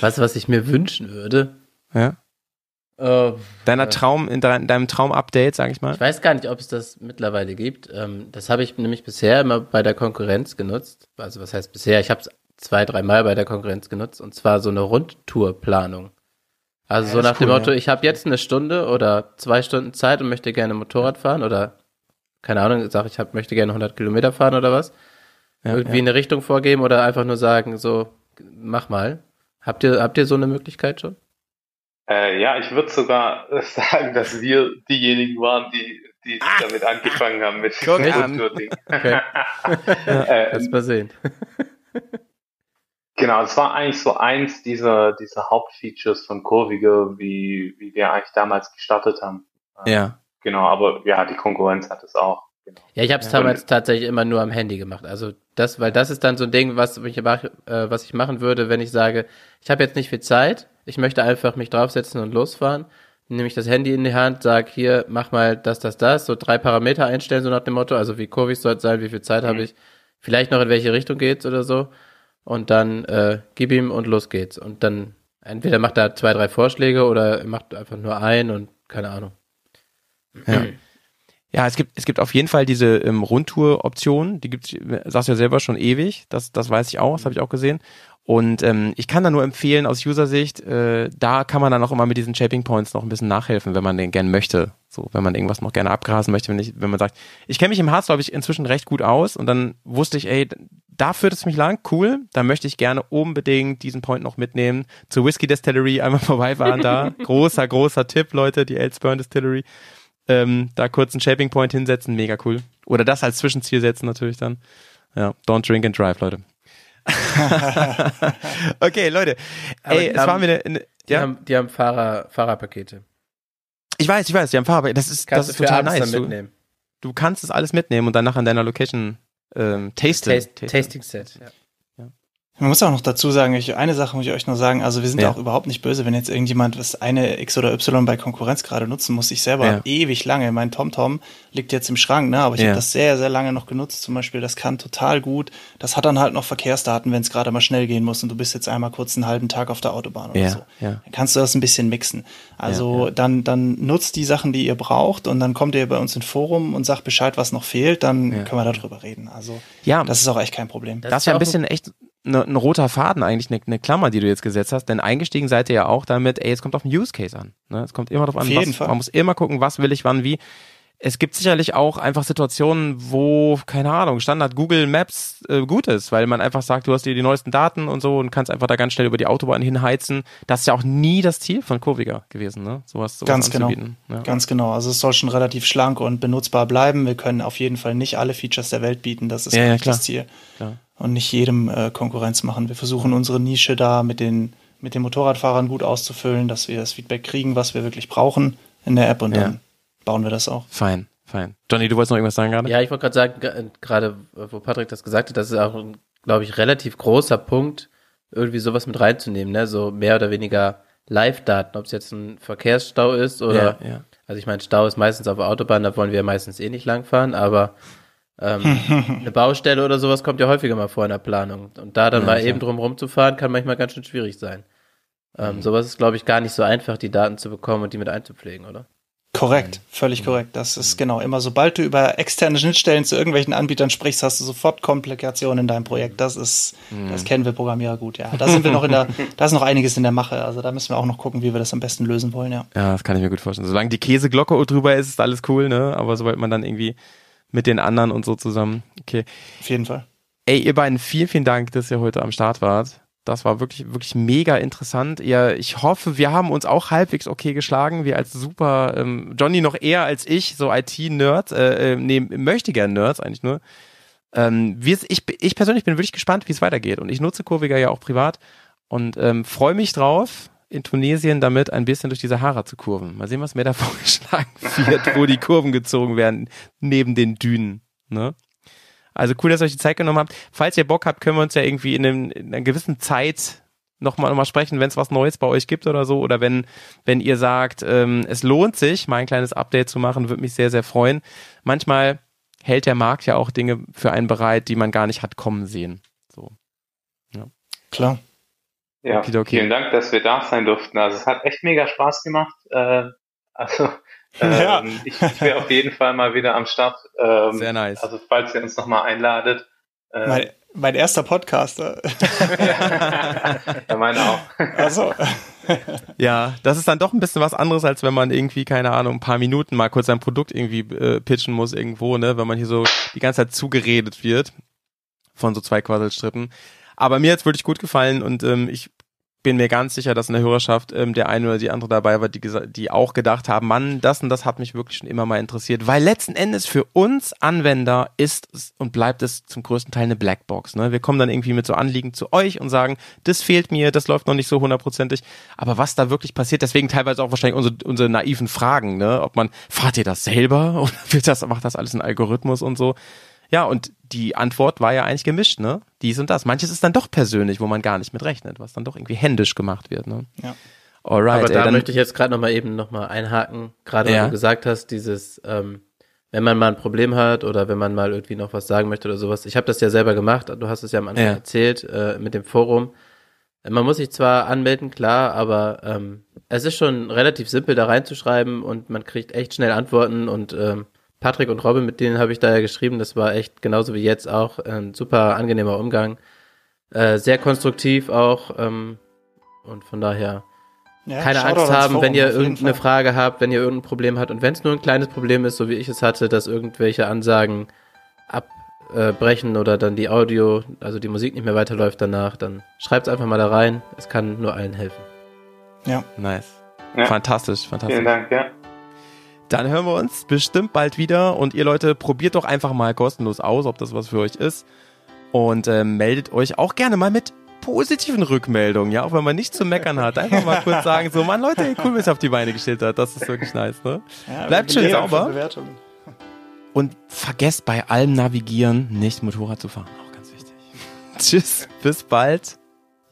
Was, was ich mir wünschen würde? Ja. Äh, Deiner äh, Traum, in dein, deinem Traum-Update, sag ich mal. Ich weiß gar nicht, ob es das mittlerweile gibt. Ähm, das habe ich nämlich bisher immer bei der Konkurrenz genutzt. Also was heißt bisher? Ich habe es zwei, dreimal bei der Konkurrenz genutzt und zwar so eine Rundtourplanung. Also Ja, so nach dem cool, Motto, ja. ich habe jetzt eine Stunde oder zwei Stunden Zeit und möchte gerne Motorrad fahren oder keine Ahnung, sage ich hab, möchte gerne 100 Kilometer fahren oder was. Ja, Irgendwie ja. eine Richtung vorgeben oder einfach nur sagen, so mach mal. Habt ihr habt ihr so eine Möglichkeit schon? Äh, ja, ich würde sogar äh, sagen, dass wir diejenigen waren, die, die damit angefangen haben mit. Rundtour-Ding. Okay. äh, Lass mal sehen. Genau, es war eigentlich so eins dieser, dieser Hauptfeatures von Kurviger, wie, wie wir eigentlich damals gestartet haben. Ja. Genau, aber ja, die Konkurrenz hat es auch. Ja, ich habe es Ja. damals tatsächlich immer nur am Handy gemacht. Also das, weil das ist dann so ein Ding, was ich, mach, äh, was ich machen würde, wenn ich sage, ich habe jetzt nicht viel Zeit, ich möchte einfach mich draufsetzen und losfahren. Nehme ich das Handy in die Hand, sag hier, mach mal das, das, das, so drei Parameter einstellen, so nach dem Motto, also wie kurvig soll es sein, wie viel Zeit habe ich, vielleicht noch in welche Richtung geht's oder so. Und dann äh, gib ihm und los geht's. Und dann entweder macht er zwei, drei Vorschläge oder er macht einfach nur ein und keine Ahnung. Ja. Ja, es gibt, es gibt auf jeden Fall diese ähm, Rundtour-Option, die gibt's, sagst du ja selber schon ewig, das, das weiß ich auch, das habe ich auch gesehen. Und ähm, ich kann da nur empfehlen aus User-Sicht, äh, da kann man dann auch immer mit diesen Shaping Points noch ein bisschen nachhelfen, wenn man den gern möchte. So, wenn man irgendwas noch gerne abgrasen möchte, wenn, ich, wenn man sagt, ich kenne mich im Harz, glaube ich, inzwischen recht gut aus und dann wusste ich, ey, da führt es mich lang, cool, da möchte ich gerne unbedingt diesen Point noch mitnehmen. Zur Whiskey Distillery einmal vorbeifahren da. großer, großer Tipp, Leute, die Elsburn Distillery. Ähm, da kurz einen Shaping Point hinsetzen, mega cool. Oder das als Zwischenziel setzen natürlich dann. Ja, don't drink and drive, Leute. okay, Leute. Ey, die es haben- war mir eine, eine Die ja, haben, die haben Fahrer, Fahrerpakete. ich weiß, ich weiß, die haben Farbe. Das ist, Kannst das ist total nice. Du, mitnehmen. du kannst es alles mitnehmen und dann nachher in deiner Location ähm, tasten. Taste, Tasten. Tasting Set. Ja. Man muss auch noch dazu sagen, ich, eine Sache muss ich euch noch sagen, also wir sind Ja. auch überhaupt nicht böse, wenn jetzt irgendjemand was eine X oder Y bei Konkurrenz gerade nutzen muss. Ich selber Ja. ewig lange, mein TomTom liegt jetzt im Schrank, ne, aber ich Ja. habe das sehr, sehr lange noch genutzt zum Beispiel. Das kann total gut. Das hat dann halt noch Verkehrsdaten, wenn es gerade mal schnell gehen muss und du bist jetzt einmal kurz einen halben Tag auf der Autobahn oder Ja, so. ja. Dann kannst du das ein bisschen mixen. Also dann, dann nutzt die Sachen, die ihr braucht und dann kommt ihr bei uns ins Forum und sagt Bescheid, was noch fehlt, dann Ja. können wir darüber reden. Also Ja. das ist auch echt kein Problem. Das ist ja ein bisschen echt ne, ein roter Faden eigentlich, eine ne Klammer, die du jetzt gesetzt hast, denn eingestiegen seid ihr ja auch damit, ey, es kommt auf den Use Case an. Ne? Es kommt immer darauf an, was, man muss immer gucken, was will ich, wann, wie. Es gibt sicherlich auch einfach Situationen, wo, keine Ahnung, Standard Google Maps äh, gut ist, weil man einfach sagt, du hast dir die neuesten Daten und so und kannst einfach da ganz schnell über die Autobahn hinheizen. Das ist ja auch nie das Ziel von Kurviger gewesen, ne? Sowas, sowas Ganz genau. Ja. Ganz genau. Also es soll schon relativ schlank und benutzbar bleiben. Wir können auf jeden Fall nicht alle Features der Welt bieten. Das ist Ja, ja, klar. das Ziel. Klar. Und nicht jedem äh, Konkurrenz machen. Wir versuchen unsere Nische da mit den, mit den Motorradfahrern gut auszufüllen, dass wir das Feedback kriegen, was wir wirklich brauchen in der App und Ja. dann bauen wir das auch. Fein, fein. Johnny, du wolltest noch irgendwas sagen gerade? Ja, ich wollte gerade sagen, ge- gerade wo Patrick das gesagt hat, das ist auch ein, glaube ich, relativ großer Punkt, irgendwie sowas mit reinzunehmen, ne? So mehr oder weniger Live-Daten, ob es jetzt ein Verkehrsstau ist oder, Ja, ja. also ich meine, Stau ist meistens auf der Autobahn, da wollen wir meistens eh nicht langfahren, aber ähm, eine Baustelle oder sowas kommt ja häufiger mal vor in der Planung. Und da dann Ja, mal eben drum rumzufahren, kann manchmal ganz schön schwierig sein. Ähm, Sowas ist, glaube ich, gar nicht so einfach, die Daten zu bekommen und die mit einzupflegen, oder? Korrekt, völlig korrekt. Das ist genau immer, sobald du über externe Schnittstellen zu irgendwelchen Anbietern sprichst, hast du sofort Komplikationen in deinem Projekt. Das ist, das kennen wir Programmierer gut, ja. Da sind wir noch in der, da ist noch einiges in der Mache. Also da müssen wir auch noch gucken, wie wir das am besten lösen wollen, ja. Ja, das kann ich mir gut vorstellen. Solange die Käseglocke drüber ist, ist alles cool, ne? Aber sobald man dann irgendwie mit den anderen und so zusammen, okay. Auf jeden Fall. Ey, ihr beiden, vielen, vielen Dank, dass ihr heute am Start wart. Das war wirklich, wirklich mega interessant. Ihr, ich hoffe, wir haben uns auch halbwegs okay geschlagen. Wir als super, ähm, Johnny noch eher als ich, so IT-Nerds, äh, äh, nee, möchte gern Nerds eigentlich nur. Ähm, wir, ich, ich persönlich bin wirklich gespannt, wie es weitergeht. Und ich nutze Kurviger ja auch privat und ähm, freue mich drauf, in Tunesien damit ein bisschen durch die Sahara zu kurven. Mal sehen, was mir da vorgeschlagen wird, wo die Kurven gezogen werden, neben den Dünen. Ne? Also cool, dass ihr euch die Zeit genommen habt. Falls ihr Bock habt, können wir uns ja irgendwie in, einem, in einer gewissen Zeit nochmal noch mal sprechen, wenn es was Neues bei euch gibt oder so. Oder wenn, wenn ihr sagt, ähm, es lohnt sich, mal ein kleines Update zu machen, würde mich sehr, sehr freuen. Manchmal hält der Markt ja auch Dinge für einen bereit, die man gar nicht hat kommen sehen. So. Klar. Ja, Okidoki. vielen Dank, dass wir da sein durften. Also es hat echt mega Spaß gemacht. Äh, also ähm, Ja. ich, ich wäre auf jeden Fall mal wieder am Start. Ähm, Sehr nice. Also falls ihr uns nochmal einladet. Äh, Mein, mein erster Podcaster. ja, meine auch. Also, Ja, das ist dann doch ein bisschen was anderes, als wenn man irgendwie, keine Ahnung, ein paar Minuten mal kurz sein Produkt irgendwie äh, pitchen muss irgendwo, ne, wenn man hier so die ganze Zeit zugeredet wird von so zwei Quasselstrippen. Aber mir hat's wirklich gut gefallen und ähm, ich bin mir ganz sicher, dass in der Hörerschaft ähm, der eine oder die andere dabei war, die, die auch gedacht haben, Mann, das und das hat mich wirklich schon immer mal interessiert, weil letzten Endes für uns Anwender ist und bleibt es zum größten Teil eine Blackbox. Ne? Wir kommen dann irgendwie mit so Anliegen zu euch und sagen, das fehlt mir, das läuft noch nicht so hundertprozentig, aber was da wirklich passiert, deswegen teilweise auch wahrscheinlich unsere, unsere naiven Fragen, ne? ob man, fahrt ihr das selber oder wird das, macht das alles ein Algorithmus und so. Ja, und die Antwort war ja eigentlich gemischt, ne? Dies und das. Manches ist dann doch persönlich, wo man gar nicht mit rechnet, was dann doch irgendwie händisch gemacht wird, ne? Ja. Alright, Aber ey, da dann, möchte ich jetzt gerade nochmal eben nochmal einhaken, gerade Ja. weil du gesagt hast, dieses, ähm, wenn man mal ein Problem hat oder wenn man mal irgendwie noch was sagen möchte oder sowas. Ich habe das ja selber gemacht, du hast es ja am Anfang Ja. erzählt äh, mit dem Forum. Man muss sich zwar anmelden, klar, aber ähm, es ist schon relativ simpel da reinzuschreiben und man kriegt echt schnell Antworten und ähm, Patrick und Robin, mit denen habe ich da ja geschrieben, das war echt genauso wie jetzt auch ein super angenehmer Umgang. Äh, sehr konstruktiv auch ähm, und von daher Ja, keine Angst haben, Forum, wenn ihr irgendeine Fall. Frage habt, wenn ihr irgendein Problem habt und wenn es nur ein kleines Problem ist, so wie ich es hatte, dass irgendwelche Ansagen abbrechen oder dann die Audio, also die Musik nicht mehr weiterläuft danach, dann schreibt's einfach mal da rein. Es kann nur allen helfen. Ja. nice. Ja. Fantastisch, fantastisch. Vielen Dank, ja. Dann hören wir uns bestimmt bald wieder und ihr Leute probiert doch einfach mal kostenlos aus, ob das was für euch ist und äh, meldet euch auch gerne mal mit positiven Rückmeldungen, ja, auch wenn man nichts zu meckern hat, einfach mal kurz sagen, so, Mann, Leute, ey, cool, wie ihr es auf die Beine gestellt habt, das ist wirklich nice, ne? Ja, Bleibt schön sauber. Und vergesst bei allem Navigieren nicht Motorrad zu fahren, auch ganz wichtig. Tschüss, bis bald.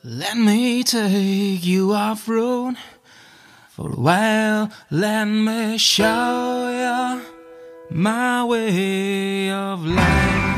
Let me take you off road for a while. Let me show you my way of life.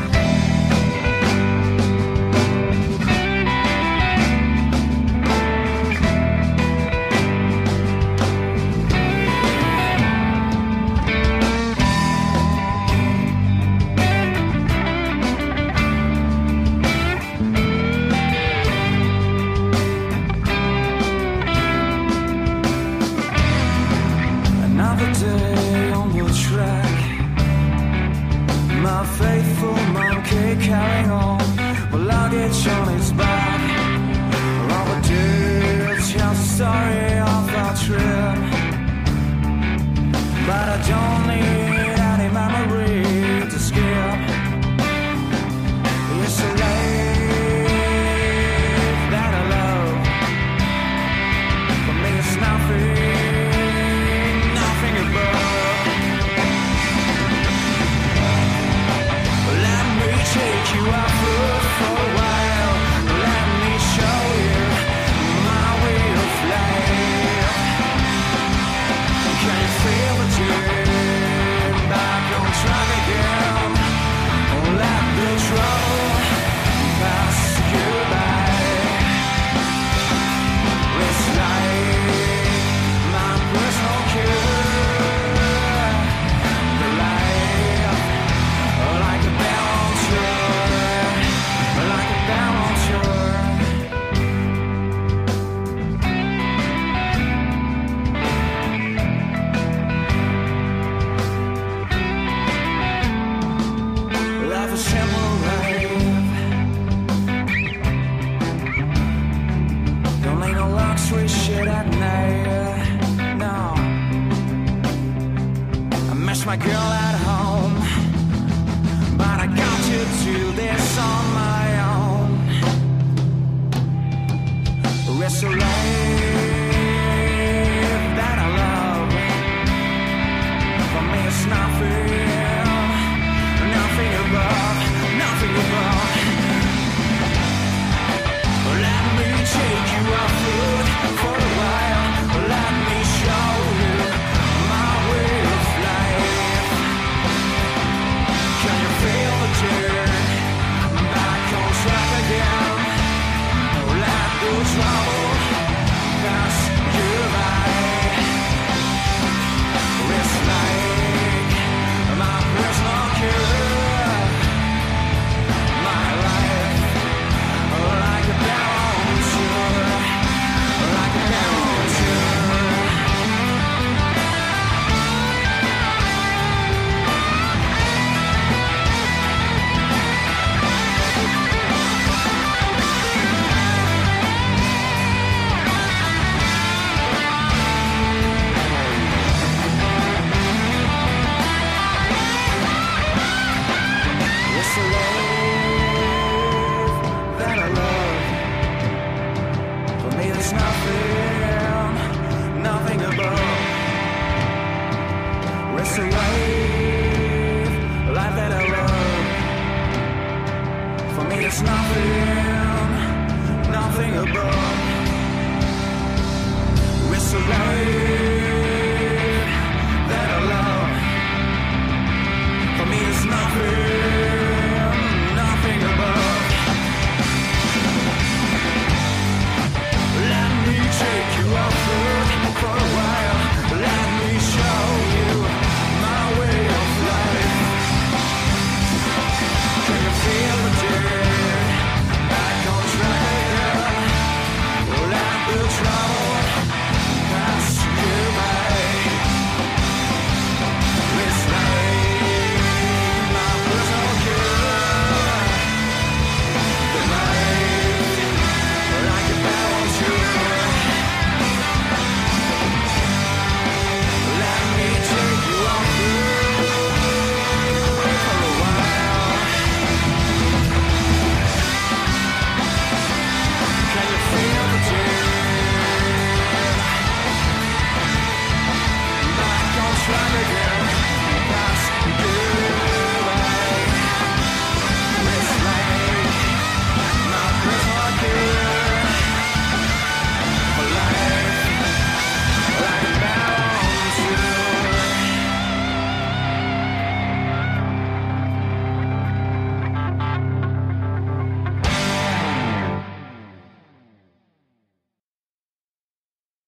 My girl at